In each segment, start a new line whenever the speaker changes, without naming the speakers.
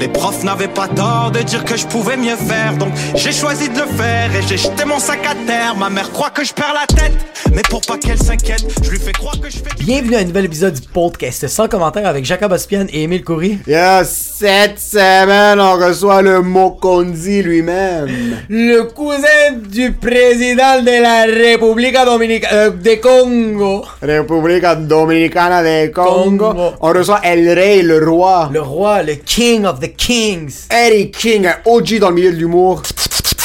Les profs n'avaient pas tort de dire que je pouvais mieux faire, donc j'ai choisi de le faire et j'ai jeté mon sac à terre. Ma mère croit que je perds la tête, mais pour pas qu'elle s'inquiète, je lui fais croire que je fais.
Bienvenue à un nouvel épisode du podcast sans commentaire avec Jacob Ospian et Émile Coury.
Yeah, cette semaine, on reçoit le Mokondi lui-même.
Le cousin du président de la République Dominicana euh, de Congo.
República Dominicana de Congo.
Congo.
On reçoit El Rey, le roi.
Le roi, le king of the kings.
Eddie King, un OG dans le milieu de l'humour.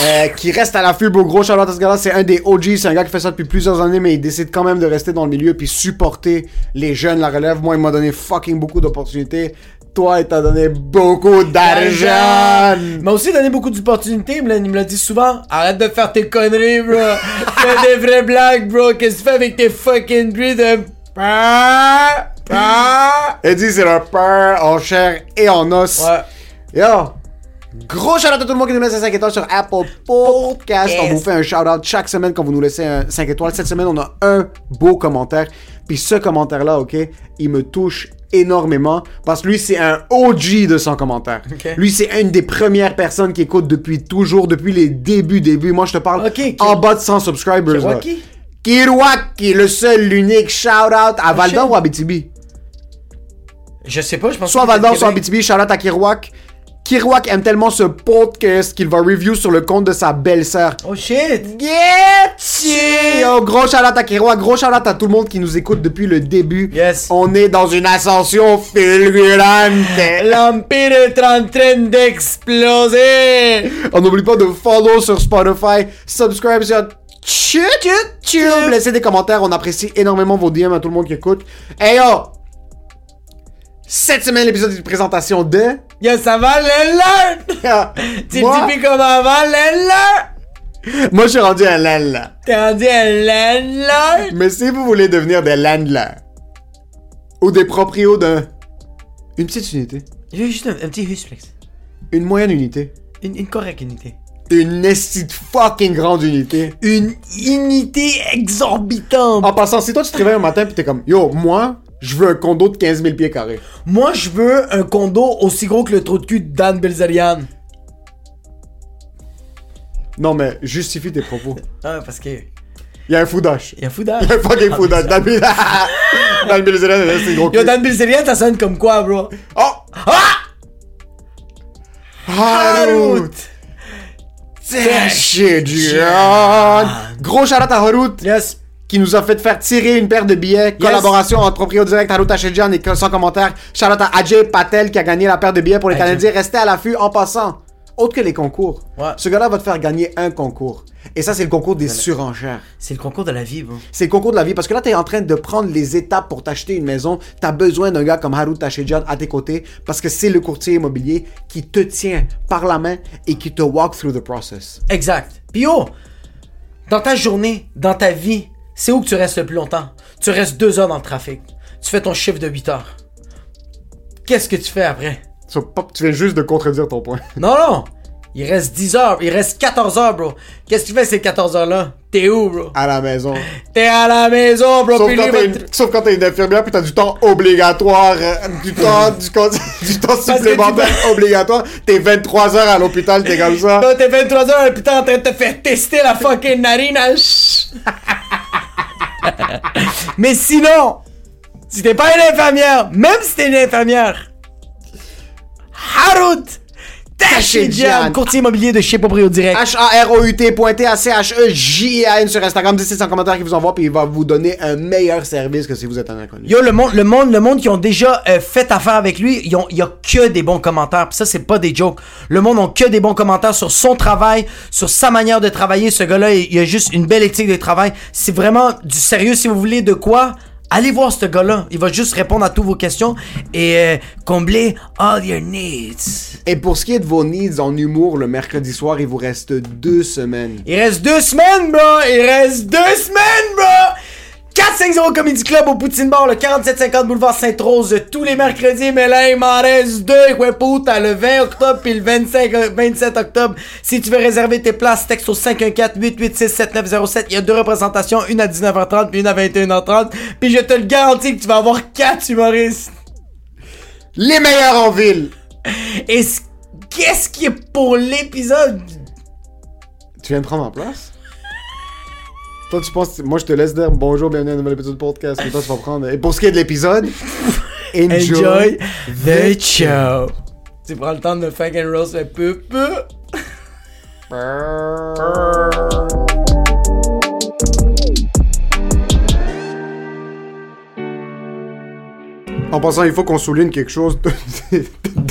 euh, qui reste à l'affût, beau gros Charlotte gars-là, c'est un des OG, c'est un gars qui fait ça depuis plusieurs années, mais il décide quand même de rester dans le milieu puis supporter les jeunes, la relève. Moi, il m'a donné fucking beaucoup d'opportunités. Toi, il t'a donné beaucoup d'argent.
Il m'a aussi donné beaucoup d'opportunités. Il me l'a- il me l'a dit souvent. Arrête de faire tes conneries, bro. Fais des vraies blagues, bro. Qu'est-ce que tu fais avec tes fucking bruits de.
Eddie, c'est un peur en chair et en os.
Ouais.
Yo! Gros shout out à tout le monde qui nous laisse un 5 étoiles sur Apple Podcast. On vous fait un shout out chaque semaine quand vous nous laissez un 5 étoiles. Cette semaine, on a un beau commentaire. Puis ce commentaire-là, ok, il me touche énormément parce que lui, c'est un OG de son commentaire.
Ok.
Lui, c'est une des premières personnes qui écoute depuis toujours, depuis les débuts, débuts. Moi, je te parle
Ok, qui-
en bas de 100 subscribers. là.
Kiroaki?
Kiroaki, le seul, l'unique shout out à Val d'Or
shit.
ou à Abitibi?
Je sais pas, je pense
Soit
que
Val d'Or,
c'est
soit
Québec.
Abitibi, Charlotte à Kirouac. Kirouac aime tellement ce podcast qu'il va review sur le compte de sa belle-sœur.
Oh shit!
Get you! Yo, gros Charlotte à Kirouac, gros Charlotte à tout le monde qui nous écoute depuis le début.
Yes.
On est dans une ascension fulgurante.
L'Empire est en train d'exploser!
On n'oublie pas de follow sur Spotify, subscribe sur Chut, chut, chut. Laissez des commentaires, on apprécie énormément vos DM à tout le monde qui écoute. Hey yo! Cette semaine, l'épisode de présentation de...
Yo, ça va, l'alert! Tu
Moi-
dis plus comme avant, l'alert!
Moi, je suis rendu un landler.
T'es rendu un landlord?
Mais si vous voulez devenir des landlers ou des proprios d'un... Une petite unité,
J'ai juste un, un petit husplex.
une moyenne unité,
Une, une correcte unité.
Une esti de fucking grande unité.
Une unité exorbitante!
En passant, si toi tu te réveilles un matin pis t'es comme, yo, moi, je veux un condo de 15 000 pieds carrés.
Moi, je veux un condo aussi gros que le trou de cul de Dan Bilzerian.
Non, mais justifie tes propos.
Ah, parce que.
Il y a un foudache.
Il y a foudage.
Il y a un fucking. Dan Bil- Dan Bilzerian, c'est gros
Yo. Dan Bilzerian, ça sonne comme quoi, bro?
Oh! Tachidjian! Gros shout out à Harut!
Yes.
qui nous a fait faire tirer une paire de billets. Collaboration entre Proprio Direct, Harout Tachedjian et sans commentaire. Shout-out à Ajay Patel qui a gagné la paire de billets pour les
Ajay.
Canadiens. Restez à l'affût en passant. Autre que les concours.
Ouais.
Ce gars-là va te faire gagner un concours. Et ça, c'est le concours des surenchères.
C'est le concours de la vie, bro.
C'est le concours de la vie. Parce que là, t'es en train de prendre les étapes pour t'acheter une maison. T'as besoin d'un gars comme Harout Tachedjian à tes côtés. Parce que c'est le courtier immobilier qui te tient par la main et qui te walk through the process.
Exact. Puis yo, dans ta journée, dans ta vie, c'est où que tu restes le plus longtemps? Tu restes deux heures dans le trafic. Tu fais ton chiffre de 8 heures. Qu'est-ce que tu fais après?
Tu viens juste de contredire ton point.
Non, non! Il reste 10 heures, il reste 14 heures, bro. Qu'est-ce que tu fais ces 14 heures-là? T'es où, bro?
À la maison.
T'es à la maison, bro.
Sauf quand, t'es une, sauf quand t'es une infirmière puis t'as du temps obligatoire, euh, du temps, du, du temps supplémentaire obligatoire. T'es 23 heures à l'hôpital, t'es comme ça.
Là, t'es 23 heures et putain en train de te faire tester la fucking narine. hein? Chut. Mais sinon, si t'es pas une infirmière, même si t'es une infirmière, Harout Tachidjian. courtier immobilier de chez Proprio Direct.
H-A-R-O-U-T pointé à C-H-E-J-A-N sur Instagram. Dites c'est en commentaire qui vous envoie puis il va vous donner un meilleur service que si vous êtes un inconnu.
Yo, le monde, le monde, le monde qui ont déjà euh, fait affaire avec lui, il y a que des bons commentaires. Pis ça, c'est pas des jokes. Le monde ont que des bons commentaires sur son travail, sur sa manière de travailler. Ce gars-là, il, il a juste une belle éthique de travail. C'est vraiment du sérieux. Si vous voulez de quoi, allez voir ce gars-là. Il va juste répondre à toutes vos questions et euh, combler all your needs.
Et pour ce qui est de vos needs en humour, le mercredi soir, il vous reste deux semaines.
Il reste deux semaines, bro! Il reste deux semaines, bro! 450 Comedy Club au Poutine Bar, le 4750 Boulevard Sainte-Rose, tous les mercredis, mais là, il m'en reste deux, ouais, putain, le 20 octobre puis le 25, euh, 27 octobre. Si tu veux réserver tes places, texte au 514-886-7907. Il y a deux représentations, une à 19h30 puis une à 21h30. Puis je te le garantis que tu vas avoir quatre humoristes.
Les meilleurs en ville!
Et qu'est-ce qui est pour l'épisode?
Tu viens de prendre ma place? Toi, tu penses. Moi, je te laisse dire bonjour, bienvenue à un nouvel épisode de podcast. Et toi, tu vas prendre. Et pour ce qui est de l'épisode, enjoy.
Enjoy the show. Tu prends le temps de me fucking roast un peu, peu.
En passant, il faut qu'on souligne quelque chose.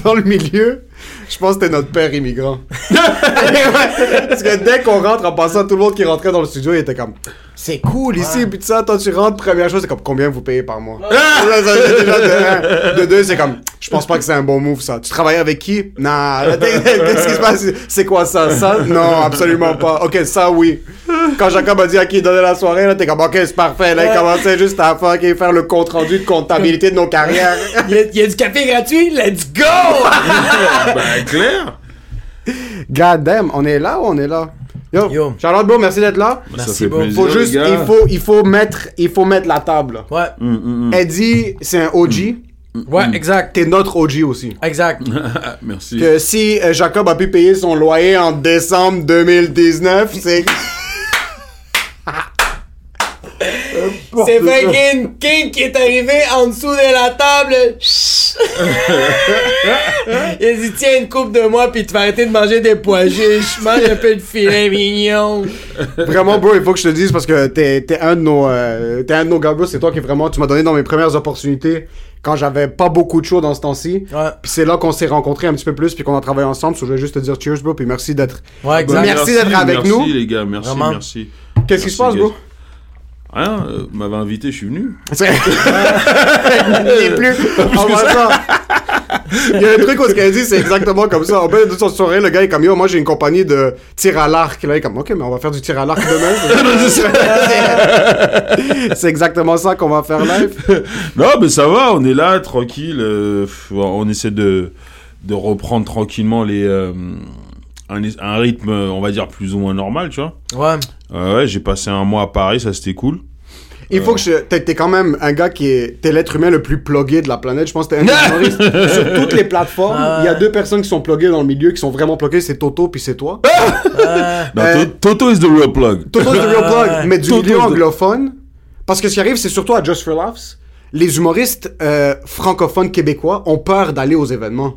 Dans le milieu, je pense que t'es notre père immigrant. Parce que dès qu'on rentre, en passant, tout le monde qui rentrait dans le studio, il était comme C'est cool ici, puis tout ça. Toi, tu rentres, première chose, c'est comme Combien vous payez par mois? Déjà de, un. De deux, c'est comme Je pense pas que c'est un bon move, ça. Tu travailles avec qui? Non. Qu'est-ce qui se passe? C'est quoi ça? Ça? Non, absolument pas. Ok, ça, oui. Quand Jacob a dit à qui il donnait la soirée, là, t'es comme Ok, c'est parfait. Là, il commençait juste à fucking faire le compte rendu de comptabilité de nos carrières.
Il y, a, il y a du café gratuit, let's go!
Ben, clair.
God damn, on est là ou on est là? Yo,
Yo.
Charlotte Bro, merci d'être là.
Merci, bro.
plaisir,
Faut juste,
les gars.
il faut, il faut mettre, il faut mettre la table.
Ouais,
Hum, hum, hum.
Eddie, c'est un OG.
ouais, exact.
T'es notre OG aussi.
Exact.
Merci.
Que si euh, Jacob a pu payer son loyer en décembre 2019, c'est.
C'est fucking King qui est arrivé en dessous de la table. Chut. il a dit tiens une coupe de moi puis tu vas arrêter de manger des pois chiches. Mange un peu de filet mignon.
Vraiment, bro, il faut que je te dise parce que t'es, t'es un de nos, euh, t'es un de nos gars, bro. C'est toi qui vraiment, tu m'as donné dans mes premières opportunités quand j'avais pas beaucoup de show dans ce temps-ci.
Ouais.
Puis c'est là qu'on s'est rencontrés un petit peu plus puis qu'on a travaillé ensemble. So, je voulais juste te dire cheers, bro. Puis merci d'être.
Ouais, exact.
Merci d'être avec
merci,
nous.
les gars. Merci,
Vraiment.
merci.
Qu'est-ce qui se
Merci,
passe, bro?
Rien, euh, vous m'avez invité, je suis venu.
C'est- Il est plus. En passant, Il y a un truc où ce qu'elle dit, c'est exactement comme ça. En fait, de son soirée, le gars est comme yo, moi j'ai une compagnie de tir à l'arc. Là, il est comme ok, mais on va faire du tir à l'arc demain. c'est exactement ça qu'on va faire live.
Non, mais ça va, on est là, tranquille. euh, on essaie de, de reprendre tranquillement les, euh, un, un rythme, on va dire, plus ou moins normal, tu vois.
Ouais.
Euh, ouais, j'ai passé un mois à Paris, ça c'était cool.
Il faut que je. T'es t'es quand même un gars qui est. T'es l'être humain le plus plugué de la planète. Je pense que t'es un des humoristes sur toutes les plateformes.
Ah.
Il y a deux personnes qui sont pluguées dans le milieu, qui sont vraiment pluguées, c'est Toto puis c'est toi.
Non,
Euh,
To- Toto is the real plug.
Toto is the real plug, mais du
Toto
milieu
is the-
anglophone. Parce que ce qui arrive, c'est surtout à Just for Laughs. Les humoristes euh, francophones québécois ont peur d'aller aux événements.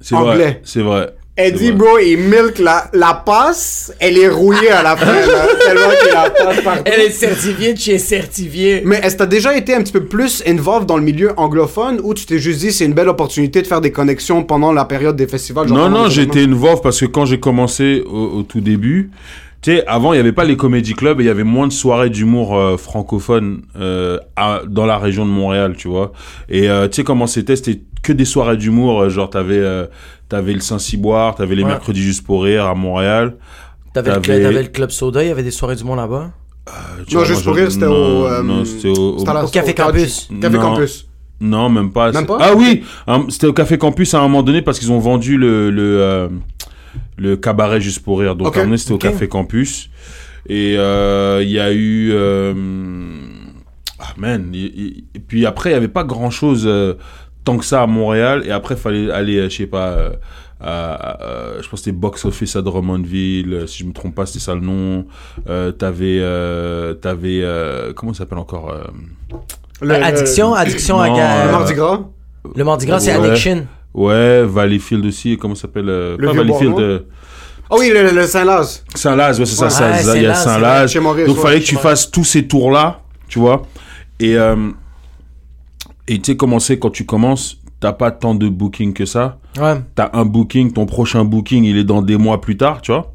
C'est
Anglais.
vrai. C'est vrai.
Eddie,
C'est vrai.
bro, il milk la, la passe, elle est rouillée à la fin, là, tellement qu'il la passe partout.
Elle est certifiée de chez certifié.
Mais est-ce que t'as déjà été un petit peu plus involved dans le milieu anglophone ou tu t'es juste dit c'est une belle opportunité de faire des connexions pendant la période des festivals genre
Non, non, j'étais
événements?
involved parce que quand j'ai commencé au, au tout début, tu sais, avant, il n'y avait pas les comédie clubs et il y avait moins de soirées d'humour euh, francophone euh, à- dans la région de Montréal, tu vois. Et euh, tu sais comment c'était C'était que des soirées d'humour, euh, genre t'avais euh, t'avais le Saint-Cyboire, t'avais les
Ouais.
mercredis juste pour rire à Montréal.
T'avais le,
T'avais-
t'avais le club soda, il y avait des soirées du monde là-bas?
Euh, tu
Non,
vois,
juste pour rire, c'était
non,
au. euh,
Non, c'était au...
c'était à la-
Au Café Campus.
Café
Non.
Campus.
Non, même pas.
Même pas?
Ah oui, c'était au Café Campus à un moment donné parce qu'ils ont vendu le le, euh, le cabaret juste pour rire. Donc
Ok.
à un moment, c'était au Café Campus. Et euh, il y a eu... euh, ah man, et puis après, il y avait pas grand-chose euh, tant que ça à Montréal. Et après, il fallait aller, euh, je sais pas... euh, à- à- euh, je pense que c'était Box Office à Drummondville, si je me trompe pas, c'était ça le nom. Euh, t'avais, euh, t'avais, euh, comment ça s'appelle encore euh,
Le-
addiction, addiction à
Non,
ga-
Le Mardi Gras?
Le Mardi Gras, c'est
Ouais.
addiction.
Ouais, Valleyfield aussi, comment ça s'appelle euh,
Le
Pas Valleyfield,
Ah oui, le, le Saint-Laz.
Saint-Laz, ouais, c'est ça,
Ouais.
ça,
Ouais,
ça, il y a
Saint-Laz,
Donc,
ouais,
fallait que tu fasses tous ces tours-là, tu vois. Et, euh, et tu sais comment c'est quand tu commences, t'as pas tant de booking que ça.
Ouais.
T'as un booking, ton prochain booking, il est dans des mois plus tard, tu vois.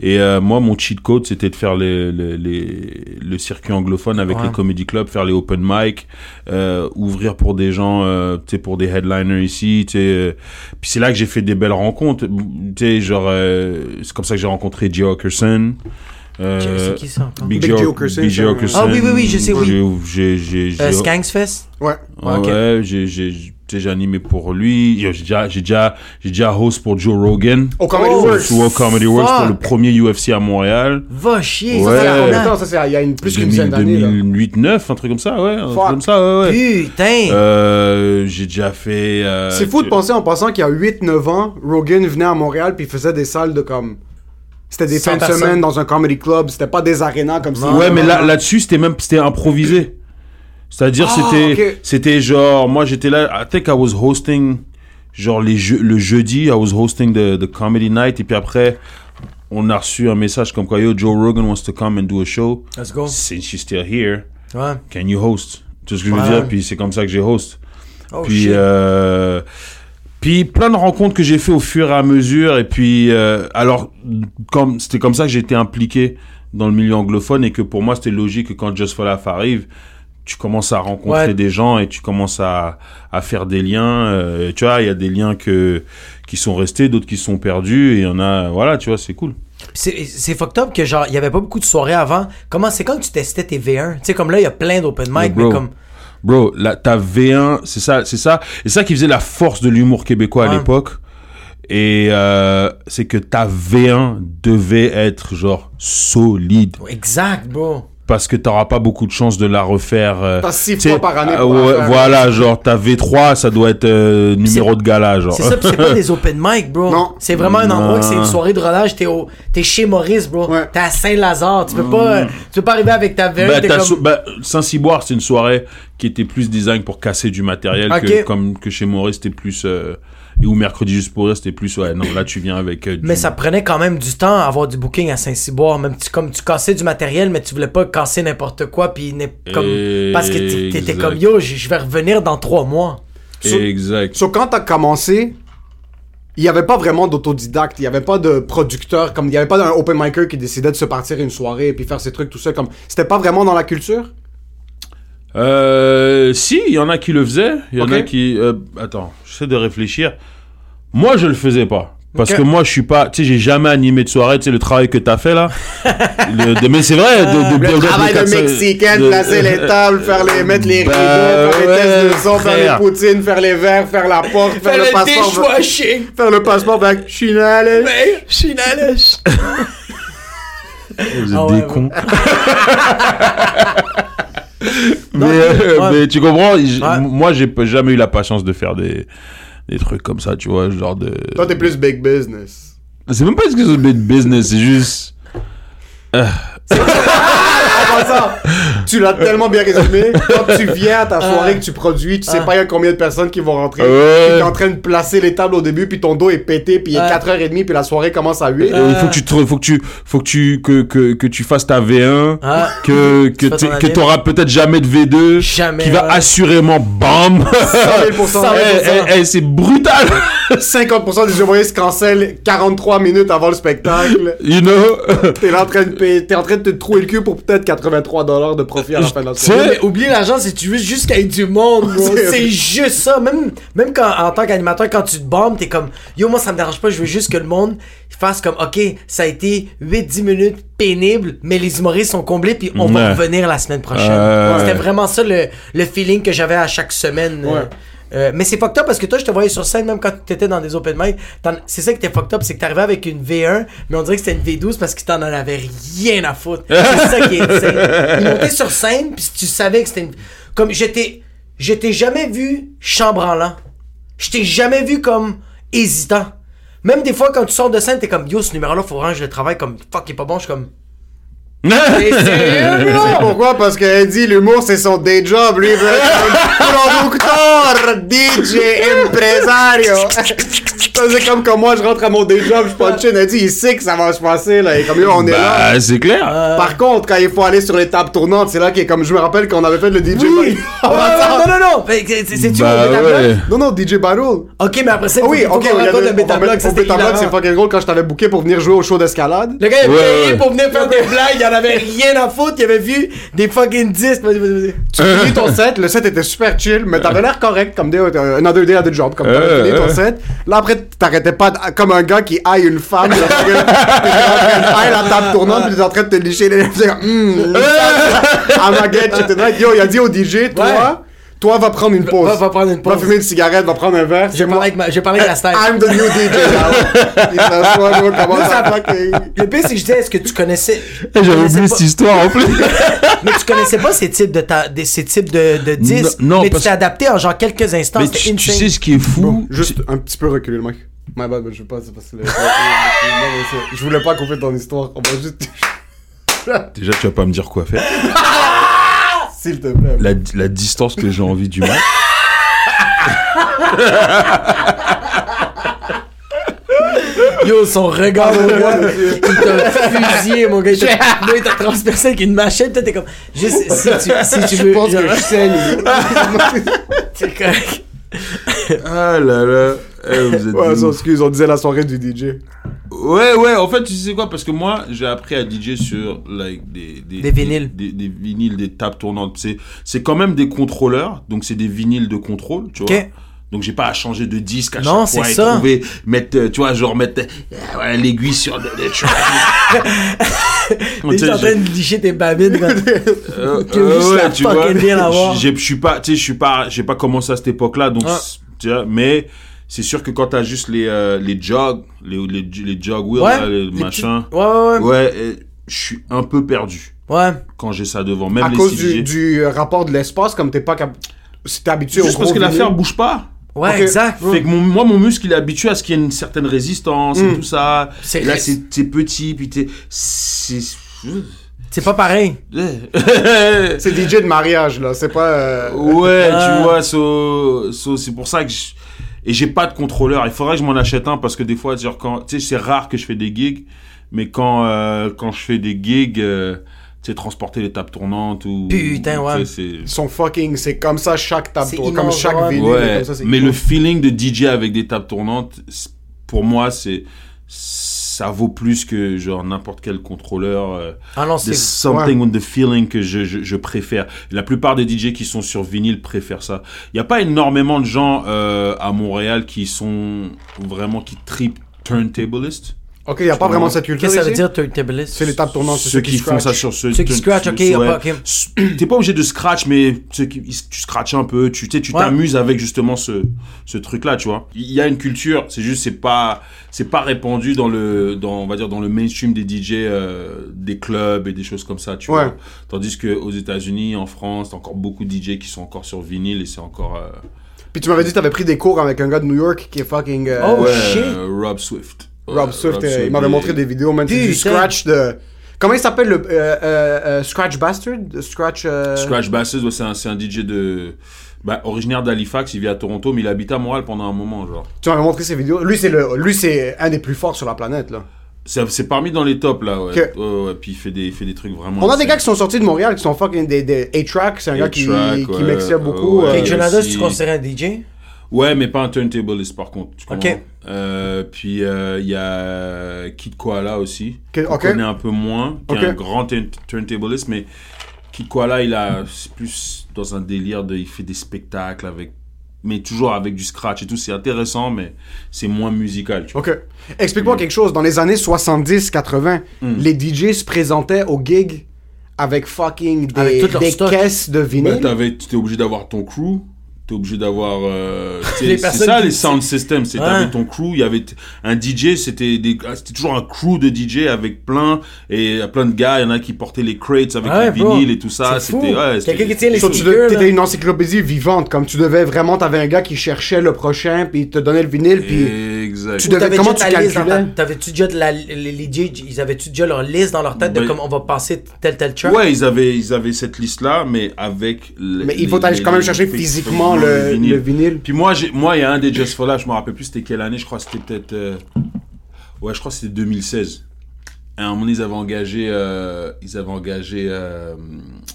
Et euh, moi, mon cheat code, c'était de faire les, les, les- le circuit anglophone avec
Ouais.
les comedy clubs, faire les open mic, euh, ouvrir pour des gens, euh, tu sais, pour des headliners ici, tu sais. euh. Puis c'est là que j'ai fait des belles rencontres, tu sais, genre, c'est comme ça que j'ai rencontré Jay Okerson. Euh,
C'est qui ça?
Big
Big
Joe.
Ah oui, oui, oui, je sais, oui.
J'ai,
Euh, Skanksfest?
Ouais.
Ouais,
Ok.
ouais, j'ai, j'ai, animé pour lui. J'ai déjà, j'ai déjà, j'ai déjà host pour Joe Rogan.
Au Comedy
Oh,
Works.
Sur Comedy Works pour le premier UFC à Montréal.
Va chier,
Ouais.
ça, c'est
Ça, il y a une, plus qu'une dizaine d'années. là.
2008-9, un truc comme ça, ouais. Un truc comme ça, ouais, ouais.
Putain!
Euh, j'ai déjà fait. euh,
C'est fou de penser en pensant qu'il y a 8-9 ans, Rogan venait à Montréal puis il faisait des salles de comme. C'était des
100
fins de semaine dans un comedy club, c'était pas des arénas comme ça.
Ouais, mais là, là-dessus, c'était même, c'était improvisé. C'est-à-dire,
Ah,
c'était, genre, moi, j'étais là, I think I was hosting, genre, les le jeudi, I was hosting the, the comedy night, et puis après, on a reçu un message comme quoi, yo, Joe Rogan wants to come and do a show.
Let's go.
Since you're still here,
Ouais.
can you host? Tu vois ce que je veux dire? Puis c'est comme ça que j'ai host.
Oh
puis,
shit.
euh, puis plein de rencontres que j'ai fait au fur et à mesure. Et puis, euh, alors, comme c'était comme ça que été impliqué dans le milieu anglophone et que pour moi, c'était logique que quand Just for Laugh arrive, tu commences à rencontrer
Ouais.
des gens et tu commences à, à faire des liens. euh, tu vois, il y a des liens que, qui sont restés, d'autres qui sont perdus. Et il y en a, voilà, tu vois, c'est cool.
C'est c'est fucked up que genre, il y avait pas beaucoup de soirées avant. Comment c'est quand tu testais tes V1? Tu sais, comme là, il y a plein d'open mic, mais comme.
Bro, là, ta V1, c'est ça, c'est ça, et c'est ça qui faisait la force de l'humour québécois à l'époque. Et euh, c'est que ta V1 devait être genre solide
Exact, bro.
Parce que t'auras pas beaucoup de chances de la refaire. euh,
T'as six fois par année
ah,
pour.
Voilà, genre ta V3, ça doit être euh, numéro de gala, genre.
C'est ça, c'est pas des open mic, bro.
Non.
C'est vraiment un endroit que c'est une soirée de rodage. T'es au, t'es chez Maurice, bro.
Ouais.
T'es à Saint-Lazare. Tu peux pas, tu peux pas arriver avec ta V1.
Bah,
t'es
t'as
comme...
bah, Saint-Cyboire, c'est une soirée qui était plus design pour casser du matériel que comme que chez Maurice, c'était plus euh, et ou mercredi juste pour rire, c'était plus ouais non là tu viens avec euh, du-
Mais ça prenait quand même du temps à avoir du booking à Saint-Cyboire. Même tu, comme tu cassais du matériel, mais tu voulais pas casser n'importe quoi. Puis n'est- comme, parce que t'é- t'étais comme yo, je vais revenir dans trois mois.
exact.
So, quand t'as commencé, il y avait pas vraiment d'autodidacte, il y avait pas de producteur, comme il y avait pas d'un open micer qui décidait de se partir une soirée et puis faire ses trucs tout seul. Comme c'était pas vraiment dans la culture?
Euh, si, il y en a qui le faisaient. Il y en a qui. euh, attends, j'essaie de réfléchir. Moi, je le faisais pas. Parce que moi, je suis pas. Tu sais, j'ai jamais animé de soirée. Tu sais, le travail que t'as fait là. Le- de- mais c'est vrai. De, de
Le travail de
400
Mexicain,
de-
placer les tables, faire les, mettre les
Bah,
rideaux, faire les
ouais,
tests de son, faire les poutines, faire les verres, faire la porte, faire, le passeport. Faire le passeport, ben, je suis allé.
Mais, je suis une allèche.
Vous êtes
Ah ouais,
des
ouais.
cons. mais,
Non,
euh,
ouais.
mais tu comprends, j-
Ouais.
moi j'ai jamais eu la patience de faire des, des trucs comme ça, tu vois, genre de...
Toi, t'es plus big business.
C'est même pas ce que c'est de business, c'est juste...
Passant, tu l'as tellement bien résumé. Quand tu viens à ta soirée que tu produis, tu sais pas il y a combien de personnes qui vont rentrer. Tu es en train de placer les tables au début, puis ton dos est pété, puis il est
Ouais.
4h30, puis la soirée commence à 8.
Et il faut que tu te, faut que tu, faut que tu, que, que, que tu fasses ta V1,
Ah.
que, que, que t'auras peut-être jamais de V2,
Jamais,
qui va
ouais.
assurément BAM!
100 000
Eh, eh, eh, c'est brutal!
50% des humoristes cancellent 43 minutes avant le spectacle.
You know?
T'es en train de payer- t'es en train de te trouver le cul pour peut-être 83 dollars de profit à la fin de la
Tu sais,
soirée.
Mais oublie l'argent si tu veux juste qu'il y ait du monde.
C'est-
juste ça. Même, même quand, en tant qu'animateur, quand tu te bombes, t'es comme, yo, moi, ça me dérange pas, je veux juste que le monde fasse comme, ok, ça a été 8-10 minutes pénibles, mais les humoristes sont comblés, puis on va revenir la semaine prochaine.
Euh,
C'était vraiment ça le, le feeling que j'avais à chaque semaine. euh,
Ouais.
Euh, mais c'est fucked up parce que toi, je te voyais sur scène même quand t'étais dans des open mic. C'est ça qui était fucked up, c'est que t'arrivais avec une V1, mais on dirait que c'était une V12 parce que t'en en avais rien à foutre. C'est ça qui est insane. Sur scène, puis tu savais que c'était une. Comme j'étais. Je t'ai jamais vu chambranlant. Je t'ai jamais vu comme hésitant. Même des fois, quand tu sors de scène, t'es comme yo, ce numéro-là, faut je le travaille comme fuck, il est pas bon. Je suis comme. T'es sérieux?
C'est pourquoi? Parce qu'elle dit l'humour c'est son day job. Lui, il veut être un producteur, DJ, impresario. C'est comme quand moi je rentre à mon day job, je punch in. Elle dit, il sait que ça va se passer là. Et comme yo, on est là.
Bah, c'est clair.
Par contre, quand il faut aller sur les tables tournantes, c'est là qu'il est comme je me rappelle quand on avait fait le DJ
Oui! Non, non, non! C'est c'est-tu
Bah, ouais.
Non, non, DJ Battle.
Ok, mais après ça,
Ah oui,
faut
ok,
qu'on
y
raconte le Beta
on va
Block,
mettre-
ça
au
c'était
Beta Block,
hilarant.
c'est fucking drôle quand je t'avais booké pour venir jouer au show d'escalade.
Le gars, il
Ouais,
payé pour venir faire des blagues, en avait rien à foutre, il avait vu des fucking 10. Vas-y, vas-y, vas-y.
Tu finis ton set, le set était super chill, mais t'avais l'air correct, comme des, euh, another day at the job, comme t'avais
Euh,
fini ton
euh.
set. Là, après, t'arrêtais pas, de- comme un gars qui haït une femme, de haïr la table tournante, puis t'es en train de te licher les lèvres, t'es hum, à guette, j'étais là, yo, il a dit au DJ, toi, toi, va prendre une pause.
Va- va prendre une
Va
pause.
fumer une cigarette, va prendre un verre.
J'ai parlé avec ma, j'ai parlé avec la star.
I'm the new DJ.
Le pire, c'est que je disais, est-ce que tu connaissais.
J'avais oublié
pas-
cette histoire en plus.
Mais tu connaissais pas ces types de, ta, de, ces types de, de disques.
Non, non,
mais
parce-
tu t'es adapté en genre quelques instants.
Mais tu, sais ce qui est fou
Juste un petit peu reculer le. My bad, mais je veux pas, c'est parce que... le- Je voulais pas couper ton histoire. On va juste...
Déjà, tu vas pas me dire quoi faire.
S'il te plaît.
La, la distance que j'ai envie du match.
Yo, son regard, mon gars, il t'a fusillé, mon gars. Il t'a transpercé avec une machette. Toi, t'es comme. Juste, si tu, si tu veux.
Je pense
genre,
que je saigne.
C'est correct.
Ah là là. Eh, vous êtes
Ouais, sans excuse, on disait la soirée du DJ.
Ouais, ouais, en fait, tu sais quoi, parce que moi, j'ai appris à DJ sur like, des,
Des vinyles.
Des, des vinyles, des tables tournantes. C'est, quand même des contrôleurs, donc c'est des vinyles de contrôle, tu vois.
Ok.
Donc j'ai pas à changer de disque à
Non,
chaque fois et
ça.
trouver, mettre, euh, tu vois, genre mettre euh, l'aiguille sur.
T'es
Tu
juste en train de licher tes babines. quoi.
Euh,
Que
euh, ouais, tu vois, Je suis pas, tu sais, je suis pas, j'ai pas commencé à cette époque-là, donc, c'est- tu vois, mais c'est sûr que quand t'as juste les, euh, les jogs, les, les, les jog wheels,
Ouais.
là, les
les
machins,
petits- Ouais, ouais, ouais.
ouais, je suis un peu perdu
Ouais.
quand j'ai ça devant, même
À
les
cause du, du euh, rapport de l'espace, comme t'es pas cap... Si t'es habitué au
Juste parce que l'affaire bouge pas.
Ouais, exact.
Fait que mon, moi, mon muscle, il est habitué à ce qu'il y ait une certaine résistance et tout ça.
C'est
Et là, c'est petit, puis t'es. C'est.
C'est pas pareil.
C'est DJ de mariage, là. C'est pas... euh,
Ouais,
Ah.
tu vois, so, so, c'est pour ça que je... Et j'ai pas de contrôleur. Il faudrait que je m'en achète un parce que des fois, genre, quand... Tu sais, c'est rare que je fais des gigs, mais quand, euh, quand je fais des gigs, euh, tu sais, transporter les tables tournantes ou...
Putain, ouais.
sont fucking... C'est comme ça chaque table
C'est
tour-
immense,
Comme chaque
ouais.
vinyle.
Ouais,
comme ça, c'est
mais
cool.
le feeling de DJ avec des tables tournantes, pour moi, c'est... Ça vaut plus que, genre, n'importe quel contrôleur... euh,
Ah non, c'est.
something with the feeling que je, je, je préfère. La plupart des DJ qui sont sur vinyle préfèrent ça. Il n'y a pas énormément de gens euh, à Montréal qui sont vraiment qui trip turntablist.
Ok, y a pas vraiment cette culture
Qu'est-ce que ça veut dire, turntablist?
C'est les tables tournantes, c'est
Ceux qui font ça
scratch.
sur ce
Ceux qui scratch, ok, y a pas- ok.
T'es pas obligé de scratch, mais ceux tu scratches un peu, tu t'amuses avec justement ce, ce truc-là, tu vois. Il y a une culture, c'est juste, c'est pas, c'est pas répandu dans le, dans, on va dire, dans le mainstream des DJ, euh, des clubs et des choses comme ça, tu
Ouais.
vois. Tandis que aux États-Unis, en France, t'as encore beaucoup de DJ qui sont encore sur vinyle et c'est encore, euh,
Puis tu m'avais dit que t'avais pris des cours avec un gars de New York qui est fucking... euh,
Oh, shit.
euh, Rob Swift.
Rob
Ouais,
Swift, euh, il m'avait montré des vidéos, même c'est du scratch de... Comment il s'appelle le... euh, euh, euh, scratch Bastard? Scratch... euh,
Scratch ouais, c'est un, DJ de, bah, originaire d'Halifax, il vit à Toronto, mais il habite à Montréal pendant un moment, genre.
Tu m'avais montré ses vidéos. Lui, c'est le... Lui, c'est un des plus forts sur la planète, là.
C'est parmi dans les tops là, ouais.
Ok.
Ouais, ouais, puis il fait des, il fait des trucs vraiment.
On a des gars qui sont sortis de Montréal, qui sont fucking des, des A-Track, c'est un gars qui, qui mixait beaucoup. euh,
Jonada,
aussi.
tu considères un DJ?
Ouais, mais pas un turntablist par contre. Tu comprends? Euh, puis euh, il y a Kid Koala aussi.
Ok,
qu'on
ok.
connaît un peu moins, qui est un grand turn- turntablist, mais Kid Koala, il a c'est plus dans un délire de, il fait des spectacles avec, mais toujours avec du scratch et tout. C'est intéressant, mais c'est moins musical. Tu.
Ok. Explique-moi quelque chose. Dans les années 70-80,
Hmm.
les DJ se présentaient aux gigs avec fucking des,
Avec
des caisses de
Bah,
vinyle.
t'avais, tu étais obligé d'avoir ton crew. T'es obligé d'avoir. euh, tu c'est ça
qui-
les sound systems. C'est
Ouais.
t'avais ton crew, il y avait un DJ, c'était des, ah, c'était toujours un crew de DJ avec plein et plein de gars. Il y en a qui portaient les crates avec
Ouais,
les vinyles et tout ça.
C'est fou.
C'était ouais.
Quelqu'un qui tient les
So, tu
là.
une encyclopédie vivante, comme tu devais vraiment, t'avais un gars qui cherchait le prochain, puis il te donnait le vinyle, puis
Exact.
tu devais-
t'avais
comment
déjà
tu
liste
calculais?
T'avais-tu déjà de la, les, les DJ, ils avaient-tu déjà leur liste dans leur tête de comme on va passer tel tel track?
Ouais, ils avaient, ils avaient cette liste-là, mais avec.
Mais il faut aller quand même chercher physiquement le, le vinyle.
Puis moi, j'ai, moi, il y a un des Just for Life, je me rappelle plus c'était quelle année, je crois que c'était peut-être. euh, Ouais, je crois que c'était 2016. À un moment, ils avaient engagé, euh, ils avaient engagé euh,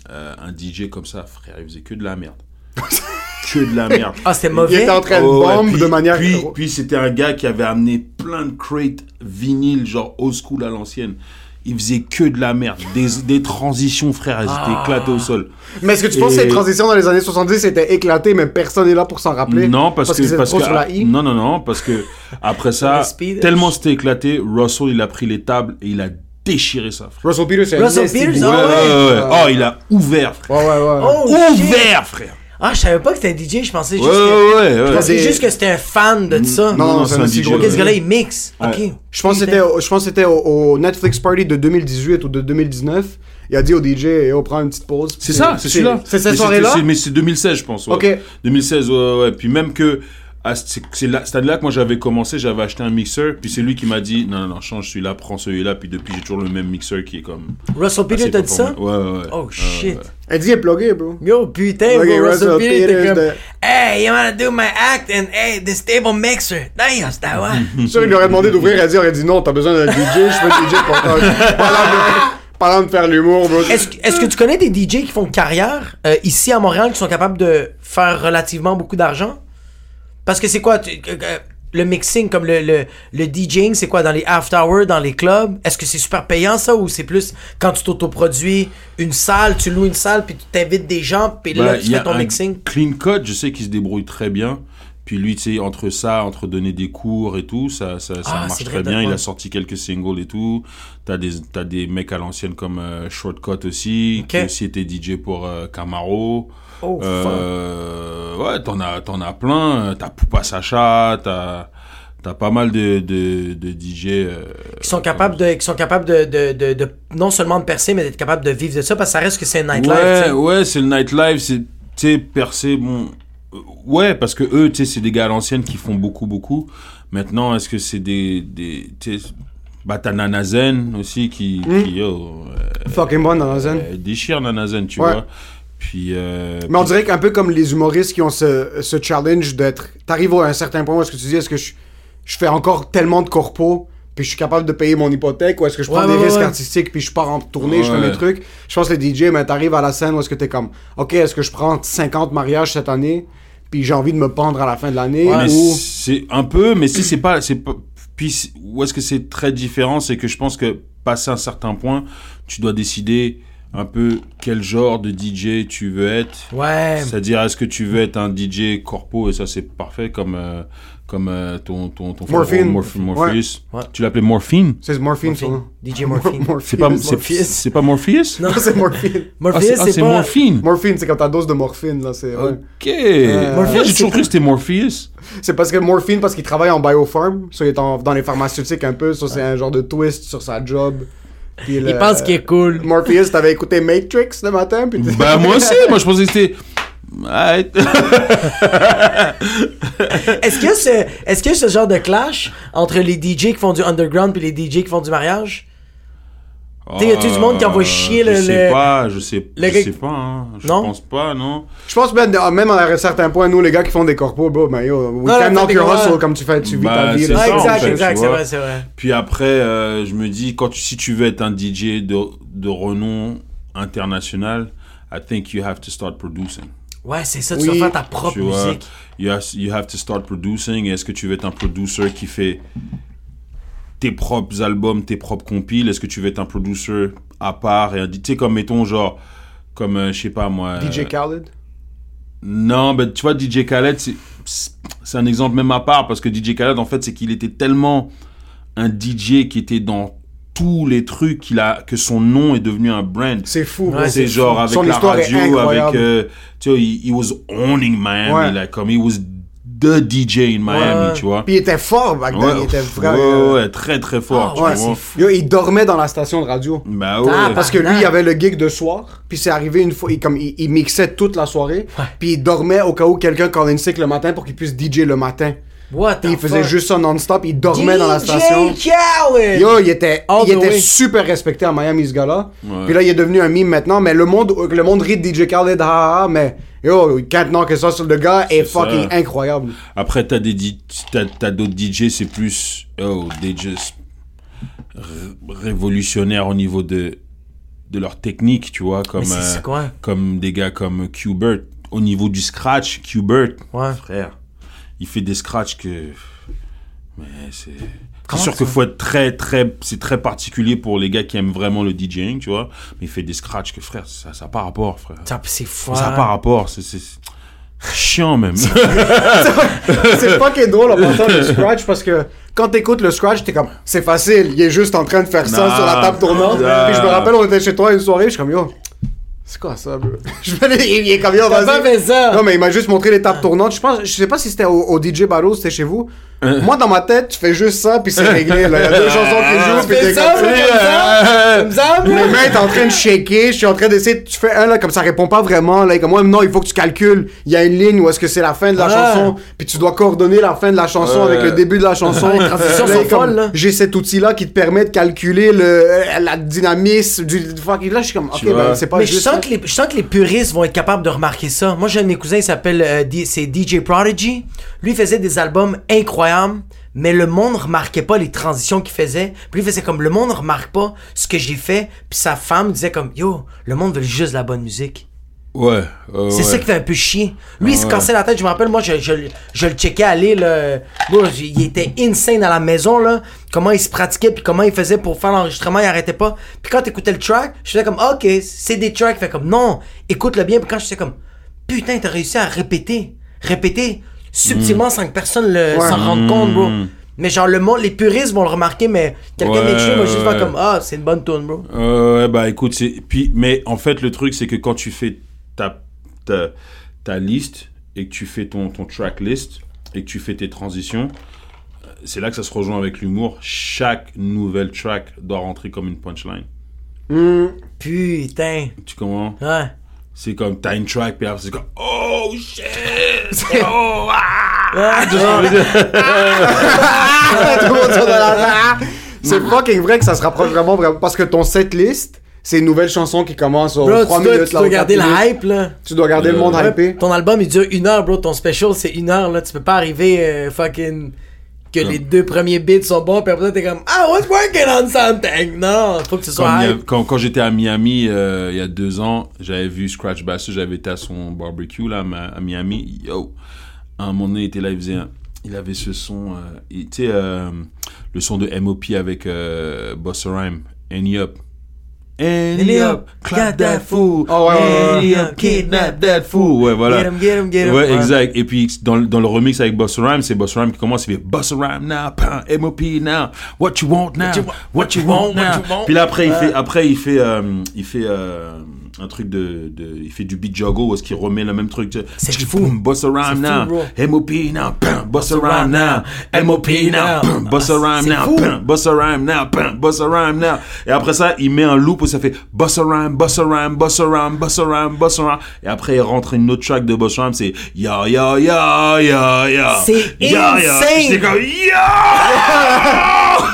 euh, un DJ comme ça, frère, il faisait que de la merde. que de la merde.
Ah, c'était
Il
mauvais.
était en train de
Oh, ouais, puis-
de manière.
Puis, puis c'était un gars qui avait amené plein de crates vinyles, genre old school à l'ancienne. Il faisait que de la merde. Des, des transitions, frère, elles étaient
Ah.
éclatées au sol.
Mais est-ce que tu penses que ces transitions dans les années 70 étaient éclatées, mais personne n'est là pour s'en rappeler?
Non, parce, que,
c'était
parce
trop
que
sur la I.
non, non, non, parce que après ça, tellement c'était éclaté, Russell il a pris les tables et il a déchiré ça, frère.
Russell Peters, c'est un
Russell Peters, ah
Ouais, ouais, ouais. Oh, il a ouvert, frère.
Ouais, ouais, ouais.
Oh, shit.
ouvert, frère.
Ah, je savais pas que c'était un DJ, je pensais
Ouais,
juste que...
ouais, ouais.
Je pensais
Des-
juste que c'était un fan de ça.
Non, non, c'est un
DJ,
Ok, ce
ouais.
gars-là, il mixe.
Ouais.
Ok.
Je pense que c'était au- je pense que c'était au, au Netflix Party de 2018 ou de 2019. Il a dit au DJ, on prend une petite pause.
C'est ça, c'est celui-là.
C'est cette soirée-là?
Mais c'est 2016, je pense. ouais.
Ok.
2016, ouais, ouais. Puis même que, c'est c'est là, année-là que moi j'avais commencé, j'avais acheté un mixeur, puis c'est lui qui m'a dit, non, non, non, change celui-là, prends celui-là, puis depuis j'ai toujours le même mixeur qui est comme.
Russell Peters t'a dit ça?
Ouais, ouais, ouais.
Oh, shit.
Elle dit, il est plugué, bro.
Yo, putain, bro, Russell
Russell
Peters comme... Hey, you wanna do my act and hey, the stable mixer. Damn.
Je suis sûr, il lui aurait demandé d'ouvrir, elle dit, il aurait dit non, t'as besoin d'un DJ, je veux un DJ pour toi. Parlant de, faire l'humour, bro.
Est-ce que, est-ce que tu connais des DJ qui font carrière euh, ici à Montréal qui sont capables de faire relativement beaucoup d'argent? Parce que c'est quoi tu- euh, le mixing comme le, le, le DJing, c'est quoi dans les after hours, dans les clubs? Est-ce que c'est super payant ça ou c'est plus quand tu t'autoproduis une salle, tu loues une salle puis tu t'invites des gens puis là
Bah,
tu fais
a
ton mixing?
Clean Cut, je sais qu'il se débrouille très bien. Puis lui, tu sais, entre ça, entre donner des cours et tout, ça, ça, ça
Ah,
marche très bien. Il a sorti quelques singles et tout. T'as des, t'as des mecs à l'ancienne comme euh, Shortcut aussi, qui aussi était DJ pour euh, Camaro.
Oh, fuck.
Euh, ouais, t'en as, t'en as plein. T'as Poupa Sacha, t'as, t'as pas mal de, de, de DJ. euh,
Qui sont capables de, qui sont capables de, de, de, de- non seulement de percer, mais d'être capables de vivre de ça parce que ça reste que c'est un nightlife.
Ouais, ouais, c'est le nightlife, c'est, tu sais, percé, bon. euh, Ouais, parce que eux, tu sais, c'est des gars à l'ancienne qui font beaucoup, beaucoup. Maintenant, est-ce que c'est des, des, tu sais, bah, t'as Nanazen aussi qui,
Hmm.
qui yo, euh,
Fucking bon scène.
euh, déchire Nanazen, tu
Ouais.
vois. Puis, euh,
Mais on
puis-
dirait qu'un peu comme les humoristes qui ont ce, ce challenge d'être. T'arrives à un certain point où est-ce que tu dis, est-ce que je, je fais encore tellement de corpos, puis je suis capable de payer mon hypothèque, ou est-ce que je prends
Ouais,
des
ouais,
risques
ouais.
artistiques, puis je pars en tournée, je fais mes trucs. Je pense que les DJ, mais t'arrives à la scène où est-ce que t'es comme, ok, est-ce que je prends 50 mariages cette année, puis j'ai envie de me pendre à la fin de l'année, ou.
c'est un peu, mais si c'est pas, c'est pas, puis où est-ce que c'est très différent, c'est que je pense que passé un certain point, tu dois décider un peu quel genre de DJ tu veux être.
Ouais.
C'est-à-dire, est-ce que tu veux être un DJ corpo et ça c'est parfait comme euh, comme euh, ton ton ton frère
Morphine.
Morph- Morpheus.
Ouais.
Tu l'appelais Morphine?
C'est Morphine, nom.
DJ Morphine.
C'est pas c'est,
Morpheus.
c'est pas Morpheus?
Non.
c'est Morphine.
Ah,
Morpheus,
c'est, ah,
c'est pas...
Morphine.
Morphine, c'est comme ta dose de morphine, là, c'est. ouais.
Ok. Moi,
Morpheus,
j'ai toujours cru que c'était Morpheus.
C'est parce que Morphine, parce qu'il travaille en biopharm, so il est en- dans les pharmaceutiques un peu, so c'est un genre de twist sur sa job. Puis
Il
le-
pense qu'il est cool.
Morpheus, t'avais écouté Matrix le matin, puis
Bah moi aussi. Moi je pensais que c'était. Ouais.
Est-ce que ce, est-ce que ce genre de clash entre les DJ qui font du underground et les DJ qui font du mariage? T'sais, y a-tu du monde qui envoie chier le-
Je sais
le-
pas, je sais,
le
je sais pas, hein. Je
Non?
pense pas, non.
Je pense même, même à un certain point, nous, les gars qui font des corpos, bro, ben yo, we
Non,
can knock your hustle comme tu fais, tu vis
Bah,
ta vie.
Ah,
ça, en
exact,
fait,
exact,
tu
c'est vrai, c'est vrai.
Puis après, euh, je me dis, quand tu, si tu veux être un DJ de, de renom international, I think you have to start producing.
Ouais, c'est ça, tu
Oui.
vas faire ta propre
Tu vois,
musique.
you have, you have to start producing. Et Est-ce que tu veux être un producer qui fait tes propres albums, tes propres compiles? Est-ce que tu veux être un producer à part et un, tu sais, comme mettons, genre, comme, euh, je sais pas moi.
DJ
euh,
Khaled?
Non, mais tu vois, DJ Khaled, c'est- c'est un exemple même à part parce que DJ Khaled, en fait, c'est qu'il était tellement un DJ qui était dans tous les trucs qu'il a, que son nom est devenu un brand.
C'est fou.
Ouais,
c'est genre avec
Son
la radio, avec, euh, tu vois, he, he was owning Miami,
Ouais.
like, comme he was the DJ in Miami,
Ouais.
tu vois.
Puis il était fort back then,
Ouais,
il était
ouais,
vraiment...
ouais, très très fort,
Ah,
tu
ouais,
vois.
c'est
Yo, il dormait dans la station de radio.
Bah ouais.
Ah,
Parce que lui, il avait le gig de soir, puis c'est arrivé une fois, il, comme, il, il mixait toute la soirée, puis il dormait au cas où quelqu'un callait une sick le matin pour qu'il puisse DJ le matin.
What
Puis
the
il faisait
fuck?
juste ça non-stop, il dormait dans la station.
Khaled!
Yo, il était,
All
il était
way.
super respecté à Miami, ce gars-là.
Ouais.
Puis là, il est devenu un meme maintenant, mais le monde, le monde rit de DJ Khaled, ha, ha, ha, mais yo, can't knock ça sur le gars est
ça.
fucking incroyable.
Après, t'as des di- t'as, t'as d'autres DJ, c'est plus oh, they just r- révolutionnaires au niveau de de leur technique, tu vois, comme euh, comme des gars comme Qbert au niveau du scratch, Qbert,
Ouais.
frère, il fait des scratchs que mais c'est sûr qu'il faut être très très c'est très particulier pour les gars qui aiment vraiment le DJing, tu vois, mais il fait des scratchs que frère, ça ça a pas rapport, frère.
C'est fou.
Ça a pas rapport, c'est chiant même.
c'est fucking drôle en partant le scratch parce que quand t'écoutes le scratch, t'es comme, c'est facile, il est juste en train de faire ça sur la table tournante.
Non.
Puis je me rappelle, on était chez toi une soirée, je suis comme, yo, c'est quoi ça, bro? Je me dis, il est comme, yo, vas-y.
pas fait ça?
Non, mais il m'a juste montré les tables tournantes. Je pense, je sais pas si c'était au, au DJ Battle, c'était chez vous. Moi, dans ma tête, tu fais juste ça, puis c'est réglé, là. Il y a deux chansons qui jouent, puis
Fais
t'es
ça,
comme,
fais comme ça! Comme ça, bro?
mes mains est en train de shaker, je suis en train d'essayer, tu fais un là, comme ça répond pas vraiment, là, comme moi, non, il faut que tu calcules, il y a une ligne où est-ce que c'est la fin de la
Ah.
chanson, puis tu dois coordonner la fin de la chanson avec le début de la chanson.
Ah.
J'ai cet outil-là qui te permet de calculer le, euh, la dynamisme du, fuck. Là, je suis comme, ok, ben, c'est pas
Mais je
juste.
sens,
ça.
que les, je sens que les puristes vont être capables de remarquer ça. Moi, j'ai un de mes cousins, il s'appelle euh, c'est DJ Prodigy. Lui, faisait des albums incroyables, mais le monde remarquait pas les transitions qu'il faisait. Puis il faisait comme le monde remarque pas ce que j'ai fait. Puis sa femme disait comme Yo, le monde veut juste la bonne musique.
Ouais. euh,
C'est
ouais.
ça qui fait un peu chier. Lui, il se cassait la tête. Je me rappelle, moi, je, je, je le checkais aller, là. Il était insane à la maison, là. Comment il se pratiquait, puis comment il faisait pour faire l'enregistrement, il arrêtait pas. Puis quand t'écoutais le track, je faisais comme, ok, c'est des tracks. Fait comme, non, écoute-le bien. Puis quand j'étais comme, putain, t'as réussi à répéter, répéter subtilement sans que personne le, s'en rende compte, bro. Mais genre, le monde, les puristes vont le remarquer, mais quelqu'un
Ouais,
mainstream va juste
ouais.
faire comme, ah, c'est une bonne tune, bro.
Euh, ouais, bah écoute, c'est. Puis, mais en fait, le truc, c'est que quand tu fais ta, ta, ta liste et que tu fais ton, ton track list et que tu fais tes transitions, euh, c'est là que ça se rejoint avec l'humour. Chaque nouvelle track doit rentrer comme une punchline.
Putain.
Tu comprends?
Ouais.
C'est comme, t'as une track, puis après, c'est comme, oh shit! Oh, ah!
Ah,
Tout le monde sur de la- C'est fucking vrai que ça se rapproche vraiment, vraiment. Parce que ton set list, c'est une nouvelle chanson qui commence aux
Bro,
3
tu dois,
minutes.
tu
là,
dois garder la
minutes.
hype, là.
Tu dois garder le monde hypé.
Ton album, il dure une heure, bro. Ton special, c'est une heure, là. Tu peux pas arriver euh, fucking... Que les deux premiers beats sont bons, puis après, t'es comme, I was working on something? Non, faut que ce soit
a- quand, quand j'étais à Miami euh, il y a deux ans, j'avais vu Scratch Bass, j'avais été à son barbecue là à Miami. Yo, à un moment donné, il était là, il faisait, un- il avait ce son, euh, il- tu sais, euh, le son de M.O.P. avec euh, Bossa Rhyme, Any Up. Any up, clap that fool.
Oh, ouais, ouais, ouais.
Any up, kidnap that fool. Ouais, voilà.
Get him, get him, get him.
Ouais, exact. Et puis, dans, le- dans le remix avec Busta Rhymes, c'est Busta Rhymes qui commence, il fait Busta Rhymes now, MOP now, what you want now, what you want
what
now?
you want.
Puis là, après, il fait, après, il fait, euh, il fait, euh, un truc de, de, il fait du beat où est-ce qu'il remet le même truc. tu sais.
C'est fou. C'est fou,
now. MOP now, Busta Rhymes now, MOP now, Rhymes
C'est
now, Busta Rhymes now, Busta Rhymes now. Et après ça, il met un loop où ça fait Busta Rhymes, Busta Rhymes, Busta Rhymes, Busta Rhymes, Busta Rhymes. Et après, il rentre une autre track de Busta Rhymes, c'est Ya, ya, ya, ya, ya.
C'est insane.
C'est comme Ya!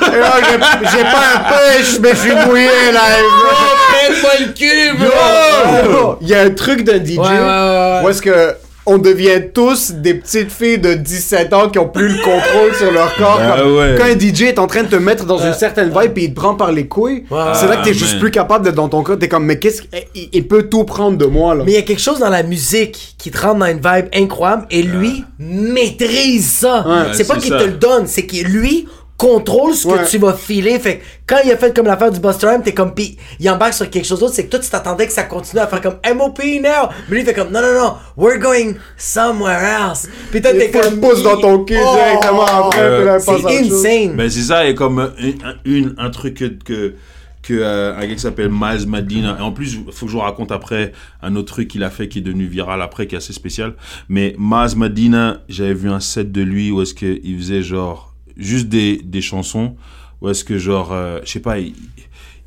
J'ai pas un pêche, mais je suis mouillé là.
Prête-moi le cul, bro.
Yo! Il y a un truc d'un DJ
Ouais, ouais, ouais.
où est-ce que on devient tous des petites filles de 17 ans qui ont plus le contrôle sur leur corps. Comme-
ouais.
Quand un DJ est en train de te mettre dans une certaine vibe et il te prend par les couilles, c'est là que t'es
Ah,
juste
man.
plus capable d'être dans ton corps. T'es comme, mais qu'est-ce qu'il il peut tout prendre de moi là.
Mais il y a quelque chose dans la musique qui te rend dans une vibe incroyable et lui maîtrise ça.
Ouais,
c'est pas qu'il te le donne, c'est que lui contrôle ce que
Ouais.
tu vas filer. Fait que quand il a fait comme l'affaire du Buster Rhymes, t'es comme, pis il embarque sur quelque chose d'autre, c'est que toi, tu t'attendais que ça continue à faire comme MOP now. Mais lui, il fait comme, non, non, non, we're going somewhere else. Pis toi,
Il
t'es comme.
pouce dans ton cul
Oh!
directement après.
Euh,
il
C'est insane.
Ben c'est ça, et comme euh, un, une, un truc que, que, que euh, un gars qui s'appelle Miles Madina, et en plus, faut que je vous raconte après un autre truc qu'il a fait qui est devenu viral après, qui est assez spécial. Mais Miles Madina, j'avais vu un set de lui où est-ce qu'il faisait genre juste des, des chansons, où est-ce que genre, euh, je sais pas, il,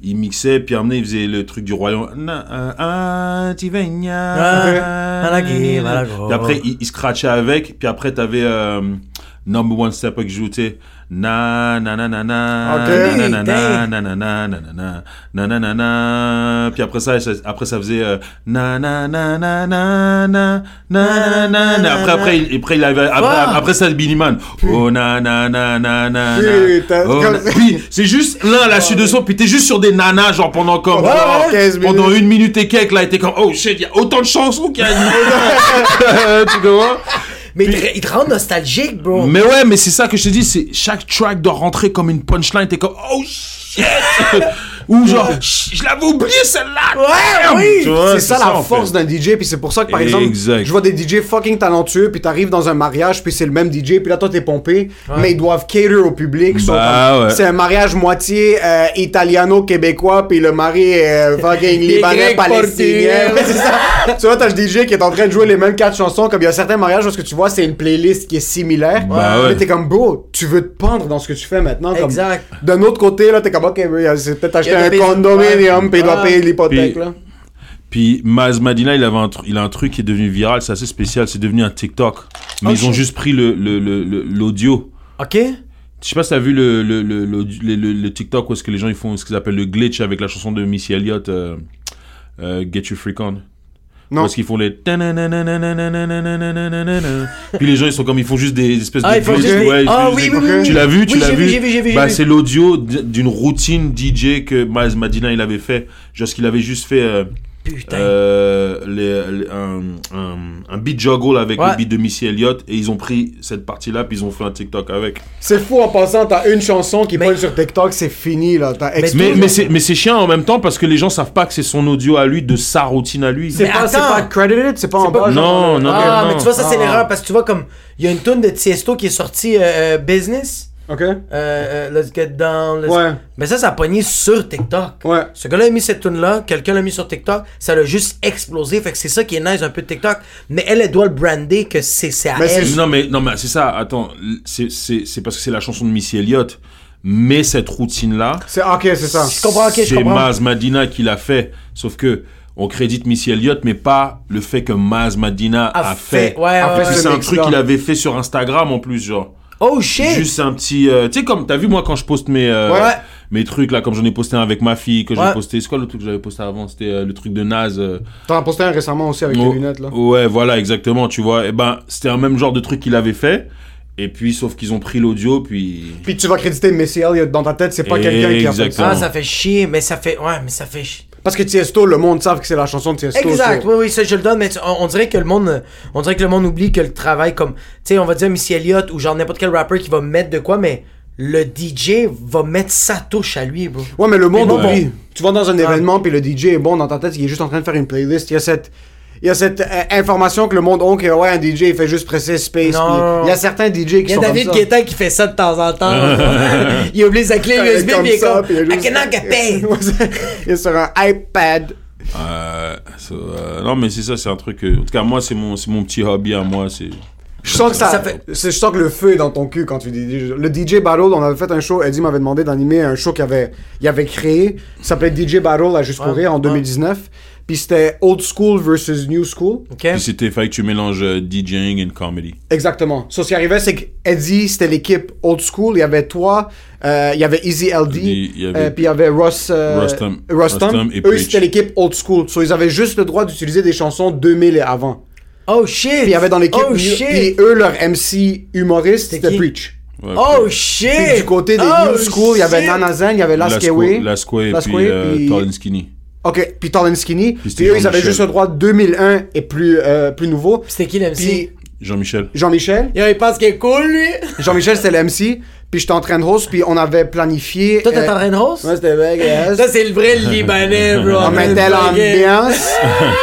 il mixait, puis donné, il faisait le truc du royaume. Na- euh, ah, tu vas gna-
Ah, malagé, malagro.
Puis après, il, il scratchait avec, puis après, t'avais euh, Number One Step qui sais, na na na na na na na na na na na na na na na na puis après ça après ça faisait euh, na na na na na na na na na après après après il avait après, ça Billy Man oh na na na na na oh, puis c'est juste l'un à la suite de son puis t'es juste sur des nanas genre pendant comme
Ouais,
genre,
ouais, 15 minutes.
pendant une minute et quelques là t'es comme oh shit il y a autant de chansons qu'il y a tu comprends
Mais il te- il te rend nostalgique, bro.
mais ouais, mais c'est ça que je te dis, c'est chaque track doit rentrer comme une punchline. T'es comme oh shit, ou genre je l'avais oublié celle-là.
Ouais,
Damn!
oui.
C'est ça la force d'un DJ, puis c'est pour ça que par exemple,
Exact.
je vois des DJ fucking talentueux, puis t'arrives dans un mariage, puis c'est le même DJ, puis là toi t'es pompé, mais ils doivent cater au public.
Bah, ouais.
C'est un mariage moitié euh, italiano-québécois, puis le mari est euh, fucking libanais
grec,
palestinien.
portugais.
c'est ça. tu vois, t'as le DJ qui est en train de jouer les mêmes quatre chansons, comme il y a certains mariages où ce que tu vois, c'est une playlist qui est similaire.
Bah, ouais.
Mais t'es comme, bro, tu veux te pendre dans ce que tu fais maintenant. comme-
Exact.
D'un autre côté, là, t'es comme, ok, c'est peut-être
Il y a
un condominium, puis il doit
Ouais.
payer l'hypothèque,
Puis-
là.
Puis Maz Madina, il avait un, il a un truc qui est devenu viral, c'est assez spécial, c'est devenu un TikTok. Mais
Oh,
ils ont juste pris le le- le- le- l'audio.
Ok.
Je sais pas si t'as vu le, le, le, le, le- le- le TikTok où est-ce que les gens ils font ce qu'ils appellent le glitch avec la chanson de Missy Elliott, euh, euh, Get Your Freak On.
Non.
Parce qu'ils font les. Puis les gens ils sont comme ils font juste des espèces
Ah,
de
juste des-
Ouais,
Ah oui, oui, oui.
Tu l'as vu,
Oui,
tu l'as vu.
vu, vu, vu,
Bah
vu.
c'est l'audio d'une routine DJ que Miles Madina il avait fait. Genre ce qu'il avait juste fait. euh,
Putain.
euh, les- les- un, un, un beat juggle avec
Ouais.
le beat de Missy Elliott et ils ont pris cette partie là puis ils ont fait un TikTok avec.
C'est fou en passant, t'as une chanson qui
Mais-
pointe sur TikTok, c'est fini là. T'as
Mais-
Mais,
explosé.
mais c'est chiant en même temps parce que les gens savent pas que c'est son audio à lui de sa routine à lui.
C'est pas, pas credited, c'est pas en bas.
Non,
euh,
non,
ah,
non.
mais tu vois, ça, c'est
Ah.
l'erreur parce que tu vois, comme il y a une tune de Tiesto qui est sortie euh, euh, Business.
Ok.
Euh, euh, let's get down. let's-
Ouais.
Mais ça, ça a pogné sur TikTok.
Ouais.
Ce gars-là a mis cette tune-là, quelqu'un l'a mis sur TikTok, ça l'a juste explosé. Fait que c'est ça qui est nice un peu de TikTok. Mais elle, elle doit le brander que c'est c'est à
Mais c'est-
elle.
Non mais non mais c'est ça. Attends, c'est c'est c'est parce que c'est la chanson de Missy Elliott. Mais cette routine là,
C'est ok, c'est ça.
Je comprends, ok, je
c'est
comprends.
Maz Madina qui l'a fait. Sauf que on crédite Missy Elliott, mais pas le fait que Maz Madina a,
A
fait.
fait, ouais,
c'est un truc qu'il avait fait sur Instagram en plus, genre.
Oh shit!
Juste un petit. euh, tu sais, comme. T'as vu, moi, quand je poste mes. euh,
Ouais.
Mes trucs, là, comme j'en ai posté un avec ma fille, que j'ai
Ouais.
posté. C'est quoi le truc que j'avais posté avant? C'était euh, le truc de Naz. euh,
T'en as posté un récemment aussi avec
Oh,
les lunettes là.
Ouais, voilà, exactement, tu vois. Et ben, c'était un même genre de truc qu'il avait fait. Et puis, sauf qu'ils ont pris l'audio, puis.
Puis tu vas créditer Missy Elliott dans ta tête, c'est pas quelqu'un qui a fait ça.
Ah, ça fait chier, mais ça fait. Ouais, mais ça fait chier.
Parce que Tiesto, le monde savent que c'est la chanson de Tiesto.
Exact, oui, oui, ça je le donne, mais tu- on, on dirait que le monde, on dirait que le monde oublie que le travail comme, tu sais, on va dire Missy Elliott ou genre n'importe quel rappeur qui va mettre de quoi, mais le DJ va mettre sa touche à lui, bro.
Ouais, mais le monde oublie. Tu vas dans un événement, puis le DJ est bon dans ta tête, il est juste en train de faire une playlist. Il y a cette. Il y a cette euh, information que le monde a que ouais un DJ il fait juste presser space.
Non.
Il y a certains DJ qui
Il y a
sont
David
comme ça.
Guetta qui fait ça de temps en temps. il oublie sa clé
Il est
USB,
comme
puis il est
ça,
comme,
il est
I
juste-
cannot get paid.
Ouais, c'est- il est sur un iPad.
Euh, euh, non, mais c'est ça, c'est un truc. en tout cas, moi, c'est mon, c'est mon petit hobby à moi. C'est.
Je sens que ça,
Ça fait-
je sens que le feu est dans ton cul quand tu dis DJ. Le DJ Battle, on avait fait un show, Eddie m'avait demandé d'animer un show qu'il avait, il avait créé, ça s'appelait DJ Battle à Juste pour
Ouais,
rire en
ouais.
2019. Puis c'était old school versus new school.
Ok.
Puis c'était, fallait que tu mélanges euh, DJing et comedy.
Exactement. So, ce qui arrivait, c'est que Eddie, c'était l'équipe old school. Il y avait toi, euh, il y avait Easy LD,
Il y avait-
euh, puis il y avait Ross, euh,
Rustum.
Rustum.
Rustum et
Eux, c'était l'équipe old school. So, ils avaient juste le droit d'utiliser des chansons 2000 et avant.
Oh shit!
Puis il y avait dans l'équipe,
Oh shit!
puis eux, leur MC humoriste,
C'était?
Preach.
Ouais,
Oh shit!
Puis du côté des
Oh,
new school, il y avait! Nana Zen, il y avait Laskewe.
Lasquay,
Lasquay,
puis, euh,
puis-
Tall and Skinny.
Ok, puis Tall and Skinny. Puis,
c'était
eux, ils avaient juste le droit 2001 et plus, euh, plus nouveau.
C'était qui l'MC?
Puis
Jean-Michel.
Jean-Michel.
Il pense qu'il est cool, lui!
Jean-Michel, c'était le MC. Puis j'étais en train de host, puis on avait planifié.
Toi, t'es
euh,
en train de host?
Ouais, c'était bien, yes.
Ça, c'est le vrai Libanais, bro.
On mettait l'ambiance.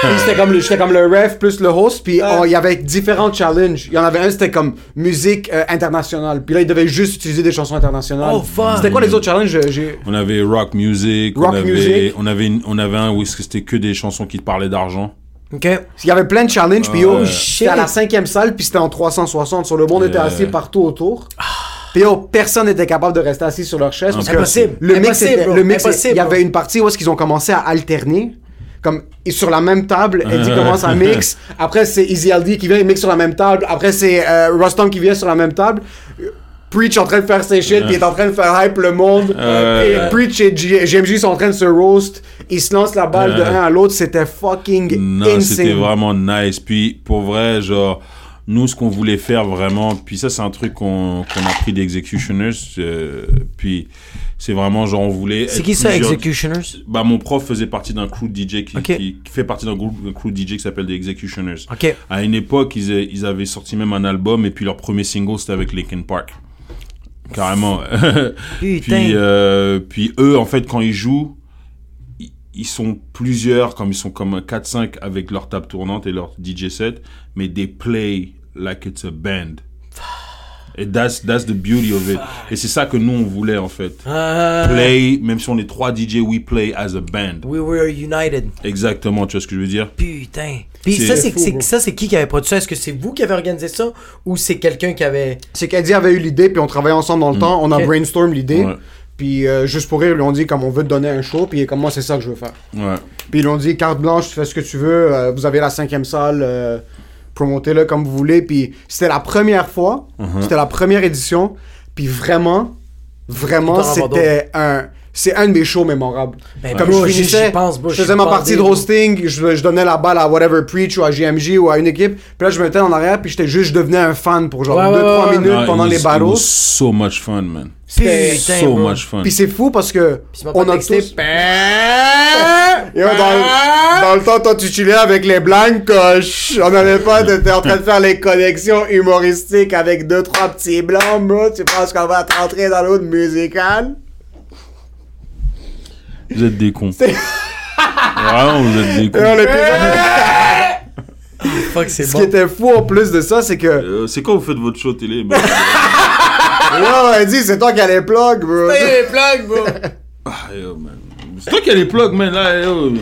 puis c'était comme le, j'étais comme le ref plus le host. Puis il y avait différents challenges. Il y en avait un, c'était comme musique euh, internationale. Puis là, il devait juste utiliser des chansons internationales.
Oh, fuck.
C'était quoi les autres challenges? J'ai- j'ai-
On avait rock music,
Rock
on, avait,
music.
on avait une- on avait un où c'était que des chansons qui parlaient d'argent.
Ok.
Il y avait plein de challenges. Puis yo,
Ouais.
c'était à la cinquième salle. Puis c'était en 360. Sur le monde était
Yeah.
assis partout autour. Puis yo, personne n'était capable de rester assis sur leur chaise. Parce que
Impossible.
le mix,
Impossible,
était- le mix,
Impossible,
il y avait une partie où est-ce qu'ils ont commencé à alterner. Comme et sur la même table, Eddie commence à mix. Après, c'est Easy Aldi qui vient, il mixe sur la même table. Après, c'est euh, Rustam qui vient sur la même table. Preach en train de faire ses shit, puis il est en train de faire hype le monde.
Euh,
et Preach et G- GMG sont en train de se roast. Ils se lancent la balle de
Ouais.
un à l'autre. C'était fucking
Non,
insane.
c'était vraiment nice. Puis pour vrai, genre, nous, ce qu'on voulait faire vraiment, puis ça, c'est un truc qu'on qu'on a pris d'Executioners. euh, puis c'est vraiment, genre, on voulait.
C'est qui ça, Executioners?
Bah, mon prof faisait partie d'un crew DJ qui, qui, qui fait partie d'un groupe crew DJ qui s'appelle The Executioners.
Ok.
À une époque, ils, a- ils avaient sorti même un album et puis leur premier single c'était avec Linkin Park. Carrément. Puis, euh, puis eux, en fait, quand ils jouent, ils- sont plusieurs, comme ils sont comme 4-5 avec leur table tournante et leur DJ set, mais they play like it's a band. Et that's, that's the beauty of it. Et c'est ça que nous, on voulait, en fait.
Ah,
Play, même si on est trois DJ, we play as a band.
we were united.
Exactement, tu vois ce que je veux dire?
Putain. Puis ça, c'est ça, c'est qui qui avait produit ça? Est-ce que c'est vous qui avez organisé ça ou c'est quelqu'un qui avait.
C'est qu'Eddie avait eu l'idée, puis on travaillait ensemble dans le temps. On a
Ok.
brainstorm l'idée.
Ouais.
Puis euh, juste pour rire, ils lui ont dit comme on veut te donner un show, puis comme moi c'est ça que je veux faire.
Ouais.
Puis ils lui ont dit carte blanche, tu fais ce que tu veux, euh, vous avez la cinquième salle, euh, promotez-le comme vous voulez. Puis c'était la première fois,
Uh-huh.
c'était la première édition, puis vraiment, vraiment c'était un, c'est un de mes shows mémorables.
Ben,
comme
bro,
je finissais,
j'y pense, bro,
je faisais ma partie de roasting, je, je donnais la balle à whatever Preach ou à JMJ ou à une équipe. Puis là je me mettais en arrière, puis j'étais juste, je devenais un fan pour genre
Ouais,
2-3
ouais, ouais,
minutes
Ah,
pendant
it
les
was-
battles.
Was so much fun, man.
C'était-
so
bro.
much fun.
Puis c'est fou parce que on
pas
a
texté.
tous... Yo, dans, dans le temps, toi, tu chillais avec les blancoches. On n'avait pas, t'étais en train de faire les connexions humoristiques avec deux, trois petits blancs, bro. Tu penses qu'on va te rentrer dans l'autre musicale?
Vous êtes des cons. Vraiment, vous êtes des
Et on
cons.
était-
Fuck, c'est
Ce
bon.
qui était fou en plus de ça, c'est que...
Euh, c'est quand vous faites votre show télé man?
Yo, elle dit, c'est toi qui as les plugs, bro.
Hey, les plugs, bro.
Ah, yo, man. C'est toi qui as les plugs, man. Là, yo.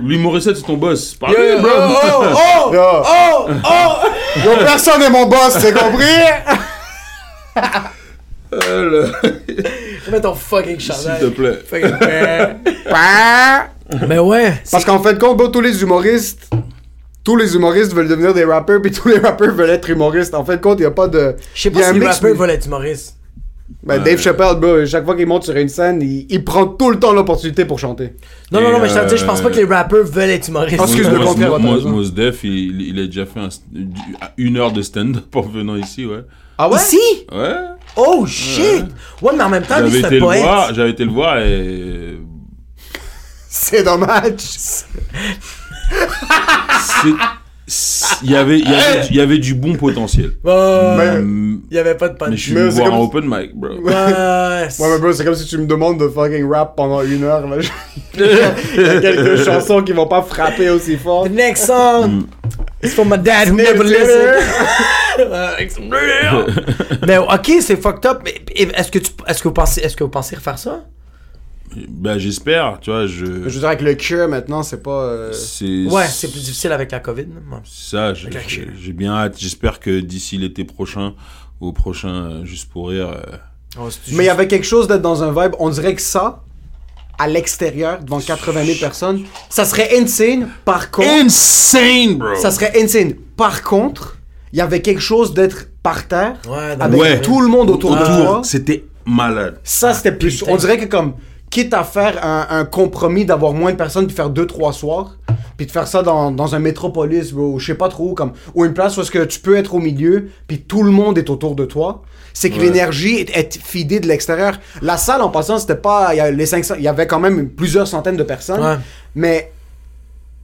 Louis Morissette, c'est ton boss. Parlez,
Yo,
bro.
oh, oh,
Yo,
oh, oh.
yo, personne n'est mon boss, c'est compris?
Euh, le-
Mets ton fucking
S'il
chandail.
te plaît.
Fucking Mais ouais.
Parce qu'en fait de compte, tous les humoristes, tous les humoristes veulent devenir des rappeurs, puis tous les rappeurs veulent être humoristes. En fait de compte, il n'y a pas de.
Je sais pas si les rappeurs
mais-
veulent être humoristes.
Ben, Dave Chappelle, bro, chaque fois qu'il monte sur une scène, il, il prend tout le temps l'opportunité pour chanter.
Non, non, non, mais je t'en dis, je pense pas
euh,
que les rappeurs veulent être humoristes.
Ah, excuse le
Mos- Mos- Def, il, il a déjà fait un- une heure de stand-up en venant ici, ouais.
Ah
Ici?
Ouais.
Oh shit! Ouais, mais en même temps, lui,
J'avais
c'est
été
un
le
poète.
voir, j'avais été le voir et
C'est dommage.
il y avait il y avait du- il y avait du bon potentiel.
Mais-
Mm,
il y avait pas de
Mais je
punch.
suis
Mais
venu
c'est
voir un open mic, bro.
Ouais,
Ouais, mais bro, c'est comme si tu me demandes de fucking rap pendant une heure. là. Il y a quelques chansons qui vont pas frapper aussi fort.
The next song is for my dad who never listened. Uh, make some real. mais ok, c'est fucked up. Mais est-ce que tu, est-ce que vous pensez, est-ce que vous pensez refaire ça?
Ben j'espère, tu vois,
Je
je
dire, avec le cure maintenant, c'est pas. euh,
c'est
Ouais, c'est plus difficile avec la COVID.
ça, j'ai bien hâte, j'espère que d'ici l'été prochain ou au prochain euh, juste pour rire euh,
Oh,
Mais il y avait quelque chose d'être dans un vibe. On dirait que ça, à l'extérieur, devant 80 000 personnes, ça serait insane. Par contre.
insane, bro.
Ça serait insane. Par contre, il y avait quelque chose d'être par terre.
Ouais,
avec
Ouais.
tout le monde autour de toi.
c'était malade.
Ça, c'était plus.
putain.
On dirait que comme. Quitte à faire un, un compromis d'avoir moins de personnes, puis faire deux, trois soirs, puis de faire ça dans, dans un métropolis, ou je sais pas trop, où, comme, ou une place où est-ce que tu peux être au milieu, puis tout le monde est autour de toi, c'est que
Ouais.
l'énergie est, est fidée de l'extérieur. La salle, en passant, c'était pas. Il y, a les 500 il y avait quand même plusieurs centaines de personnes,
Ouais.
mais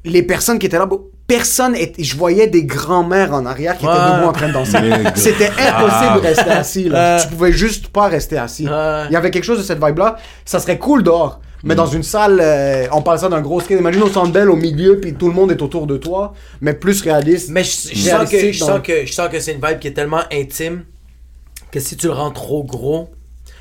les personnes qui étaient là, personne était, je voyais des grands-mères en arrière qui étaient
Ouais.
debout en train de danser. C'était impossible de rester assis, là.
Ouais.
Tu pouvais juste pas rester assis. Il y avait quelque chose de cette vibe-là. Ça serait cool dehors. Mais dans une salle, euh, on parle ça d'un gros skate. Imagine au centre belle, au milieu, puis tout le monde est autour de toi, mais plus réaliste.
Mais je, je sens que, je,
dans-
sens que, je sens que c'est une vibe qui est tellement intime que si tu le rends trop gros,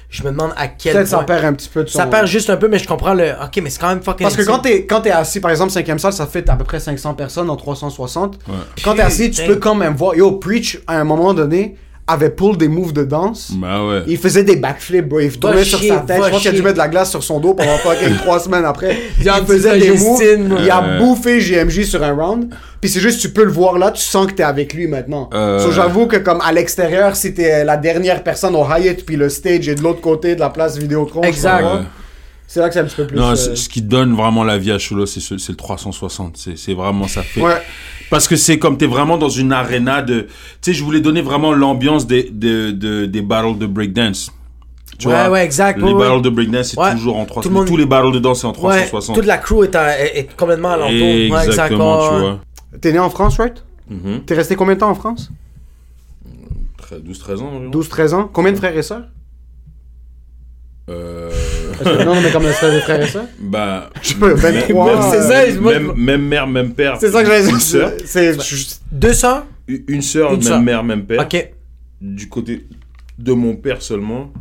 je me demande à quel
Peut-être ça
point.
perd un petit peu de son...
Ça perd juste un peu, mais je comprends le. Ok, mais c'est quand même fucking.
Parce que
intime.
quand t'es, quand t'es assis, par exemple, 5ème salle, ça fait à peu près 500 personnes en 360. Quand t'es assis, tu peux quand même voir. Yo, Preach, à un moment donné, avait pull des moves de danse.
Bah ouais.
Il faisait des backflips, bro. Il tournait sur sa tête. Je pense qu'il a dû mettre de la glace sur son dos pendant fucking trois semaines après. Il faisait des
Justine,
moves. Il a bouffé JMJ sur un round. Puis c'est juste, tu peux le voir là, tu sens que t'es avec lui maintenant.
Euh.
So, j'avoue que comme à l'extérieur, si t'es la dernière personne au Hyatt, puis le stage est de l'autre côté de la place Vidéotron.
Exact.
je pas. C'est là que c'est un petit peu plus.
Non,
euh,
ce qui donne vraiment la vie à Cholo, c'est ce- c'est le 360. C'est c'est vraiment ça fait.
Ouais.
Parce que c'est comme t'es vraiment dans une arena de. Tu sais, je voulais donner vraiment l'ambiance des, de, de- des battles de breakdance. Tu
Ouais,
vois,
ouais, exact,
Les
ouais, ouais.
battles de breakdance, c'est
Ouais.
toujours en
Tout
360.
le monde-
Tous les battles de danse, c'est en
Ouais,
360.
toute la crew est, à- est, est complètement. Ouais, exact,
Exactement,
ouais,
tu vois.
T'es né en France, right?
Mhm.
T'es resté combien de temps en France?
12-13 ans environ.
12-13 ans. Combien de frères et sœurs?
Euh,
que- non, mais comme les frères et sœurs?
bah.
Je pas, 23.
même,
c'est
ça,
même,
moi,
même, même mère, même père.
C'est ça que j'allais
Une
dire.
sœur.
C'est. je-
Deux sœurs
Une sœur,
Une
même
sœur.
mère, même père.
Ok.
Du côté de mon père seulement.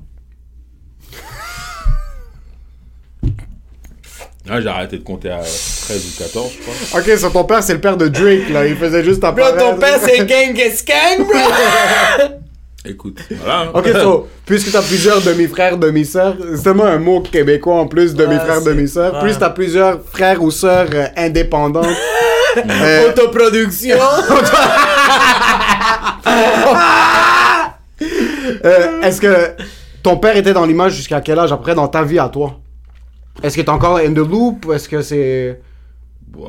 Ah, j'ai arrêté de compter à 13 ou 14, je crois.
Ok, ça, ton père, c'est le père de Drake, là. Il faisait juste
Bro,
apparaître.
ton père c'est Genghis Khan, bro!
Écoute, voilà.
Ok, so, puisque t'as plusieurs demi-frères, demi-sœurs, c'est tellement un mot québécois en plus, demi-frère,
c'est-
demi-sœur.
ouais.
Plus t'as plusieurs frères ou sœurs euh, indépendantes. euh,
Autoproduction!
euh, Est-ce que ton père était dans l'image jusqu'à quel âge après dans ta vie à toi? Est-ce que t'es encore in the loop ou est-ce que c'est.
On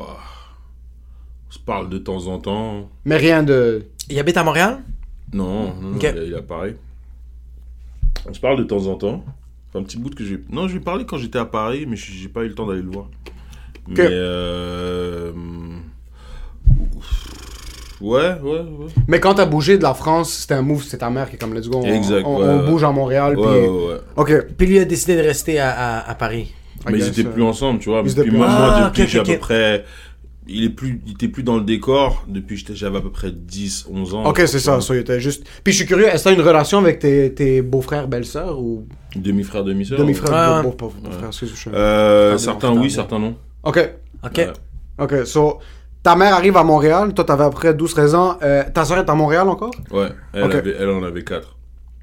se parle de temps en temps.
Mais rien de.
Il habite à Montréal?
Non, non, non,
Ok.
il, a, il a Paris. On se parle de temps en temps. Un petit bout que j'ai. Non, je lui ai parlé quand j'étais à Paris, mais j'ai j'ai pas eu le temps d'aller le voir. Mais. Euh... Ouais, ouais, ouais.
Mais quand t'as bougé de la France, c'était un move, c'est ta mère qui est comme let's go. On,
Exact,
on,
ouais,
on
ouais.
bouge à Montréal,
Ouais,
puis.
ouais, ouais.
Ok.
Puis lui a décidé de rester à, à, à Paris.
Mais ils
guess,
étaient
euh,
plus ensemble, tu vois.
ils
Puis
plus
moi,
Ah,
depuis
ok,
que j'ai à peu près. Il est plus, il était plus dans le décor depuis que j'étais- j'avais à peu près 10, 11 ans.
Ok, c'est ça, ça, il était juste. Puis je suis curieux, est-ce que t'as une relation avec tes, tes beaux-frères, belles-sœurs ou demi-frères,
Ouais, ouais.
beaux-
Euh,
Ah,
certains oui, certains non.
Ok,
Ok.
Ouais.
ok, so, ta mère arrive à Montréal, toi t'avais après 12-13 ans, euh, ta soeur est à Montréal encore?
Ouais, elle, avait, elle en avait 4.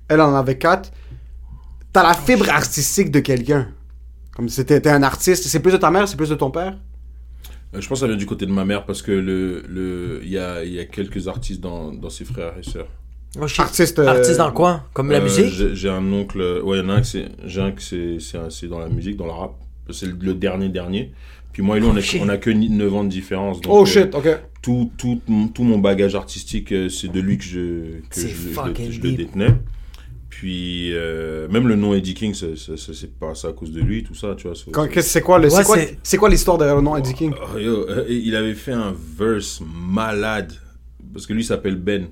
Elle en avait 4. T'as la fibre artistique de quelqu'un. Comme si t'étais un artiste, c'est plus de ta mère, c'est plus de ton père?
Je pense que ça vient du côté de ma mère parce que le, le, il y a, il y a quelques artistes dans, dans ses frères et sœurs.
Oh.
Artiste. euh,
Artiste dans quoi? Comme la
Euh,
musique?
j'ai- un oncle, ouais, il y en a un que c'est, j'ai un que c'est, c'est, dans la musique, dans le rap. C'est le, le dernier dernier. Puis moi et lui, on,
Oh,
a,
shit.
on a que 9 ans de différence. donc,
Oh
euh,
shit, ok.
tout, tout, mon- tout mon bagage artistique, euh, c'est de lui que je, que je, je le-
fucking
je le
deep.
détenais. Puis, euh, même le nom Eddie King, c'est, pas ça à cause de lui, tout ça, tu vois. c'est-
quoi le-
Ouais,
c'est quoi, quoi l'histoire derrière le nom Eddie King?
Oh, yo, euh, il avait fait un verse malade parce que lui s'appelle Ben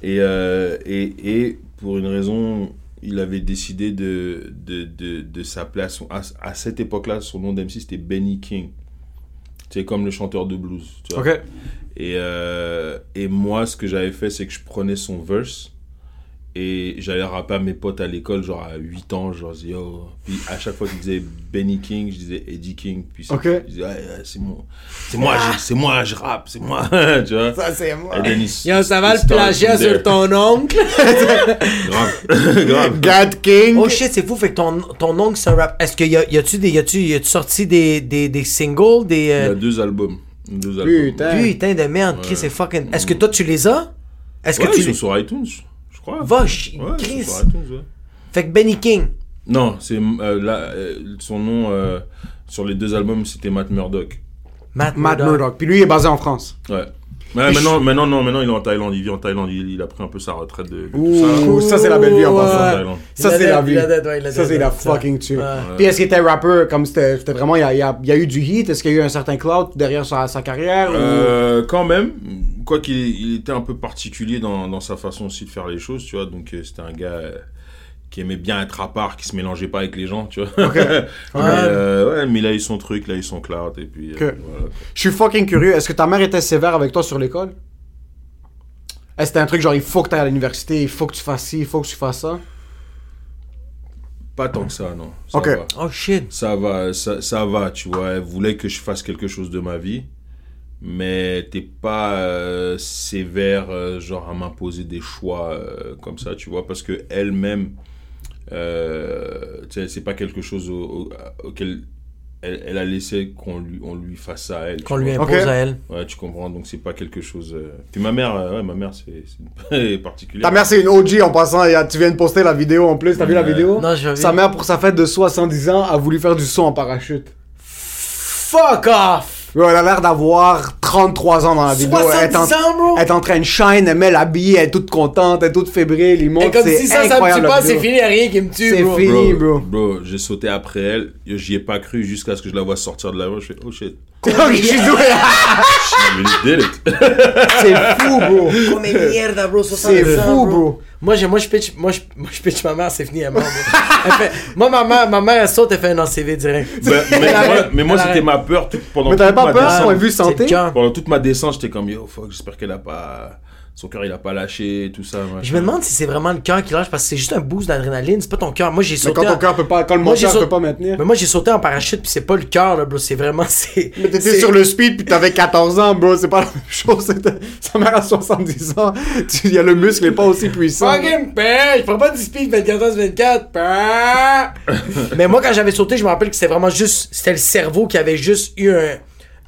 et, euh, et et pour une raison il avait décidé de de, de, de s'appeler à, son- à, à cette époque-là son nom d'MC c'était Benny King c'est comme le chanteur de blues tu vois. Et euh, et moi ce que j'avais fait c'est que je prenais son verse et j'allais rapper à mes potes à l'école, genre à 8 ans, genre, je disais, yo. Puis à chaque fois qu'ils disaient Benny King, je disais Eddie King. Puis je disais, ouais, ouais, c'est moi. C'est moi, je- c'est moi, je rappe, c'est moi. tu vois?
Ça, c'est moi.
Et then il-
Yo, ça va le plagiat sur ton oncle?
Grave. Grave.
God King.
Oh shit, c'est fou. Fait que ton, ton oncle, c'est un rap. Est-ce qu'il y a, y a-tu des, y a-tu, y a-tu sorti des, des, des singles, des.
Il y a
euh,
deux albums. Deux albums.
Putain.
Putain de merde, Chris, c'est fucking. Est-ce que toi tu les as? Est-ce
Ouais,
que tu
ils sont sur iTunes, je crois.
Va,
Ouais,
Chris.
iTunes, ouais.
Fait que Benny King.
Non, c'est euh, là, euh, son nom euh, sur les deux albums, c'était Matt Murdock.
Matt,
Matt
Murdock.
Murdock. Puis lui, il est basé en France.
Ouais. Ouais, maintenant, maintenant, non, maintenant, il est en Thaïlande. Il vit en Thaïlande. Il, il a pris un peu sa retraite de, de tout ça.
Ouh, ça c'est la belle vie en
Ouais.
passant.
Thaïlande.
Ça c'est la vie.
ouais,
Ça c'est la
ouais,
fucking tue.
Ouais.
Puis est-ce qu'il était rapper comme c'était vraiment il y a, il y eu du hit, est-ce qu'il y a eu un certain cloud derrière sa, sa carrière ou-
Euh, quand même, quoi qu'il il était un peu particulier dans, dans sa façon aussi de faire les choses, tu vois. Donc euh, c'était un gars euh, qui aimait bien être à part, qui se mélangeait pas avec les gens, tu vois. mais, euh, ouais, mais il a eu son truc, il a eu son cloud et puis. euh, voilà.
Je suis fucking curieux, est-ce que ta mère était sévère avec toi sur l'école? Est-ce que c'était un truc genre il faut que tu ailles à l'université, il faut que tu fasses ci, il faut que tu fasses ça?
Pas tant que ça, non. Ça
Ok.
va.
Oh shit.
Ça va, ça, ça va, tu vois. Elle voulait que je fasse quelque chose de ma vie, mais t'es pas euh, sévère, euh, genre à m'imposer des choix euh, comme ça, tu vois, parce que elle-même, euh, tu sais, c'est pas quelque chose au- au- auquel elle, elle a laissé qu'on lui, on lui fasse ça à elle.
Qu'on lui impose
Ok.
à elle.
Ouais, tu comprends, donc c'est pas quelque chose. euh, Puis ma mère, euh, ouais, ma mère, c'est particulier.
Ta mère c'est une OG en passant, tu viens de poster la vidéo en plus, t'as vu la vidéo?
Non, j'ai vu.
Sa mère pour sa fête de 70 ans a voulu faire du saut en parachute.
Fuck off!
Ouais, elle a l'air d'avoir 33 ans dans la vidéo. Elle est, en,
70 ans, bro!
elle est en train de shine, elle met l'habillé, elle est toute contente, elle est toute fébrile, il
Et
monte,
comme
c'est
si ça, ça me tue
la
pas, c'est fini, y'a rien qui me tue,
C'est
bro.
fini. bro.
Bro, j'ai sauté après elle, j'y ai pas cru jusqu'à ce que je la vois sortir de l'avion. Je fais, oh shit.
C'est fou, bro.
Comme merde, bro,
C'est
70 ans,
fou, bro.
Moi, j'ai- moi, je pitch, moi, je, moi, je pitch ma mère, c'est fini, elle bro. Elle fait- moi, ma mère, ma mère, elle saute, elle fait un ACV direct.
Ben, mais, moi, mais moi,
elle
c'était ma peur tout- pendant
Mais t'avais
toute
pas
ma
peur,
descente.
point de vue
C'est
santé.
Pendant toute ma descente, j'étais comme yo, fuck, j'espère qu'elle a pas. Son cœur, il a pas lâché, tout ça. machin.
Je me demande si c'est vraiment le cœur qui lâche parce que c'est juste un boost d'adrénaline, c'est pas ton cœur. Moi, j'ai
Mais
sauté.
quand ton
en-
cœur peut pas, quand le
Moi,
moteur peut pas maintenir.
Mais moi, j'ai sauté en parachute, puis c'est pas le cœur, là, bro. C'est vraiment. c'est-
Mais t'étais sur le speed pis t'avais 14 ans, bro, c'est pas la même chose. c'était- Sa mère a 70 ans, tu- y a le muscle est pas aussi puissant.
Fucking je prends pas du speed 24-24. pain. Mais moi, quand j'avais sauté, je me rappelle que c'était vraiment juste. C'était le cerveau qui avait juste eu un,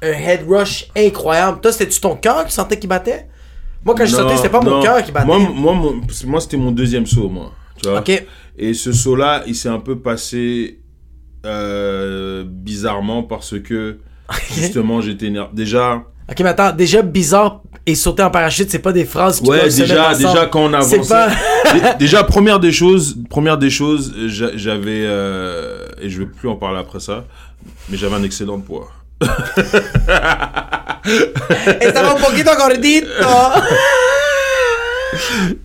un head rush incroyable. Toi, c'était-tu ton cœur qui sentait qu'il battait? Moi, quand j'ai sauté, c'était pas mon
non.
cœur qui battait.
Moi, moi, mon- moi c'était mon deuxième saut, moi. Tu vois.
Ok.
Et ce saut-là, il s'est un peu passé euh, bizarrement parce que justement, j'étais énervé. Déjà.
Ok, mais attends, déjà bizarre et sauter en parachute, c'est pas des phrases qui
Ouais,
peuvent se
déjà,
mettre ensemble.
déjà quand on
C'est
avançait.
pas.
Dé- déjà première des choses, première des choses, j'a- j'avais euh, et je vais plus en parler après ça, mais j'avais un excédent de poids.
Estaba un poquito gordito.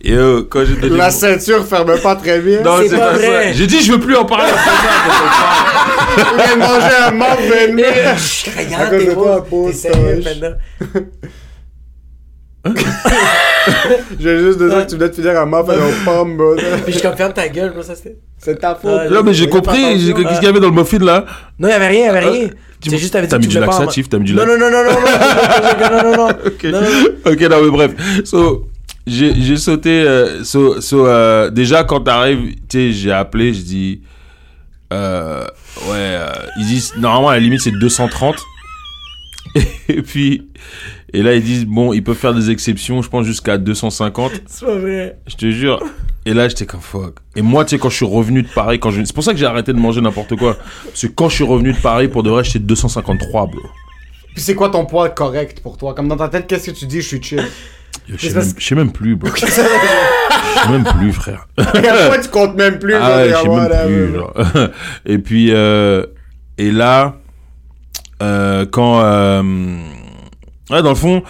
Euh, quand j'étais
La ceinture ferme pas très bien.
non,
C'est
c'est
pas
pas,
vrai.
ça. J'ai dit je veux plus en parler après ça.
Il vient de manger un muffin.
Je suis
À cause de toi,
T'es
pauvre
sérieux,
toche.
Panda?
J'ai juste besoin que tu venais de finir un muffin aux pommes, bro.
Puis je confirme ta gueule, ça c'était.
C'est ta faute.
Ouais,
Non mais j'ai compris, j'ai- qu'est-ce qu'il y avait dans le muffin là
Non, y'avait rien, y'avait rien. C'est juste avec
T'as mis du laxatif, t'as mis du
laxatif Non, non, non, non, non, non, non, non,
Ok,
non,
mais bref. So, j'ai sauté. so, déjà, quand t'arrives, tu sais, j'ai appelé, je dis. Ouais, ils disent. Normalement, la limite, c'est 230. Et puis. Et là, ils disent, bon, ils peuvent faire des exceptions, je pense, jusqu'à 250.
C'est vrai.
Je te jure. Et là, j'étais comme fuck. Et moi, tu sais, quand je suis revenu de Paris, quand je... c'est pour ça que j'ai arrêté de manger n'importe quoi. Parce que quand je suis revenu de Paris, pour de vrai, j'étais 253, bro.
Puis c'est quoi ton poids correct pour toi? Comme dans ta tête, qu'est-ce que tu dis? Je suis chill.
Yo, Je sais même, je sais même plus, bro. Je sais même plus, frère.
Point tu comptes même plus?
Ah je sais même plus, genre. Et puis, euh, et là, euh, quand, euh, ouais, dans le fond,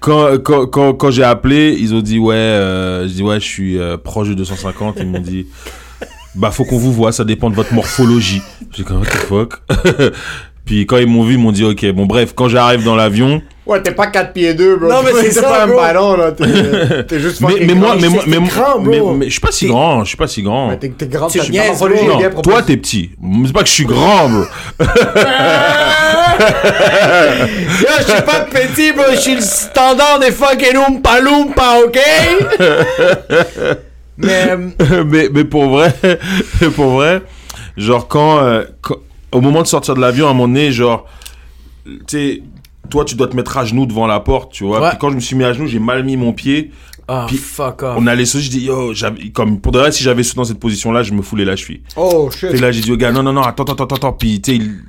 quand, j'ai appelé, ils ont dit, ouais, euh, je suis euh, proche de 250. Ils m'ont dit, bah, faut qu'on vous voit, ça dépend de votre morphologie. J'ai comme, what the fuck? Puis quand ils m'ont vu, ils m'ont dit, ok, bon, bref, quand j'arrive dans l'avion,
Ouais, t'es pas 4 pieds 2, bro.
Non, mais c'est
T'es pas un ballon, là. T'es t'es juste
mais, mais moi, mais moi,
t'es
mais, moi-
grand, bro.
mais, mais je suis pas si
T'es-
grand, je suis pas si grand.
Ouais, T'es t'es grand, est bien
toi t'es petit. C'est pas que je suis grand, bro.
Yo, je suis pas petit, bro. Je suis le standard des fucking Oompa Loompa, ok? Mais. euh,
mais, mais pour vrai, pour vrai, genre quand, euh, quand- au moment de sortir de l'avion, à un moment donné, genre, tu sais, toi, tu dois te mettre à genoux devant la porte, tu vois.
Ouais.
Puis quand je me suis mis à genoux, j'ai mal mis mon pied.
Ah,
Puis,
fuck off.
On allait sauter, je dis, yo, j'avais- comme, pour de vrai, si j'avais sauté dans cette position-là, je me foulais la cheville.
Oh shit.
Puis là, j'ai dit au gars, non, non, non, attends, attends, attends, attends. Puis, tu sais, il-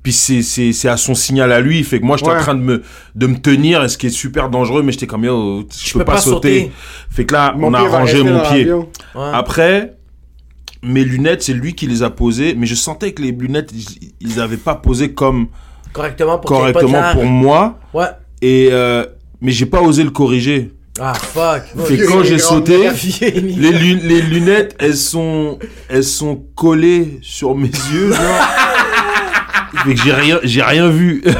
puis c'est, c'est, c'est à son signal à lui. Fait que moi, j'étais
Ouais.
en train de me, de me tenir, ce qui est super dangereux, mais j'étais comme, yo, je peux,
peux
pas,
pas
sauter.
sauter.
Fait que là,
Mon
on a rangé mon pied.
Ouais.
Après, mes lunettes, c'est lui qui les a posées, mais je sentais que les lunettes, ils, ils avaient pas posé comme,
Correctement pour pas de
correctement pour moi.
Ouais.
Et, euh, mais j'ai pas osé le corriger.
Ah, fuck.
Fait que quand j'ai sauté, les, lu- les lunettes, elles sont, elles sont collées sur mes yeux, genre. fait que j'ai rien, j'ai rien vu.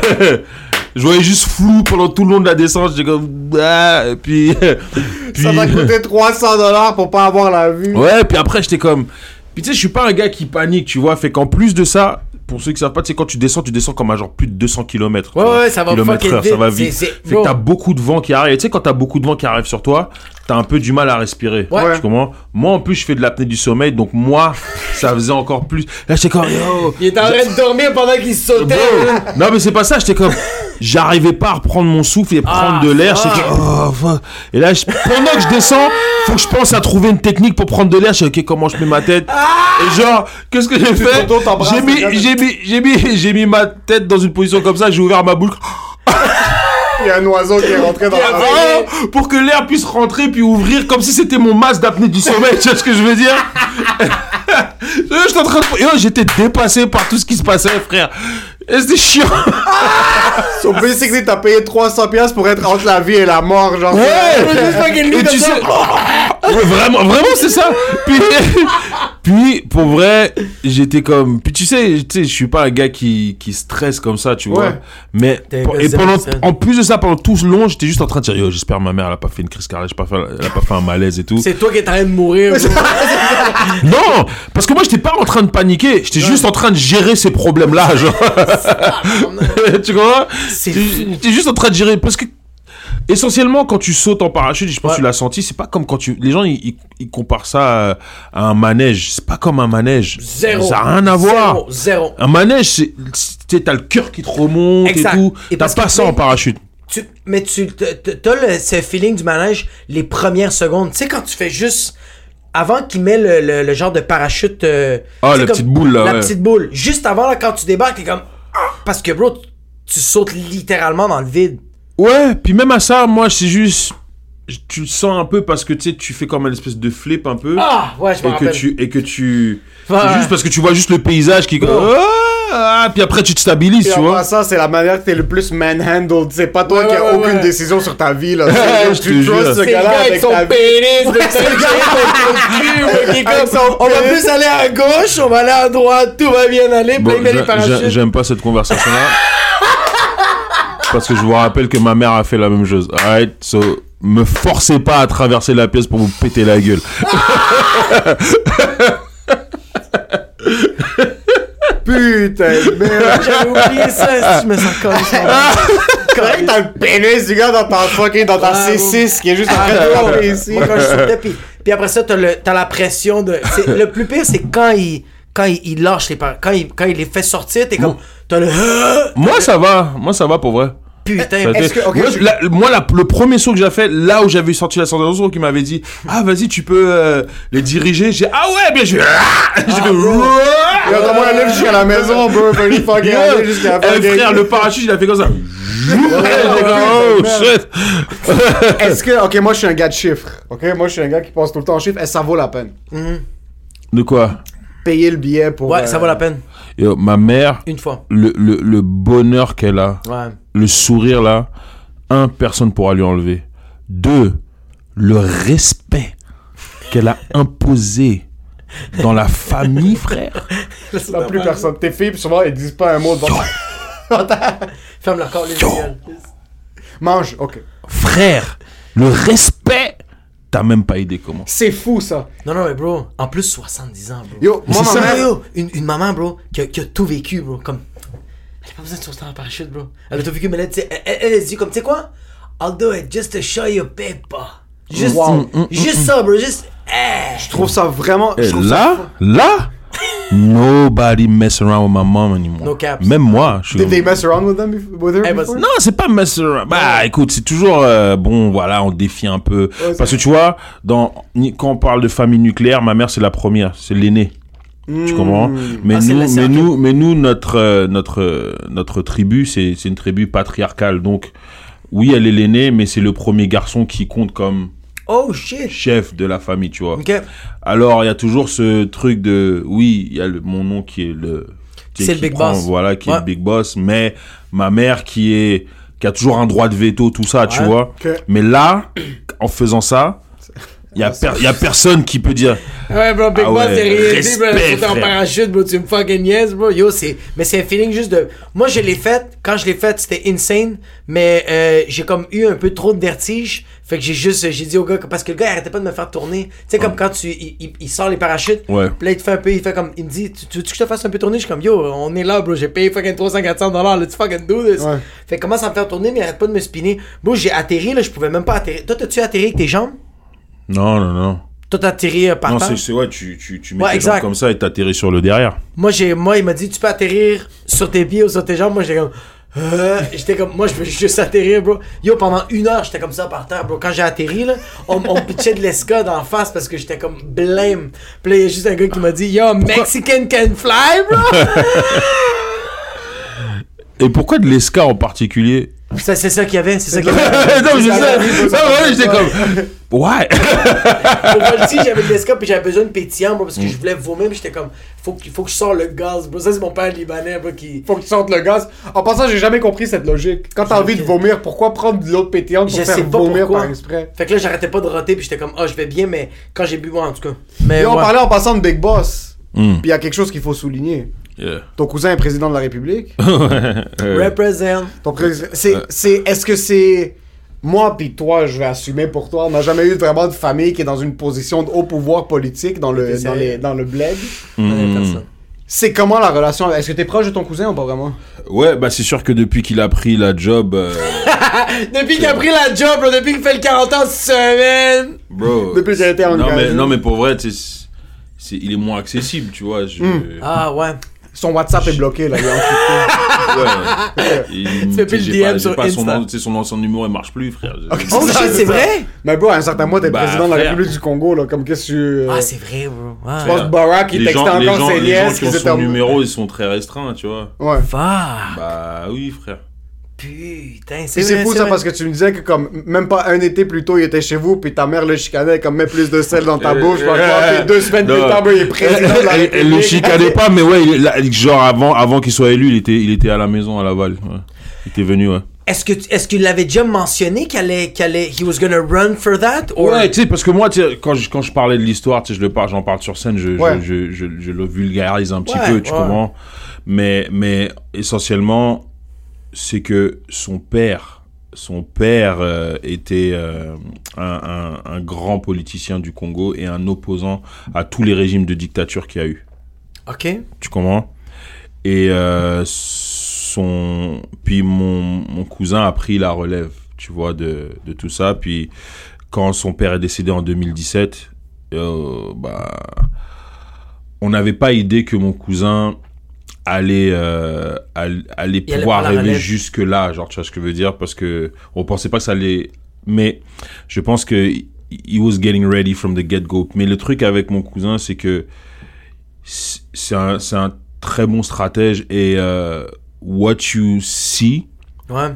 Je voyais juste flou pendant tout le long de la descente. J'étais comme, ah, et puis, puis,
Ça va coûter 300 dollars pour pas avoir la vue.
ouais, puis après j'étais comme, puis tu sais, je suis pas un gars qui panique, tu vois. Fait qu'en plus de ça, pour ceux qui savent pas, tu sais, quand tu descends, tu descends comme à genre plus de 200 km.
Ouais, ouais, ça va fucking
heure, ça
vite.
va
C'est-
vite.
c'est-
Fait que t'as beaucoup de vent qui arrive. Et tu sais, quand t'as beaucoup de vent qui arrive sur toi, t'as un peu du mal à respirer.
Ouais.
Tu comprends? Moi, en plus, je fais de l'apnée du sommeil, donc moi, ça faisait encore plus. Là, j'étais comme, yo.
Il est en train de dormir pendant qu'il sautait.
Non, mais c'est pas ça, j'étais comme. J'arrivais pas à reprendre mon souffle et prendre
Ah,
de l'air. J'étais comme, oh. Et là, je- pendant que je descends, faut que je pense à trouver une technique pour prendre de l'air. Je sais, ok, comment je mets ma tête? Et genre, qu'est-ce que j'ai fait? J'ai mis. J'ai mis, j'ai mis, j'ai mis ma tête dans une position comme ça, j'ai ouvert ma bouche.
Il y a un oiseau qui est rentré dans la
Ah, pour que l'air puisse rentrer puis ouvrir comme si c'était mon masque d'apnée du sommeil, tu vois ce que je veux dire? J'étais en train de... Yo, J'étais dépassé par tout ce qui se passait, frère. Et C'était chiant.
So basically, t'as payé 300 pièces pour être entre la vie et la mort, genre.
Et tu sais... Vraiment, vraiment, c'est ça. Puis, puis, pour vrai, j'étais comme... Puis tu sais, tu sais, je suis pas un gars qui, qui stresse comme ça, tu vois.
Ouais.
Mais, et pendant, en plus de ça, pendant tout ce long, j'étais juste en train de dire, yo, j'espère ma mère, elle a pas fait une crise cardiaque, elle a pas fait, elle a pas fait un malaise et tout.
C'est toi qui es en train de mourir.
Non, parce que moi j'étais pas en train de paniquer, j'étais juste en train de gérer ces problèmes-là, genre. tu comprends j'étais juste en train de gérer parce que essentiellement quand tu sautes en parachute, je pense
Ouais.
que tu l'as senti, c'est pas comme quand tu les gens ils, comparent ça à, à un manège, c'est pas comme un manège.
Zéro.
Ça a rien à voir.
Zéro. Zéro.
Un manège, c'est t'as le cœur qui te remonte
Exact.
et tout. T'as pas ça en parachute.
Tu, mais tu t'as le, ce feeling du manège les premières secondes. Tu sais, quand tu fais juste. Avant qu'il met le, le- le genre de parachute. euh,
Ah, la petite boule, là,
La
ouais.
petite boule. Juste avant, là, quand tu débarques, t'es comme. Ah! Parce que, bro, tu sautes littéralement dans le vide.
Ouais, puis même à ça, moi c'est juste tu le sens un peu parce que tu sais tu fais comme une espèce de flip un peu.
Ah, ouais, je me
et que
rappelle.
tu et que tu c'est juste parce que tu vois juste le paysage qui ah, puis après tu te stabilises tu vois
passant, c'est la manière que t'es le plus manhandled. C'est pas toi
Ouais,
qui as
ouais, ouais,
aucune
ouais.
décision sur ta vie, là. C'est-
je te
tu
jure.
trustes ce
C'est le
gars-là
gars avec
avec
son
ta vie.
pénis, le seul gars avec son cul, ouais, qui est
Avec
comme,
son
on va
pénis.
plus aller à gauche, on va aller à droite, tout va bien aller,
Bon,
plein de
j'a- j'a-
parachutes.
j'aime pas cette conversation là parce que je vous rappelle que ma mère a fait la même chose alright so me forcez pas à traverser la pièce pour vous péter la gueule
Putain de merde.
J'avais oublié ça, je me sens comme ça.
Correct, t'as le pénis du gars dans ta fucking, dans ta
Ah,
C6 qui est juste en train
Ah,
de
bro.
taper ici.
Moi, quand je sautais, puis, puis après ça, t'as, le, t'as la pression de. c'est- le plus pire, c'est quand il, quand il, il lâche les par- quand il, quand il les fait sortir, t'es comme. T'as le.
moi ça va moi ça va pour vrai
Putain,
Est-ce que- ok,
moi,
je-
la- moi, la- le premier saut que j'ai fait, là où j'avais sorti la sensation, qui m'avait dit Ah, vas-y, tu peux euh, les diriger. J'ai Ah ouais, bien, je
Ah,
J'ai fait,
aller jusqu'à la maison, bro. Fucking aller jusqu'à la
Eh, frère, le parachute, il a fait comme ça. Oh shit.
Est-ce que, ok, moi je suis un gars de chiffres. Ok, moi je suis un gars qui pense tout le temps en chiffres. Est-ce que ça vaut la peine?
De quoi?
Payer le billet pour.
Ouais,
euh,
ça vaut la peine.
Yo, Ma mère,
Une fois.
le, le, le bonheur qu'elle a,
Ouais.
le sourire là, un, personne pourra lui enlever. Deux, le respect qu'elle a imposé dans la famille, frère.
Ça plus personne. Tes filles, souvent, elles disent pas un mot devant.
Ferme la corps, les.
Mange, ok.
Frère, le respect, t'as même pas idée comment.
C'est fou ça.
Non, non, mais bro, en plus 70 ans, bro.
Yo, moi,
c'est
ma
ça,
mère.
Yo, une, une maman, bro, qui a, qui a tout vécu, bro. Comme. Elle a pas besoin de sauter en parachute, bro. Elle a tout vécu, mais là, elle, elle, elle, elle dit comme, tu sais quoi? I'll do it just to show you paper. Juste,
Wow.
juste ça, bro. Juste. Eh.
Je trouve ça vraiment. je ça
là, là, Nobody mess around with my mom anymore.
No caps.
Même moi. Je
Did they mess around with them bef- with her
Eh,
before?
vas-y.
Non, c'est pas mess around. Bah, écoute, c'est toujours euh, bon. Voilà, on défie un peu.
Ouais,
Parce que tu vois, dans ni- quand on parle de famille nucléaire, ma mère c'est la première, c'est l'aînée. Tu comprends? Mais
Ah,
nous, mais nous, mais nous, notre euh, notre euh, notre tribu, c'est c'est une tribu patriarcale. Donc, oui, elle est l'aînée, mais c'est le premier garçon qui compte comme
Oh shit.
chef de la famille, tu vois. Alors, il y a toujours ce truc de, oui, il y a le- mon nom qui est le,
C'est le big
prend,
boss.
Voilà, qui est le big boss, mais ma mère qui est, qui a toujours un droit de veto, tout ça, tu vois. Mais là, en faisant ça, il y a, per- a personne qui peut dire,
Ouais, bro, Big
Ah
Boss,
ouais,
t'es réalisé, bro, en parachute, bro, tu me fucking yes, bro. Yo, c'est, mais c'est un feeling juste de, moi, je l'ai fait, quand je l'ai fait, c'était insane, mais, euh, j'ai comme eu un peu trop de vertige, fait que j'ai juste, j'ai dit au gars, que- parce que le gars, il arrêtait pas de me faire tourner, tu sais, comme quand tu, il, il- il sort les parachutes,
Ouais.
puis là, il te fait un peu, il fait comme, il me dit, tu, tu veux que je te fasse un peu tourner? Je suis comme, yo, on est là, bro, j'ai payé fucking 300, 400 dollars, let's fucking do this.
Ouais.
Fait que commence à me faire tourner, mais il arrête pas de me spinner. Bro, j'ai atterri, là, je pouvais même pas atterrir. Toi, t'as-tu atterri avec tes jambes?
Non, non, non.
Toi, t'as atterri euh, par
Non,
terre?
c'est, c'est, ouais, tu, tu, tu mets
Ouais,
tes
exact.
comme ça et t'atterris sur le derrière.
Moi, j'ai, moi, il m'a dit, tu peux atterrir sur tes pieds ou sur tes jambes. Moi, j'étais comme, euh, j'étais comme, moi, je veux juste atterrir, bro. Yo, pendant une heure, j'étais comme ça par terre, bro. Quand j'ai atterri, là, on, on pitchait de l'escode en face parce que j'étais comme blême. Puis là, il y a juste un gars qui m'a dit, yo, Mexican can fly, bro.
Et pourquoi de l'escar en particulier?
C'est ça qu'il y avait, c'est ça qu'il y avait.
Non, je sais. Non,
ça,
ouais, j'étais comme, ouais.
Pour moi, aussi, j'avais de l'escope et j'avais besoin de pétillant, bro, parce que je voulais vomir. Puis j'étais comme, faut, qu'il faut que je sors le gaz, bro. Ça, c'est mon père libanais, bro, qui.
Faut que tu sortes le gaz. En passant, j'ai jamais compris cette logique. Quand t'as envie de vomir, pourquoi prendre de l'eau pétillante pour
Je
faire
sais pas
vomir
pourquoi.
par exprès?
Fait que là, j'arrêtais pas de roter, puis j'étais comme, oh, je vais bien, mais quand j'ai bu, moi, en tout cas. Mais
Et on
ouais.
parlait en passant de Big Boss.
Hmm.
Puis il y a quelque chose qu'il faut souligner.
Yeah.
Ton cousin est président de la République?
Euh,
Represent.
Ton prés- c'est, c'est, est-ce que c'est moi puis toi, je vais assumer pour toi? On n'a jamais eu vraiment de famille qui est dans une position de haut pouvoir politique dans le,
C'est
dans, les, dans le bled.
hmm.
C'est comment la relation? Est-ce que t'es proche de ton cousin ou pas vraiment?
Ouais, bah c'est sûr que depuis qu'il a pris la job, euh,
Depuis qu'il a pris la job, bro, depuis qu'il fait le 40 ans semaine.
bro.
Depuis qu'il a été
non
engagé.
mais, non mais pour vrai, tu sais, c'est, il est moins accessible, tu vois. Je,
Ah ouais.
Son WhatsApp est bloqué là. Il est encrypté.
ouais. Il-
fais plus
tu
le DM sur
pas son
Insta.
nom, tu sais, son, son numéro il marche plus, frère.
Oh shit,
c'est
vrai?
Mais bro, à un certain mois, t'es
Bah,
président de la. République du Congo là. Comme qu'est-ce que tu. euh,
Ah, c'est vrai, bro.
Je
Ouais.
pense que Barack il
les
textait
gens, les
encore
gens,
ses
les gens
nièces
qui ont son numéro, ils sont très restreints, tu vois.
Ouais.
Va.
Bah oui, frère.
Putain,
Et
c'est
fou ça parce que tu me disais que comme même pas un été plus tôt il était chez vous puis ta mère le chicanait comme mets plus de sel dans ta
Euh,
bouche par
euh,
exemple, puis deux semaines plus tard bro, il est président de la
Elle, elle le
République.
chicanait pas, mais ouais, il genre avant, avant qu'il soit élu, il était, il était à la maison à Laval. ouais. Il était venu, ouais.
Est-ce que est-ce qu'il l'avait déjà mentionné qu'elle allait qu'elle allait he was gonna run for that or?
Ouais, tu sais, parce que moi, tu sais, quand je, quand je parlais de l'histoire, tu sais, je le parle, j'en parle sur scène, je,
Ouais.
je, je, je, je le vulgarise un petit
Ouais,
peu, tu
ouais.
comprends? Mais, mais essentiellement, c'est que son père, son père euh, était euh, un, un, un grand politicien du Congo et un opposant à tous les régimes de dictature qu'il y a eu.
OK.
Tu comprends? Et euh, son, puis mon, mon cousin a pris la relève, tu vois, de, de tout ça. Puis quand son père est décédé en 2017, euh, bah, on n'avait pas idée que mon cousin allait, euh, all- allait
Il allait
pouvoir arriver jusque là, genre, tu vois ce que je veux dire? Parce que on pensait pas que ça allait. Mais je pense que he was getting ready from the get-go. Mais le truc avec mon cousin, c'est que c'est un, c'est un très bon stratège et euh, what you see,
Ouais.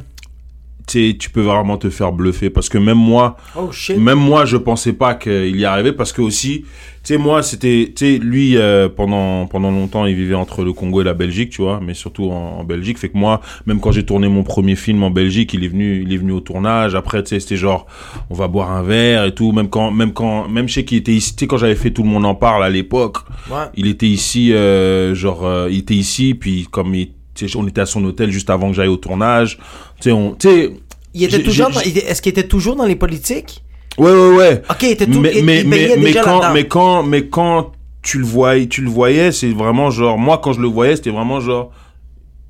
tu peux vraiment te faire bluffer parce que même moi,
Oh
même moi, je pensais pas qu'il y arrivait parce que aussi, tu sais, moi, c'était, tu sais, lui, euh, pendant, pendant longtemps, il vivait entre le Congo et la Belgique, tu vois, mais surtout en, en Belgique. Fait que moi, même quand j'ai tourné mon premier film en Belgique, il est venu, il est venu au tournage. Après, tu sais, c'était genre, on va boire un verre et tout. Même quand, même quand, même sais qu'il était ici, tu sais, quand j'avais fait Tout le monde en parle à l'époque,
Ouais.
il était ici, euh, genre, euh, il était ici, puis comme il, on était à son hôtel juste avant que j'aille au tournage. Tu sais, on, tu sais,
Il était toujours est-ce qu'il était toujours dans les politiques?
Ouais, ouais, ouais.
OK, il était tout
mais,
il,
mais,
il
mais, quand, mais quand, mais quand tu le voyais, tu le voyais, c'est vraiment genre, moi, quand je le voyais, c'était vraiment genre,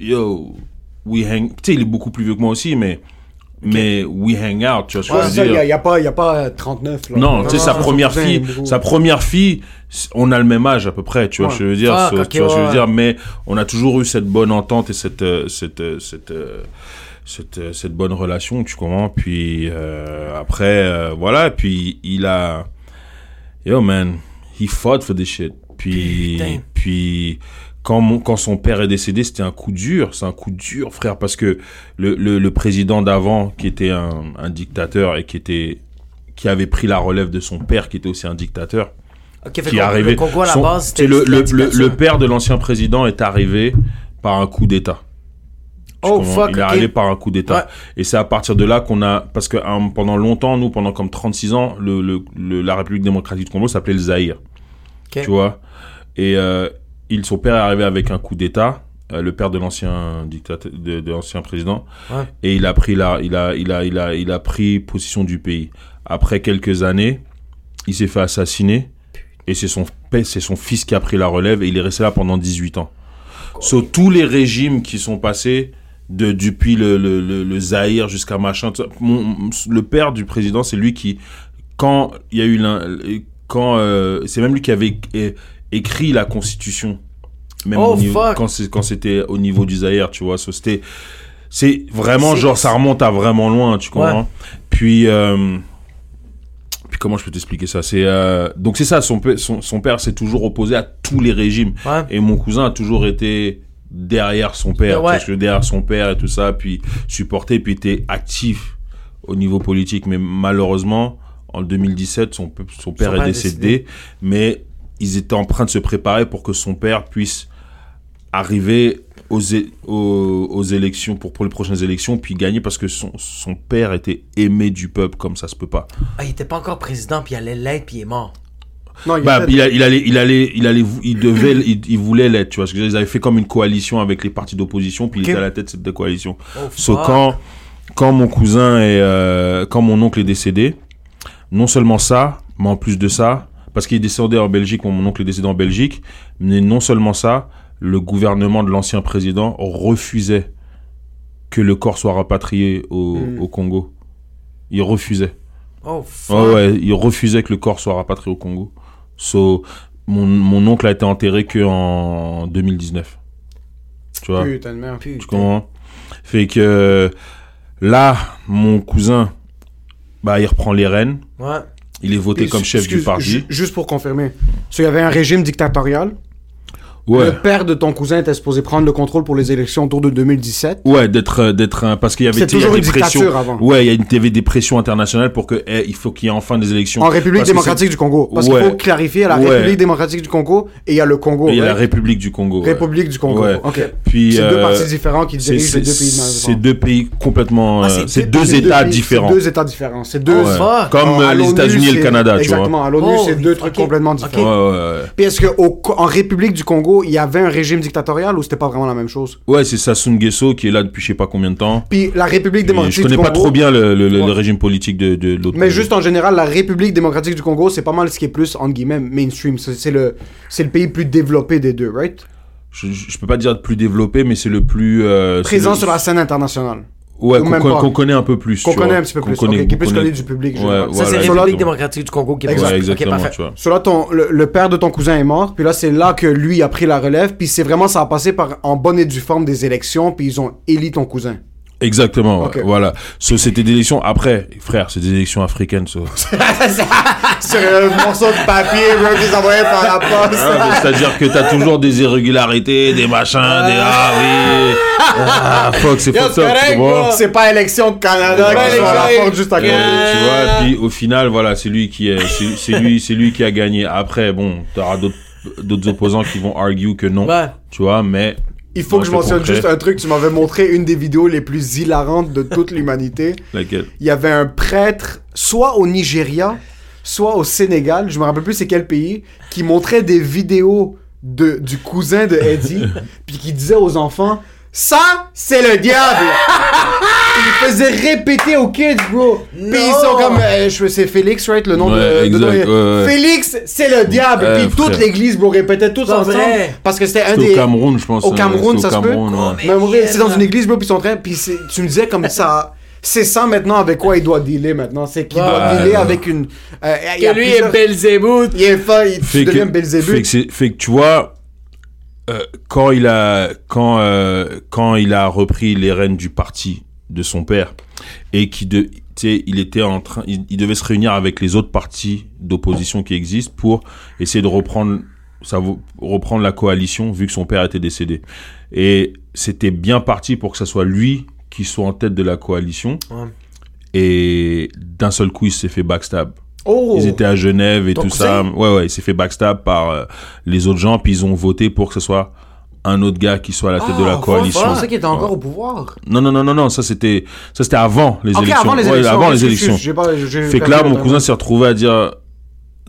yo, we hang, tu sais, il est beaucoup plus vieux que moi aussi, mais mais we hang out, tu vois ce que je veux
il
dire.
a, y a pas, y a pas euh, 39, là.
Non, tu sais, sa première fille, sa première fille, on a le même âge à peu près, tu vois
Ouais.
ce que je veux dire, tu vois ce que je veux dire, mais on a toujours eu cette bonne entente et cette, euh, cette, euh, cette, euh, cette, euh, cette bonne relation, tu comprends, puis euh, après, euh, voilà, puis il a, yo man, he fought for this shit, puis,
Putain.
puis, quand, mon, quand son père est décédé, c'était un coup dur. C'est un coup dur, frère, parce que le, le, le président d'avant, qui était un, un dictateur et qui était qui avait pris la relève de son père, qui était aussi un dictateur, qui est arrivé.
Le Congo à la base,
le père de l'ancien président est arrivé par un coup d'État.
Oh fuck,
Il est
ok.
arrivé par un coup d'État.
Ouais.
Et c'est à partir de là qu'on a, parce que hein, pendant longtemps, nous, pendant comme 36 ans, le, le, le- la République démocratique du Congo s'appelait le Zaïre. Tu vois? Et euh, il, son père est arrivé avec un coup d'État, euh, le père de l'ancien dictateur, de, de l'ancien président,
Ouais.
et il a pris la, il a, il a, il a, il a pris possession du pays. Après quelques années, il s'est fait assassiner, et c'est son, c'est son fils qui a pris la relève, et il est resté là pendant 18 ans. Sur tous les régimes qui sont passés, de, depuis le, le, le, le Zaïre jusqu'à machin, mon- le père du président, c'est lui qui, quand il y a eu l'un, quand, euh, c'est même lui qui avait écrit la constitution. Même
Oh,
au niveau-
fuck.
quand c'est, quand c'était au niveau du Zaïre, tu vois, so, c'était, c'est vraiment genre, ça remonte à vraiment loin, tu comprends? Puis, euh, puis comment je peux t'expliquer ça? C'est euh, donc c'est ça. Son, son, son père s'est toujours opposé à tous les régimes
Ouais.
et mon cousin a toujours été derrière son père,
Ouais.
parce que derrière son père et tout ça, puis supporté, puis était actif au niveau politique. Mais malheureusement, en 2017, son, son père est décédé, mais ils étaient en train de se préparer pour que son père puisse arriver aux, aux, aux élections, pour, pour les prochaines élections, puis gagner parce que son, son père était aimé du peuple comme ça se peut pas.
Ah, il était pas encore président, puis il allait l'être, puis il est mort.
Non, il
Bah, il, a- il allait, il allait, il allait, il devait, il, il voulait l'être, tu vois. Parce que ils avaient fait comme une coalition avec les partis d'opposition, puis
Ok.
il était à la tête de cette coalition.
Oh,
So, quand, quand mon cousin est, euh, quand mon oncle est décédé, non seulement ça, mais en plus de ça, parce qu'il est décédé en Belgique, mon oncle est décédé en Belgique, mais non seulement ça, le gouvernement de l'ancien président refusait que le corps soit rapatrié au,
Mm.
au Congo. Il refusait.
Oh, fuck.
Ouais, ouais, il refusait que le corps soit rapatrié au Congo. So, mon, mon oncle a été enterré que en 2019. Tu vois,
Putain de merde.
tu comprends? Fait que là, mon cousin, bah, il reprend les rênes.
Ouais.
Il est voté comme chef du parti.
ju- Juste pour confirmer. So, il y avait un régime dictatorial.
Ouais.
Le père de ton cousin était supposé prendre le contrôle pour les élections autour de 2017.
Ouais, d'être, euh, d'être un, parce qu'il y avait, il y a
toujours
des
une
pressions.
dictature avant.
Ouais, il y a une, il y avait des pressions internationales pour que, eh, il faut qu'il y ait enfin des élections.
En République
Parce que
démocratique du Congo. Parce
Ouais.
qu'il faut clarifier, la
Ouais.
République démocratique du Congo et il y a le Congo.
Il y a la? République du Congo. ouais.
République du Congo.
Ouais.
Ok.
Puis,
C'est deux
euh,
partis différents qui dirigent les deux pays de
c'est deux pays complètement,
Ah,
euh,
c'est deux-
deux États
pays-
différents.
C'est deux États différents. C'est deux.
Comme les États-Unis et le Canada, tu vois.
Exactement. À l'ONU, c'est deux trucs complètement différents.
Ouais, ouais, ouais.
Puis est-ce qu'en République du Congo, il y avait un régime dictatorial ou c'était pas vraiment la même chose?
Ouais, c'est Sassou Nguesso qui est là depuis je sais pas combien de temps.
Puis la République démocratique
je connais
du
pas
Congo.
trop bien le, le- le
Ouais.
régime politique de, de l'autre.
Mais
Congo.
juste en général, la République démocratique du Congo, c'est pas mal ce qui est plus, entre guillemets, mainstream. C'est le, c'est le pays plus développé des deux, right?
Je, je, peux pas dire le plus développé, mais c'est le plus. euh,
Présent
le-
sur la scène internationale.
Ouais,
ou
qu'on qu'on connaît un peu plus.
Qu'on connaît un petit peu plus.
connaît-
ok, qui est plus
connaît-
connu du public.
Ouais,
vois.
Ça,
Voilà,
c'est
exactement.
République démocratique du Congo qui est
Exact.
Ouais,
présente.
exactement,
Ok, parfait.
tu vois.
So là, ton, le, le père de ton cousin est mort, puis là, c'est là que lui a pris la relève, puis c'est vraiment, ça a passé par, en bonne et due forme des élections, puis ils ont élu ton cousin.
Exactement, ouais,
Ok.
voilà. So, c'était des élections. Après, frère, c'est des élections africaines. so.
Sur un morceau de papier, bro, qu'ils envoyaient par la poste.
Mais C'est-à-dire que t'as toujours des irrégularités, des machins, des ah oui, ah fuck, c'est
Yo,
fucked
c'est pas élection Canada qui sont à la
élection-
porte juste à côté.
tu vois, puis au final, voilà, c'est lui qui est, c'est c'est lui, c'est lui qui a gagné. Après, bon, t'auras d'autres, d'autres opposants qui vont argue que non,
Ouais.
tu vois, mais
Il faut que je mentionne juste un truc. Tu m'avais montré une des vidéos les plus hilarantes de toute l'humanité.
laquelle?
Il y avait un prêtre, soit au Nigeria, soit au Sénégal, je me rappelle plus c'est quel pays, qui montrait des vidéos de, du cousin de Eddie, puis qui disait aux enfants Ça, c'est le diable! il faisait répéter aux kids, bro. Puis ils sont comme, euh, je c'est Félix, right, le nom
Ouais,
de, de
exact,
nom,
ouais, ouais.
Félix, c'est le diable.
Ouais,
puis toute l'église, bro, répétait tous
Pas
ensemble.
vrai.
Parce que c'était un des.
au Cameroun, je pense.
Au
euh,
Cameroun, ça
au
se peut? C'est dans une église, bro, puis ils sont en train. Puis tu me disais comme ça. c'est ça maintenant avec quoi il doit dealer maintenant. C'est qu'il doit
Ouais.
dealer avec une. euh, il y a
Que lui
plusieurs-
est Belzébuth.
Il est fa- il
fait
devient
que,
Belzébuth.
que, fait que tu vois, euh, quand il a quand euh, quand il a repris les rênes du parti de son père et qui de tu sais, il était en train, il, il devait se réunir avec les autres partis d'opposition qui existent pour essayer de reprendre ça reprendre la coalition vu que son père était décédé. Et c'était bien parti pour que ça soit lui qui soit en tête de la coalition.
Ouais.
et d'un seul coup il s'est fait backstab
Oh!
ils étaient à Genève et tout ça. Ouais, ouais, il s'est fait backstab par euh, les autres gens, puis ils ont voté pour que ce soit un autre gars qui soit à la tête de la
Ah,
coalition.
Je pensais qu'il était encore au pouvoir.
Non, non, non, non, non, ça c'était, ça c'était avant les élections.
avant les
Ouais,
élections.
avant les Fait que là, mon cousin s'est retrouvé à dire,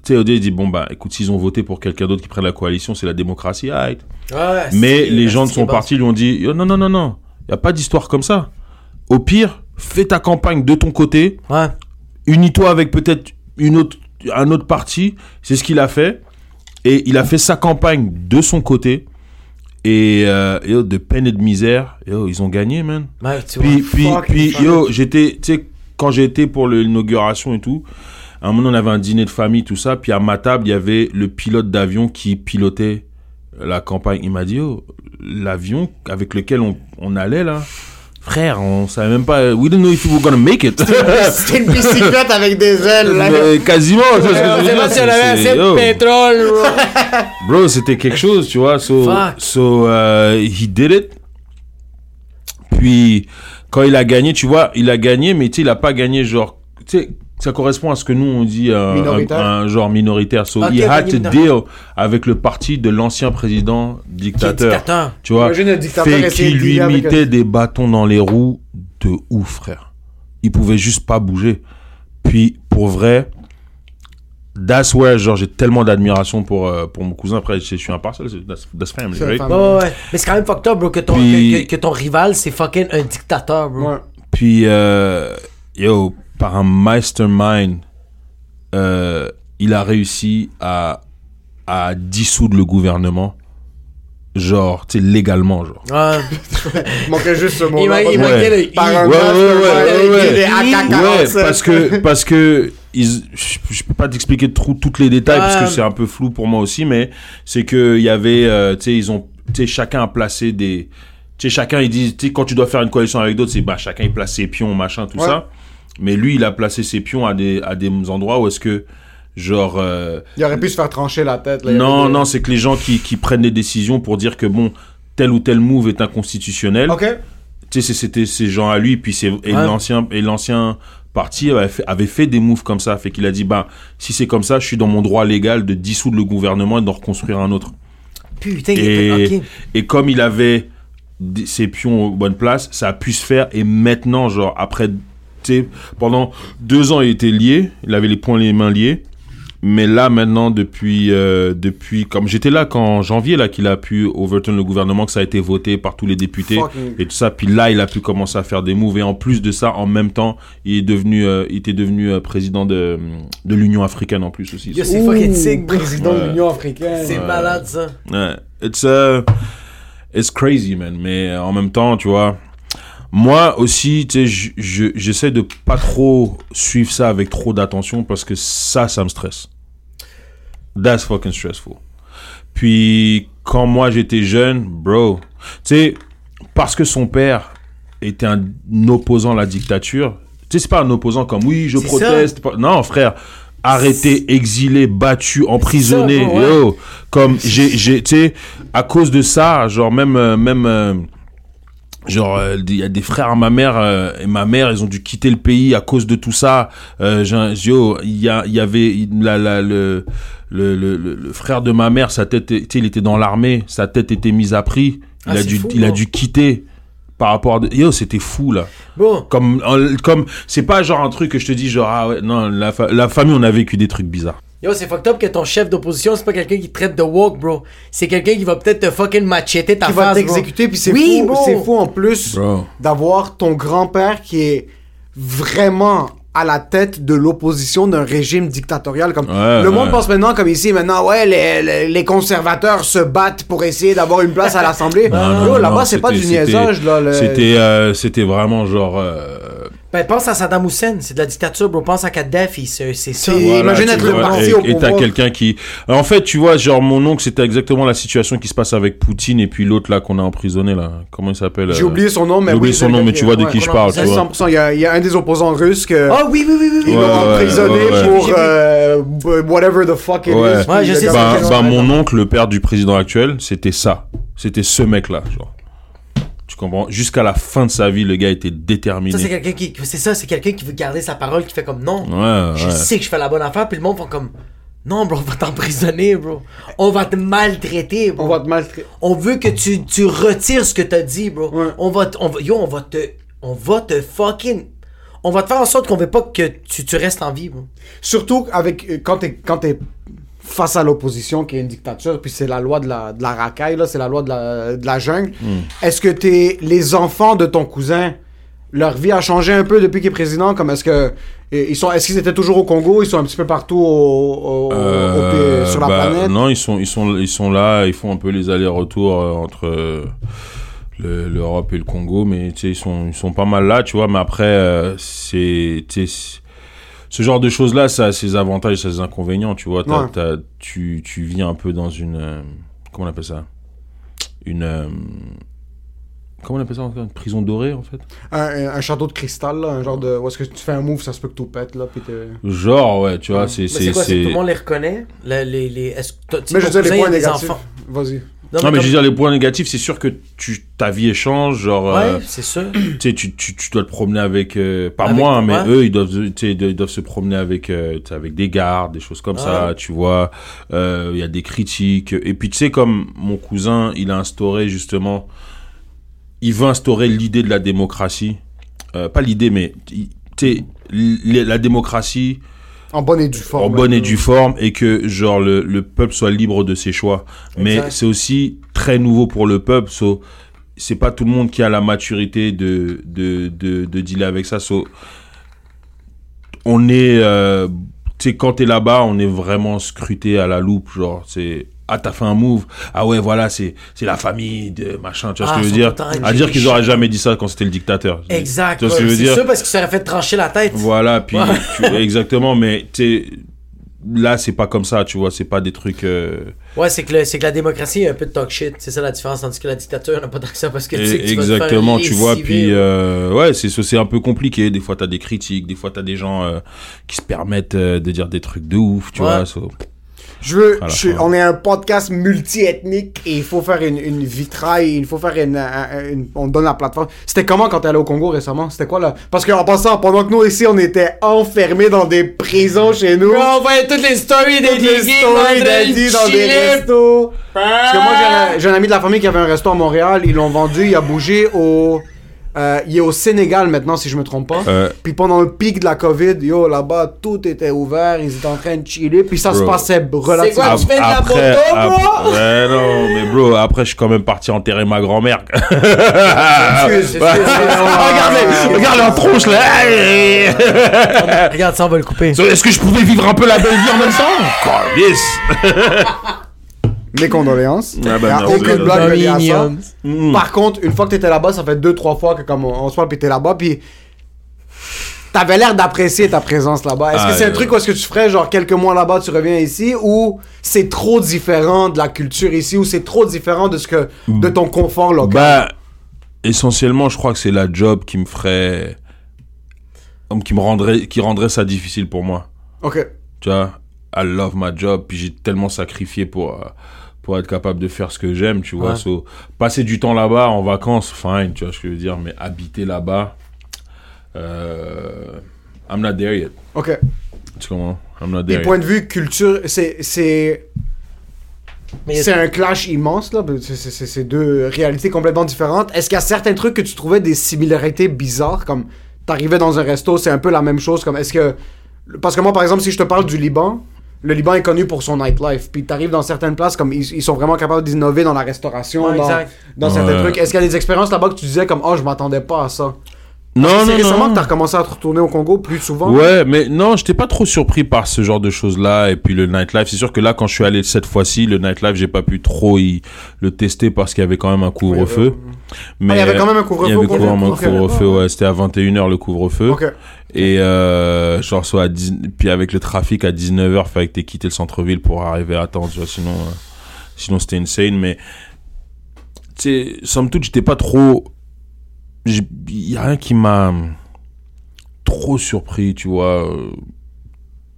tu sais, il dit, bon, bah, écoute, s'ils ont voté pour quelqu'un d'autre qui prenne la coalition, c'est la démocratie.
Ouais,
Mais
c'est-
les gens de
c'est
son parti lui ont dit Yo, non, non, non, non, il n'y a pas d'histoire comme ça. Au pire, fais ta campagne de ton côté,
Ouais.
unis-toi avec peut-être une autre, un autre parti. C'est ce qu'il a fait. Et il a fait sa campagne de son côté. Et euh, yo, de peine et de misère, yo, ils ont gagné, man.
Ouais,
Puis, puis, puis yo, j'étais, tu sais, quand été pour l'inauguration et tout, à un moment, on avait un dîner de famille, tout ça. Puis à ma table, il y avait le pilote d'avion qui pilotait la campagne. Il m'a dit, oh, l'avion avec lequel on, on allait là, frère, on savait même pas. We didn't know if we were gonna make it.
C'était une bicyclette avec des ailes. là.
Mais quasiment.
On sait
dire,
pas si on
c'est-
avait assez de pétrole, bro.
Bro, c'était quelque chose, tu vois. So,
Fuck.
so uh, he did it. Puis, quand il a gagné, tu vois, il a gagné, mais tu sais, il a pas gagné genre, tu sais, ça correspond à ce que nous on dit euh, un, un genre minoritaire. So,
Ok,
he had to deal avec le parti de l'ancien président dictateur.
Dictateur.
Tu vois,
Imagine un dictateur
fait qui lui mettait des bâtons dans les roues de ouf, frère. Il pouvait juste pas bouger. Puis, pour vrai, that's where, genre, j'ai tellement d'admiration pour, euh, pour mon cousin. Après, je, je suis impartial, that's, that's family,
C'est
right?
family.
Ouais. Mais c'est quand même fucked up, bro, que ton,
Puis-
que, que- que ton rival, c'est fucking un dictateur, bro.
Ouais.
Puis, euh, yo, par un mastermind, euh, il a réussi à, à dissoudre le gouvernement. Genre, tu sais, légalement, genre.
Ouais.
Il manquait juste ce mot.
Il
Ouais.
manquait le
Par un
Ouais, ouais,
mastermind
ouais,
avec
ouais,
des
ouais.
AK-47.
Ouais, parce que, parce que, ils, je, peux pas t'expliquer trop toutes les détails, parce que
Ouais.
c'est un peu flou pour moi aussi, mais c'est que il y avait, euh, tu sais, ils ont, tu sais, chacun a placé des, tu sais, chacun, il dit, tu sais, quand tu dois faire une coalition avec d'autres, c'est, bah, chacun, il place ses pions, machin, tout
Ouais.
ça. Mais lui, il a placé ses pions à des, à des endroits où est-ce que, genre, euh,
Il aurait pu se faire trancher la tête. Là.
Non,
des-
non, c'est que les gens qui, qui prennent des décisions pour dire que bon, tel ou tel move est inconstitutionnel.
Ok.
Tu sais, c'était ces gens à lui, puis c'est et
Ouais.
l'ancien et l'ancien parti avait fait, avait fait des moves comme ça, fait qu'il a dit bah si c'est comme ça, je suis dans mon droit légal de dissoudre le gouvernement et d'en reconstruire un autre.
Putain, il
Et,
était. Ok.
et comme il avait ses pions aux bonnes places, ça a pu se faire. Et maintenant, genre après, sais, pendant deux ans, il était lié, il avait les poings et les mains liés. Mais là, maintenant, depuis, euh, depuis, comme j'étais là qu'en janvier, là, qu'il a pu overturn le gouvernement, que ça a été voté par tous les députés
Fucking-
et tout ça. Puis là, il a pu commencer à faire des moves. Et en plus de ça, en même temps, il est devenu, euh, il était devenu euh, président de, de l'Union africaine en plus aussi.
Yo, c'est fucking sick.
Président de l'Union africaine.
C'est malade, ça.
Ouais. It's, uh, it's crazy, man. Mais en même temps, tu vois, moi aussi, tu sais, je- je- j'essaie de pas trop suivre ça avec trop d'attention parce que ça, ça me stresse. That's fucking stressful. Puis, quand moi j'étais jeune, bro, tu sais, parce que son père était un opposant à la dictature, tu sais, c'est pas un opposant comme oui, je proteste. pas- Non, frère, arrêté, exilé, battu, emprisonné,
ouais.
yo. Comme j'ai, tu sais, à cause de ça, genre même, euh, même. Genre, euh, il y a des frères à ma mère euh, et ma mère, ils ont dû quitter le pays à cause de tout ça. Euh, il y, a, il y avait la, la, le, le, le, frère de ma mère, sa tête, tu sais, il était dans l'armée, sa tête était mise à prix. Il
Ah,
a dû,
fou,
il a
bro.
dû quitter par rapport à. Yo, c'était fou là.
Bon.
Comme, comme, c'est pas genre un truc que je te dis genre ah ouais non la, fa- la famille on a vécu des trucs bizarres.
Yo, c'est fucked up que ton chef d'opposition, c'est pas quelqu'un qui te traite de woke, bro. C'est quelqu'un qui va peut-être te fucking macheter ta
Qui
face,
va
bro.
t'exécuter, puis c'est
Oui,
fou,
bro.
c'est fou en plus
Bro.
d'avoir ton grand-père qui est vraiment à la tête de l'opposition d'un régime dictatorial. Comme
Ouais,
le monde
ouais.
pense maintenant comme ici, maintenant ouais les, les, les conservateurs se battent pour essayer d'avoir une place à l'Assemblée.
Non, non,
Yo,
non,
là-bas
non,
c'est pas du
c'était-
niaisage là. le-
C'était euh, c'était vraiment genre euh,
Ben, pense à Saddam Hussein, c'est de la dictature, bro. Pense à Kadhafi, c'est c'est ça.
Voilà,
imagine être le
vois,
parti
et-
au
Et t'as
pouvoir.
quelqu'un qui. En fait, tu vois, genre, mon oncle, c'était exactement la situation qui se passe avec Poutine et puis l'autre là qu'on a emprisonné là. Comment il s'appelle
J'ai
euh,
oublié son nom, mais
J'ai oublié
oui,
son nom, mais tu vois de
ouais,
qui je parle, tu vois.
100%, il y, a, il y a un des opposants russes que
Oh oui, oui, oui, oui. oui.
ils
Ouais,
l'ont
ouais,
emprisonné
ouais, ouais.
pour euh, whatever the fuck it
Ouais.
is.
Ouais, je sais,
Bah, bah, mon oncle, le père du président actuel, c'était ça. C'était ce mec-là, genre. Comprends? Jusqu'à la fin de sa vie, le gars était déterminé.
Ça, c'est quelqu'un qui. C'est ça, c'est quelqu'un qui veut garder sa parole, qui fait comme non.
Ouais,
Je
ouais.
sais que je fais la bonne affaire, puis le monde font comme. Non, bro, on va t'emprisonner, bro. On va te maltraiter, bro.
On va te maltraiter.
On veut que tu, tu retires ce que t'as dit, bro.
Ouais.
On va, on va, yo, on va te, on va te fucking, on va te faire en sorte qu'on veut pas que tu, tu restes en vie, bro.
Surtout avec, euh, quand t'es, quand t'es face à l'opposition qui est une dictature, puis c'est la loi de la, de la racaille, là, c'est la loi de la, de la jungle. Est-ce que t'es les enfants de ton cousin, leur vie a changé un peu depuis qu'il est président? Comme est-ce que ils sont, est-ce qu'ils étaient toujours au Congo? Ils sont un petit peu partout au, au- au-
Euh,
au- sur la
bah,
planète?
Non, ils sont, ils, sont, ils sont là, ils font un peu les allers-retours euh, entre euh, le- l'Europe et le Congo, mais ils sont, ils sont pas mal là, tu vois. Mais après, c'est. Ce genre de choses-là, ça a ses avantages, ça a ses inconvénients, tu vois. T'as-
Ouais.
t'as- tu, tu vis un peu dans une. euh, comment on appelle ça? Une. euh, comment on appelle ça encore Une prison dorée, en fait?
Un, un château de cristal, là, un genre de. Où est-ce que tu fais un move, ça se peut que tout pète, là, puis t'es-
Genre, ouais, tu vois, c'est.
Mais c'est quoi, c'est que tout le monde les reconnaît? Le- les, les, est-ce que
Mais je veux dire, les points
des
négatifs.
enfants?
Vas-y.
Non, mais je veux dire, les points négatifs, c'est sûr que tu, ta vie échange, genre. euh,
Ouais, c'est ça.
tu sais, tu, tu, tu dois te promener avec, euh, pas
Avec-
moi, hein, mais
ouais.
eux, ils doivent, ils doivent se promener avec, euh, avec des gardes, des choses comme ça, tu vois. Euh, Il y a des critiques. Et puis, tu sais, comme mon cousin, il a instauré justement, il veut instaurer l'idée de la démocratie. Euh, pas l'idée, mais, tu sais, la démocratie
En bonne et due forme.
en bonne et due forme et que genre le, le peuple soit libre de ses choix. Mais c'est aussi très nouveau pour le peuple. So, c'est pas tout le monde qui a la maturité de, de, de, de dealer avec ça. So, on est, euh, tu sais, quand t'es là-bas, on est vraiment scruté à la loupe. Genre, c'est, ah, t'as fait un move. Ah ouais, voilà, c'est, c'est la famille de machin. Tu vois
Ah,
ce que je veux dire? À dire qu'ils auraient jamais dit ça quand c'était le dictateur.
Exact.
Tu vois ce que je veux
c'est
dire?
ça parce qu'il s'aurait fait trancher la tête.
Voilà, puis
Ouais.
tu- exactement, mais tu là c'est pas comme ça, tu vois, c'est pas des trucs. euh,
Ouais, c'est que, le- c'est que la démocratie est un peu de talk shit. C'est ça la différence. Tandis que la dictature, n'a pas tant que ça parce que tu sais que tu vas te faire
exactement, tu vois, puis
ouais.
euh, ouais, c'est c'est un peu compliqué. Des fois t'as des critiques, des fois t'as des gens euh, qui se permettent de dire des trucs de ouf, tu
Ouais.
vois. so-
Je veux, je- on est un podcast multi-ethnique et il faut faire une, une vitraille, il faut faire une, un- une- on donne la plateforme. C'était comment quand t'es allé au Congo récemment? C'était quoi là? Parce qu'en passant, pendant que nous ici, on était enfermés dans des prisons chez nous.
Bro, on voyait toutes les stories des
Toutes les
Didi,
stories d'Adi dans des restos. Parce que moi, j'ai un, j'ai un ami de la famille qui avait un resto à Montréal, ils l'ont vendu, il a bougé au... euh, il est au Sénégal maintenant, si je me trompe pas.
Euh,
Puis pendant le pic de la COVID, yo, là-bas, tout était ouvert, ils étaient en train de chiller, puis ça se passait relativement...
quoi, tu fais de la moto, bro?
Ouais, non, mais bro, après, je suis quand même parti enterrer ma grand-mère.
Excuse, excuse,
Regardez, regarde la tronche là.
Regarde, ça, on va le couper.
Est-ce que je pouvais vivre un peu la belle vie en même temps? Yes.
Mes condoléances.
Ah bah,
Il y a
merci.
aucune blague reliée à ça.
Mm.
Par contre, une fois que t'étais là-bas, ça fait deux, trois fois que comme on, on se parle, puis t'es là-bas, puis t'avais l'air d'apprécier ta présence là-bas. Est-ce
Ah,
que c'est un truc où est-ce que tu ferais genre quelques mois là-bas, tu reviens ici, ou c'est trop différent de la culture ici, ou c'est trop différent de ce que de ton confort local?
Bah, essentiellement, je crois que c'est la job qui me ferait. qui me rendrait, qui rendrait ça difficile pour moi.
Ok.
Tu vois, I love my job, puis j'ai tellement sacrifié pour, euh, pour être capable de faire ce que j'aime, tu vois.
Ouais.
So, passer du temps là-bas en vacances, fine, tu vois ce que je veux dire, mais habiter là-bas, euh, I'm not there yet.
Ok.
Tu comprends? I'm not
Des
there
points
yet.
de vue culture, c'est c'est c'est un clash immense là. C'est deux réalités complètement différentes. Est-ce qu'il y a certains trucs que tu trouvais des similarités bizarres, comme t'arrivais dans un resto, c'est un peu la même chose, comme est-ce que parce que moi par exemple si je te parle du Liban, le Liban est connu pour son nightlife. Puis t'arrives dans certaines places comme ils, ils sont vraiment capables d'innover dans la restauration,
Ouais,
dans, dans certains trucs. Est-ce qu'il y a des expériences là-bas que tu disais comme oh je m'attendais pas à ça?
Non, non,
récemment que t'as recommencé à te retourner au Congo plus souvent.
Ouais, mais non, j'étais pas trop surpris par ce genre de choses-là. Et puis le nightlife, c'est sûr que là, quand je suis allé cette fois-ci, le nightlife, j'ai pas pu trop y le tester parce qu'il y avait quand même un couvre-feu. Mais
Ah, il y avait quand même un couvre-feu
Il y avait quand même un couvre-feu, ouais. C'était à 21h le couvre-feu. Et euh, genre, soit à 10... puis avec le trafic à 19h, fallait que t'aies quitté le centre-ville pour arriver à temps, tu vois, sinon, euh, sinon c'était insane. Mais, tu sais, somme toute, j'étais pas trop. Il y a rien qui m'a trop surpris, tu vois. euh,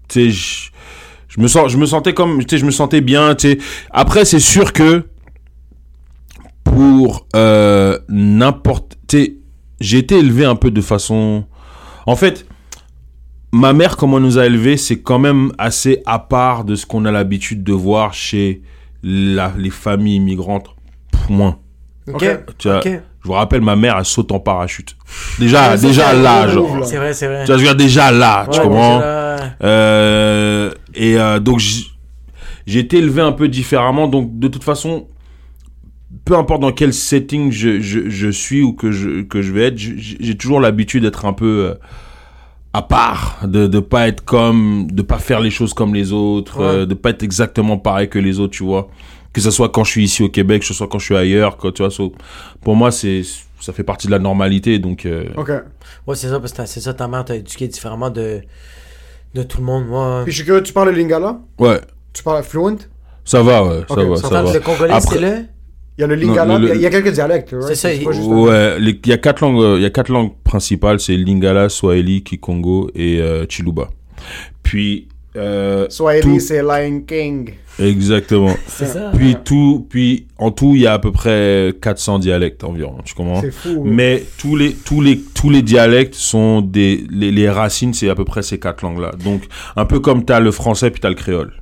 Tu sais, je- me sens, je me sentais comme, tu sais, je me sentais bien, tu sais. Après, c'est sûr que pour euh, n'importe, tu sais, j'ai été élevé un peu de façon, en fait, ma mère, comment elle nous a élevés, c'est quand même assez à part de ce qu'on a l'habitude de voir chez la, les familles immigrantes. Pff, moins.
Ok.
Tu vois,
Ok.
Je vous rappelle, ma mère, elle saute en parachute. Déjà, déjà là, genre.
C'est vrai, c'est vrai.
Tu vois, je veux dire, déjà là, tu comprends
déjà là.
Euh, Et euh, donc, j'ai été élevé un peu différemment. Donc, de toute façon, peu importe dans quel setting je, je, je suis ou que je, que je vais être, j'ai toujours l'habitude d'être un peu euh, à part, de ne pas être comme, de pas faire les choses comme les autres,
Ouais.
euh, de pas être exactement pareil que les autres, tu vois. Que ce soit quand je suis ici au Québec, que ce soit quand je suis ailleurs, quoi, tu vois. so- pour moi, c'est ça fait partie de la normalité, donc. euh,
Ok.
Ouais, c'est ça, parce que c'est ça, ta mère t'a éduqué différemment de, de tout le monde. Moi,
Puis je suis curieux, tu parles le lingala?
Ouais,
Tu parles fluent?
Ça va, ouais, ça
Ok,
va,
ça
ça va.
le congolais,
Après-
c'est le?
Il y a le lingala,
le-
puis il y a quelques dialectes. right?
C'est ça, il-
Ouais, les- il y a quatre langues, euh, il y a quatre langues principales, c'est Lingala, Swahili, Kikongo et euh, Chiluba. Puis euh,
Swahili,
tout-
c'est Lion King.
exactement.
C'est ça.
Puis tout, puis en tout, il y a à peu près 400 dialectes environ, tu comprends?
C'est fou.
Mais tous les tous les tous les dialectes sont des les, les racines, c'est à peu près ces quatre langues-là. Donc un peu comme t'as le français puis t'as le créole,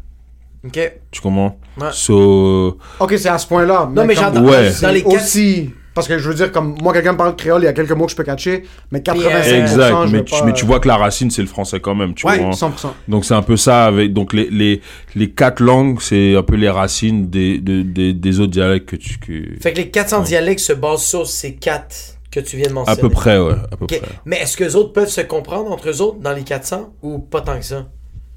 Ok.
tu comprends?
Ouais.
So
Ok, c'est à ce point-là.
Non, mais j'entends.
Ouais.
Dans les quatre.
aussi. Parce que je veux dire, comme moi, quelqu'un me parle créole, il y a quelques mots que je peux catcher, mais 85%,
exact,
je
mais tu,
pas-
mais tu vois que la racine c'est le français quand même, tu
Ouais,
vois.
100%.
Donc c'est un peu ça avec donc les les les quatre langues c'est un peu les racines des des, des, des autres dialectes que tu que
Fait que les 400 dialectes se basent sur ces quatre que tu viens de
à
mentionner.
peu près ouais à peu
Ok.
près
Mais est-ce que les autres peuvent se comprendre entre eux autres dans les 400 ou pas tant que ça?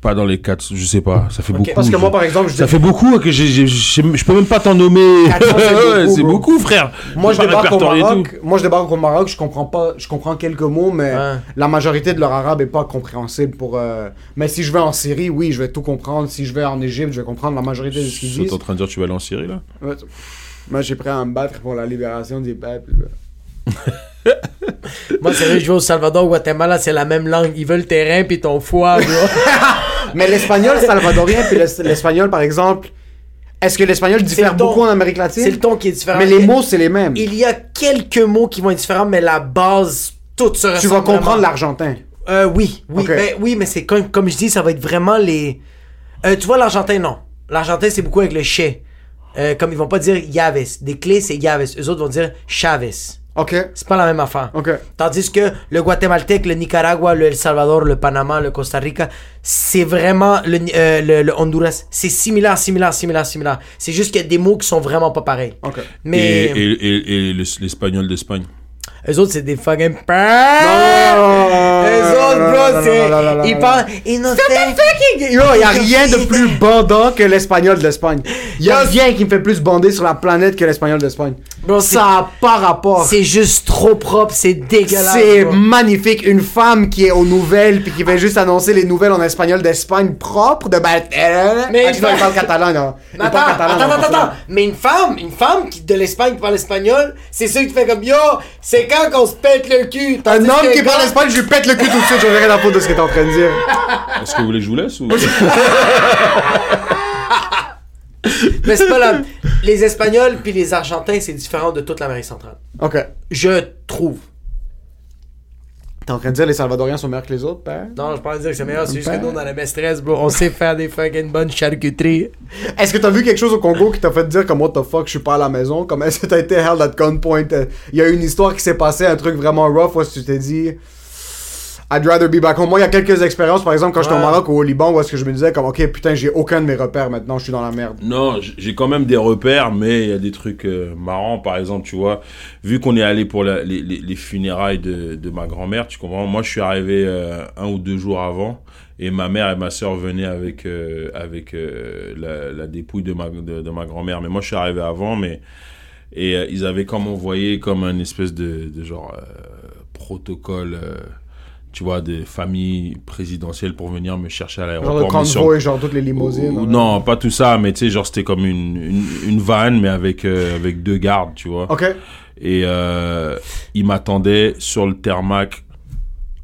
Pas dans les quatre je sais pas ça fait beaucoup
Parce que moi, par exemple, je
ça fait beaucoup que j'ai j'ai- j'ai- je peux même pas t'en nommer
400, c'est beaucoup,
c'est
bro.
beaucoup frère
Moi, je débarque au. Maroc. Moi, je débarque au Maroc. Je comprends pas. Je comprends quelques mots, mais
Ouais.
la majorité de leur arabe est pas compréhensible pour. euh, Mais si je vais en Syrie, oui, je vais tout comprendre. Si je vais en Égypte, je vais comprendre la majorité de ce qu'ils
Tu es
disent.
en train de dire que tu vas aller en Syrie là?
Ouais. Moi, j'ai prêt à me battre pour la libération des peuples.
Moi, c'est vrai, je vais au Salvador, au Guatemala, c'est la même langue. Ils veulent le terrain puis ton foie.
Mais l'espagnol salvadorien, puis l'es- l'espagnol, par exemple, est-ce que l'espagnol diffère
le ton.
beaucoup en Amérique latine?
C'est le ton qui est différent.
Mais les mots, c'est les mêmes.
Il y a quelques mots qui vont être différents, mais la base, tout se
Tu vas comprendre l'argentin.
Euh, oui, oui,
Ok.
ben, oui, mais c'est comme, comme je dis, ça va être vraiment les. Euh, tu vois, l'argentin, non. L'argentin, c'est beaucoup avec le che. Euh, comme ils vont pas dire Yaves. Des clés, c'est Yaves. Eux autres vont dire Chavez.
Ok.
C'est pas la même affaire.
Ok.
Tandis que le Guatémaltèque, le Nicaragua, le El Salvador, le Panama, le Costa Rica, c'est vraiment le, euh, le, le Honduras. C'est similaire, similaire, similaire, similaire. C'est juste qu'il y a des mots qui sont vraiment pas pareils.
Ok.
Mais
et et, et, et le- l'espagnol d'Espagne?
Eux autres, c'est des fucking. Eux autres, bro, c'est. Ils parlent. Nous
Yo, y a rien de plus bandant que l'espagnol d'Espagne. Y a rien qui me fait plus bander sur la planète que l'espagnol d'Espagne.
Bro, c'est-
Ça a pas rapport.
C'est juste trop propre, c'est dégueulasse.
C'est
bro.
magnifique. Une femme qui est aux nouvelles puis qui fait juste annoncer les nouvelles en espagnol d'Espagne propre de ben.
Mais
ah,
il
tu vois,
fa-
il parle catalan, non. Il
Mais
parle
Attends,
catalan,
attends,
non,
attends, attends. Mais une femme, une femme qui de l'Espagne qui parle espagnol, c'est ceux qui fait comme yo, c'est quand qu'on se pète le cul.
Un
Tandis
homme qui
gars-
parle espagnol, je lui pète le cul tout de suite, je rien à foutre de ce que t'es en train de dire.
est-ce que vous voulez que je vous laisse ou
Mais c'est pas la. Les Espagnols puis les Argentins, c'est différent de toute l'Amérique centrale.
Ok.
Je trouve.
T'es en train de dire les Salvadoriens sont meilleurs que les autres, père?
Non, je pense dire que c'est meilleur, c'est juste que
Ben.
nous, dans la maîtresse, bro, on sait faire des fucking bonnes charcuteries.
Est-ce que t'as vu quelque chose au Congo qui t'a fait dire comme what the fuck, je suis pas à la maison? Comme est-ce que t'as été held at gunpoint? Il y a eu une histoire qui s'est passée, un truc vraiment rough où est-ce que tu t'es dit I'd rather be back home. Moi, il y a quelques expériences, par exemple, quand j'étais au. Maroc ou au Liban, où est-ce que je me disais, comme, ok, putain, j'ai aucun de mes repères maintenant, je suis dans la merde.
Non, j'ai quand même des repères, mais il y a des trucs euh, marrants. Par exemple, tu vois, vu qu'on est allé pour la- les, les- les funérailles de, de ma grand-mère, tu comprends? Moi, je suis arrivé euh, un ou deux jours avant, et ma mère et ma soeur venaient avec euh, avec la, la dépouille de ma de, de ma grand-mère. Mais moi, je suis arrivé avant, mais et ils avaient comme envoyé comme un espèce de, de genre protocole. Tu vois, des familles présidentielles pour venir me chercher à
Genre
l'aéroport.
le
mais sur-
convoy, genre toutes les limousines.
ou-
hein.
non, pas tout ça, mais tu sais, genre c'était comme une, une, une vanne, mais avec, euh, avec deux gardes, tu vois.
Ok.
Et euh, ils m'attendaient sur le tarmac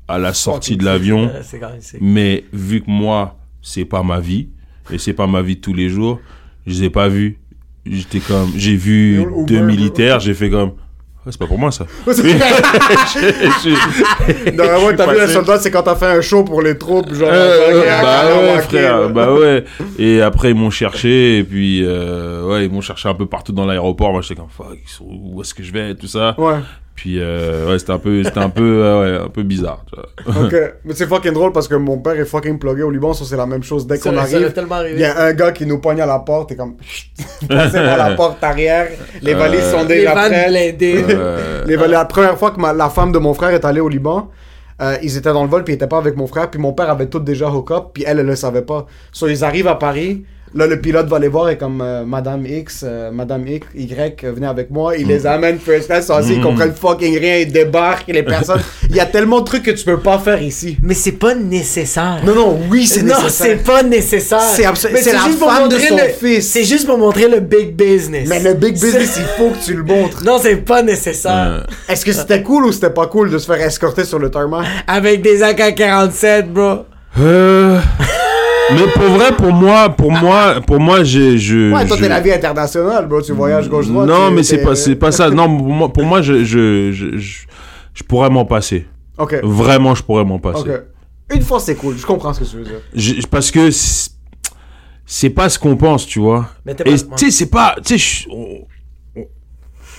à la sortie de l'avion, mais vu que moi, c'est pas ma vie, et c'est pas ma vie de tous les jours, je les ai pas vus. J'étais comme, j'ai vu deux militaires, j'ai fait comme, Ouais, c'est pas pour moi ça.
Non, vraiment, t'as vu,
passé.
le soldat, c'est quand t'as fait un show pour les troupes, genre.
Euh, bah
euh,
ouais frère bah ouais. Et après ils m'ont cherché et puis euh, ouais ils m'ont cherché un peu partout dans l'aéroport. Moi j'étais comme fuck où est-ce que je vais? Tout ça.
Ouais,
puis euh, ouais c'était un peu c'était un peu euh, ouais, un peu bizarre tu vois.
ok. Mais c'est fucking drôle parce que mon père est fucking plugué au Liban, ça c'est la même chose. Dès qu'on
ça
arrive, il y a un gars qui nous poigne à la porte et comme. Passez par la porte arrière, les valises sont déjà prêtes.
Euh,
Les valises- la première fois que ma- la femme de mon frère est allée au Liban, euh, ils étaient dans le vol puis ils étaient pas avec mon frère puis mon père avait tout déjà hook up puis elle elle le savait pas. So ils arrivent à Paris. Là, le pilote va les voir et comme euh, Madame X, euh, Madame X, Y, euh, venez avec moi. Il les amène first class, assis, ils comprennent fucking rien, ils débarquent, les personnes. Il y a tellement de trucs que tu peux pas faire ici.
Mais c'est pas nécessaire.
Non, non, oui, c'est
non,
nécessaire.
c'est pas nécessaire.
C'est abs-
Mais
c'est la
juste pour
femme de
montrer
son
le-
fils.
C'est juste pour montrer le big business.
Mais le big business, il faut que tu le montres.
Non, c'est pas nécessaire.
Est-ce que c'était cool ou c'était pas cool de se faire escorter sur le tarmac?
Avec des AK-47, bro.
euh, mais pour vrai pour moi pour moi pour moi j'ai je
Ouais, toi,
je-
t'es la vie internationale, bro. Tu voyages gauche-droite.
non
tu-
mais c'est pas c'est pas ça non pour moi pour moi je je je, je, je pourrais m'en passer
Ok.
vraiment je pourrais m'en passer
Ok. Une fois, c'est cool. Je comprends ce que tu veux dire.
Je- parce que c'est- pas ce qu'on pense, tu vois.
Mais
Et
pas-
tu sais, c'est pas. Tu sais, je-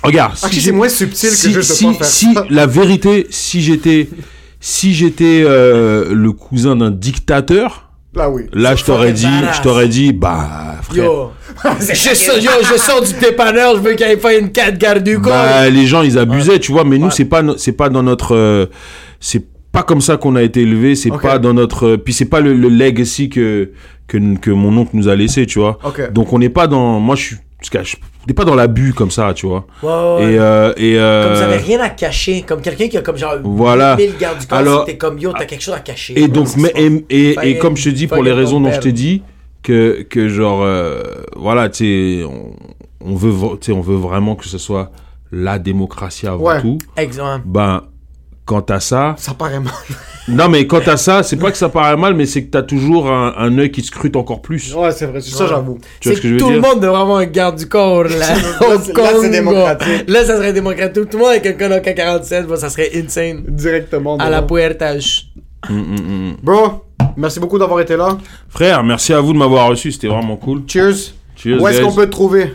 regarde.
Ah,
si
c'est moins subtil que
si,
juste de
si,
faire
si la vérité, si j'étais, si j'étais euh, le cousin d'un dictateur,
Là, oui.
là, je t'aurais dit, je t'aurais dit, bah, frère.
Yo. je, sors, yo, je sors du dépanneur, je veux qu'il ait fait une 4 garde du corps.
Bah, les gens, ils abusaient, tu vois. Mais nous, c'est pas, no- c'est pas dans notre, euh, c'est pas comme ça qu'on a été élevé. C'est pas dans notre, euh, puis c'est pas le, le legacy que, que que mon oncle nous a laissé, tu vois.
Ok.
Donc on n'est pas dans, moi je suis, je cache- on n'est pas dans l'abus comme ça, tu vois.
Ouais, ouais, ouais.
Et euh, et euh,
Comme avez rien à cacher. Comme quelqu'un qui a comme genre
Voilà.
1000 gardes du corps.
Alors-
T'es comme yo, t'as quelque chose à cacher.
Et donc, mais,
ça.
et, et, comme je te dis, pour les raisons dont je t'ai dit, que, que genre, euh, voilà, tu on, on veut, tu on veut vraiment que ce soit la démocratie avant
Ouais.
tout. Ben, quant à ça,
Ça paraît mal.
non mais quant à ça, c'est pas que ça paraît mal, mais c'est que t'as toujours un, un œil qui scrute encore plus.
Ouais, c'est vrai. Ça, j'avoue.
Tu vois ce que je veux
tout
dire?
le monde devrait avoir un garde du corps là. au
c'est- là, c'est démocratique.
Là, ça serait démocratique. Tout, le monde avec un Konoka 47, bon, ça serait insane.
Directement.
À la puerta.
Mm, mm, mm.
Bro, merci beaucoup d'avoir été là.
Frère, merci à vous de m'avoir reçu, c'était vraiment cool.
Cheers.
Cheers,
Où est-ce
guys.
qu'on peut te trouver?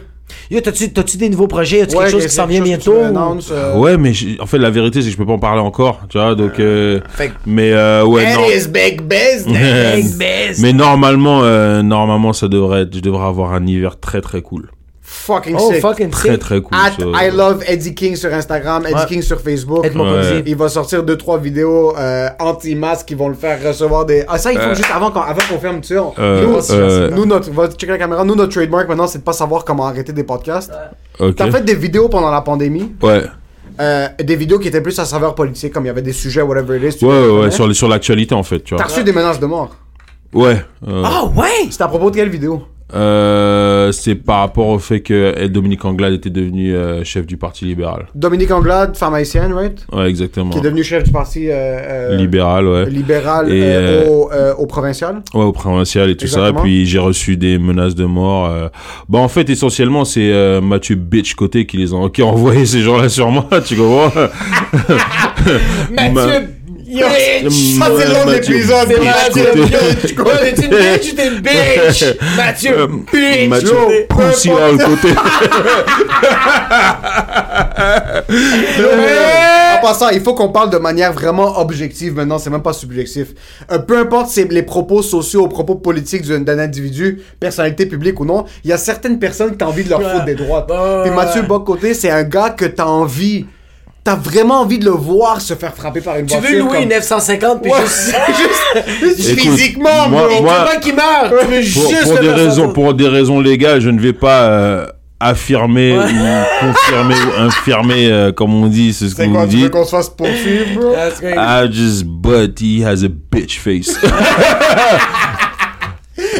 Yo, t'as-tu t'as-tu des nouveaux projets? Y'a-tu quelque chose qui s'en vient bientôt?
euh,
Ouais, mais en fait, la vérité, c'est que je peux pas en parler encore, tu vois, donc. euh,
Fait que-
mais euh, ouais, non.
It is big business.
Big Biz.
Mais normalement, euh, normalement, ça devrait être, je devrais avoir un hiver très très cool,
Fucking
Oh,
sick.
fucking
très
sick.
très cool.
At
so-
I love Eddie King sur Instagram, Eddie
Ouais.
King sur Facebook.
Ouais.
Il va sortir deux trois vidéos euh, anti-masque qui vont le faire recevoir des. Ah ça il faut
Euh.
juste avant qu'on avant qu'on ferme tu sais. on-
Euh,
nous,
euh.
nous notre va checker la caméra. Nous notre trademark maintenant c'est de pas savoir comment arrêter des podcasts.
Ok.
T'as fait des vidéos pendant la pandémie,
Ouais,
euh, des vidéos qui étaient plus à saveur politique comme il y avait des sujets whatever it is.
ouais, ouais, ouais, sur, sur l'actualité en fait, tu
T'as reçu des menaces de mort.
Ouais. euh,
Ah ouais!
C'était à propos de quelle vidéo?
Euh, c'est par rapport au fait que Dominique Anglade était devenu euh, chef du parti libéral.
Dominique Anglade, femme haïtienne, right?
Ouais, exactement.
Qui est devenue chef du parti euh, euh,
Libéral, ouais.
libéral
Et,
au, euh, au provincial?
Ouais, au provincial et tout
Exactement.
ça. Puis j'ai reçu des menaces de mort. Bah en fait, essentiellement, c'est Mathieu Bitch côté qui les a, qui a envoyé ces gens-là sur moi. Tu comprends?
Mathieu! Yo!
bitch.
Ça, c'est le nom de
Mathieu
t'es une bitch ou t'es une bitch? Mathieu!
Euh,
Bitch!
Mathieu
Yo,
Pussy à le côté.
En pas ça. Il faut qu'on parle de manière vraiment objective maintenant. C'est même pas subjectif. Euh, peu importe c'est les propos sociaux, propos politiques d'un individu, personnalité publique ou non, il y a certaines personnes qui t'as envie de leur foutre des droites.
Ouais,
Puis. Mathieu Bocoté, c'est un gars que t'as envie. T'as vraiment envie de le voir se faire frapper par une
Tu
voiture.
veux louer
comme-
une F-150 puis
Ouais,
juste...
juste, juste
Écoute,
physiquement,
moi-
bro.
Moi-
tu pas qu'il meurt Tu veux
pour,
juste
pour des raisons, pour des raisons légales, je ne vais pas euh, affirmer ou confirmer ou infirmer, euh, comme on dit, c'est ce que vous
quoi, tu veux
dites.
qu'on se fasse poursuivre, bro?
Great.
I just, but he has a bitch face.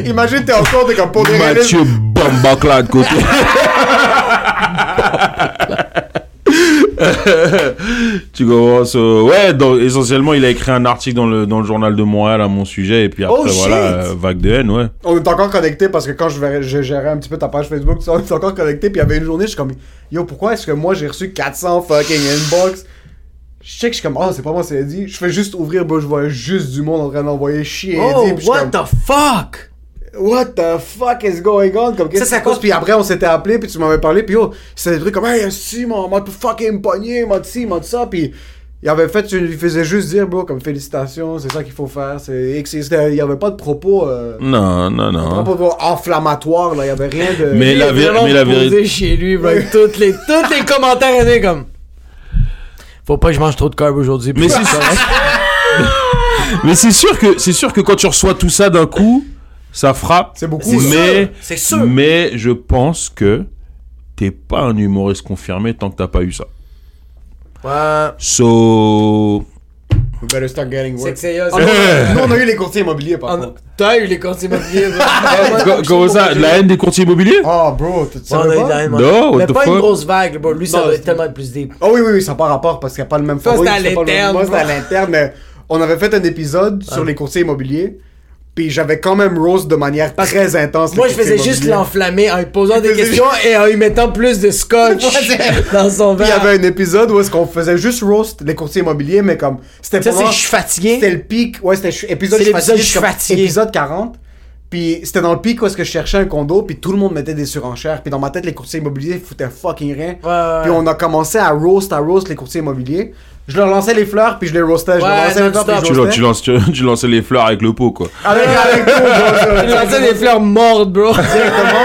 Imagine, t'es encore, t'es comme pour des raisons.
Mathieu Bambacla de côté. tu commences. euh, ouais, donc essentiellement, il a écrit un article dans le, dans le journal de Montréal à mon sujet, et puis après,
Oh,
voilà, euh, vague de haine, ouais.
On est encore connecté parce que quand je, verrais- je gérais un petit peu ta page Facebook, on est encore connecté. Puis il y avait une journée, je suis comme, yo, pourquoi est-ce que moi j'ai reçu 400 fucking inbox? Je check, je suis comme, oh, c'est pas moi, c'est Eddie. Je fais juste ouvrir, bro, je vois juste du monde en train d'envoyer chier
Oh,
Eddie. Puis je suis
what
comme,
the fuck?
What the fuck is going on? Comme, qu'est-ce
Ça, ça cause-
Puis après, on s'était appelé, puis tu m'avais parlé, puis yo, c'était des trucs comme, hey, si, mon, m'a fucking pogné, m'a dit ci, m'a dit ça, puis. Il avait fait, il faisait juste dire, bro, comme félicitations, c'est ça qu'il faut faire. C'est, et que c'était- il y avait pas de propos, euh,
Non, non, non.
propos inflammatoires, là, il y avait rien de.
Mais la,
Il est
vé-
vraiment
mais la vérité.
chez lui, bro, avec toutes les, toutes les commentaires étaient comme... Faut pas que je mange trop de carbs aujourd'hui.
Mais c'est Mais c'est sûr que c'est sûr que quand tu reçois tout ça d'un coup, ça frappe.
C'est beaucoup.
Mais
sûr, c'est sûr.
mais je pense que t'es pas un humoriste confirmé tant que t'as pas eu ça.
Ouais.
So
We better start getting
C'est
work.
que c'est...
Non, nous, on a eu les courtiers immobiliers, par contre.
T'as eu les comptes immobiliers,
comment ça, la haine des courtiers immobiliers?
Oh, bro, tu
eu
pas?
la haine, moi.
Non, what
Mais pas une grosse vague, bro. Lui, ça doit être tellement plus deep.
Oh oui, oui, oui, ça n'a pas rapport parce qu'il n'y a pas le même oui,
c'était à l'interne,
Moi, c'était à l'interne, mais on avait fait un épisode sur les courtiers immobiliers. Puis j'avais quand même roast de manière très intense.
Moi, je faisais juste l'enflammer en lui posant des questions et en lui mettant plus de scotch dans son
Puis il y
verre.
avait un épisode où est-ce qu'on faisait juste roast les courtiers immobiliers, mais comme c'était
Ça, c'est je suis fatigué.
C'était le pic, ouais, c'était épisode je suis fatigué. épisode 40. Puis c'était dans le pic où est-ce que je cherchais un condo, puis tout le monde mettait des surenchères. Puis dans ma tête, les courtiers immobiliers foutaient fucking rien.
Ouais, ouais,
Puis on a commencé à roast, à roast les courtiers immobiliers. Je leur lançais les fleurs, puis je les roastais. Je
Ouais,
leur lançais les fleurs, puis
non-stop.
je
tu, tu lances, tu, tu lançais les fleurs avec le pot, quoi.
Avec, avec tout,
Il lançait des fleurs mortes, bro.
Directement,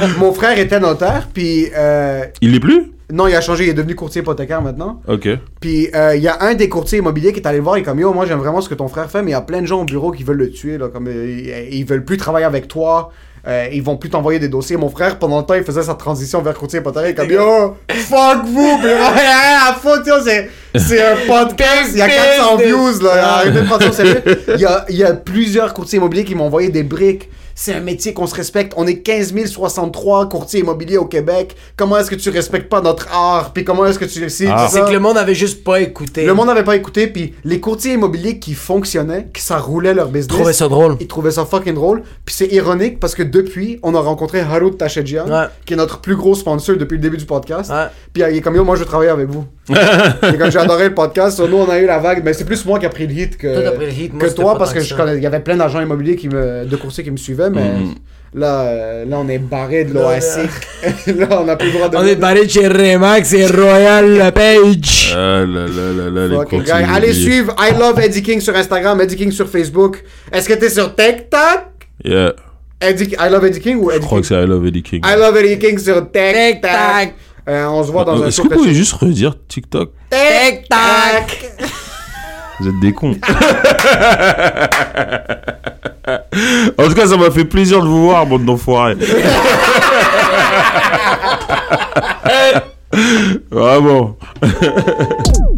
puis mon frère était notaire, puis euh,
Il l'est plus?
Non, il a changé, il est devenu courtier hypothécaire maintenant.
Ok.
Puis euh, il y a un des courtiers immobiliers qui est allé le voir, il est comme yo, moi j'aime vraiment ce que ton frère fait, mais il y a plein de gens au bureau qui veulent le tuer, là, comme euh, ils, ils veulent plus travailler avec toi. euh, ils vont plus t'envoyer des dossiers. Mon frère, pendant le temps, il faisait sa transition vers courtier hypothécaire. Il est comme Yo, fuck vous! Là, rien à foutre, yo, c'est, c'est un podcast, il y a 400 views, là. Arrêtez de prendre ça au sérieux. Il y a, il y a plusieurs courtiers immobiliers qui m'ont envoyé des briques. C'est un métier qu'on se respecte. On est 15 063 courtiers immobiliers au Québec. Comment est-ce que tu respectes pas notre art? Puis comment est-ce que tu. C'est,
Ah.
C'est que le monde avait juste pas écouté.
le monde n'avait pas écouté, puis les courtiers immobiliers qui fonctionnaient, qui ça roulait leur business.
trouvait ça drôle.
Ils trouvaient ça fucking drôle. Puis c'est ironique parce que depuis, on a rencontré Harout Tachedjian,
Ouais.
qui est notre plus gros sponsor depuis le début du podcast.
Ouais.
Puis il est comme yo, moi je veux travailler avec vous. J'ai adoré le podcast, sur nous on a eu la vague, mais c'est plus moi qui a pris le hit que,
Toi, t'as pris le hit, moi,
que
c'était
toi
pas
parce que je connais- il y avait plein d'agents immobiliers qui me, de courtiers qui me suivaient, mais
Mhm.
là, euh, là on est barré de
Là,
l'OAC. là on a plus le droit de.
On est barré de chez Remax et Royal Page.
Ah là là là là, les
guy. Allez suivre I Love Eddie King sur Instagram, Eddie King sur Facebook. Est-ce que t'es sur TikTok?
Yeah.
Eddie, I Love Eddie King ou
Je
Eddie
crois
King?
que c'est I Love Eddie King.
I Love Eddie King sur TikTok.
TikTok.
Euh, on se voit dans
Euh,
un
Est-ce que vous pouvez juste redire TikTok
TikTok.
Vous êtes des cons. en tout cas, ça m'a fait plaisir de vous voir, bande d'enfoirés. Vraiment.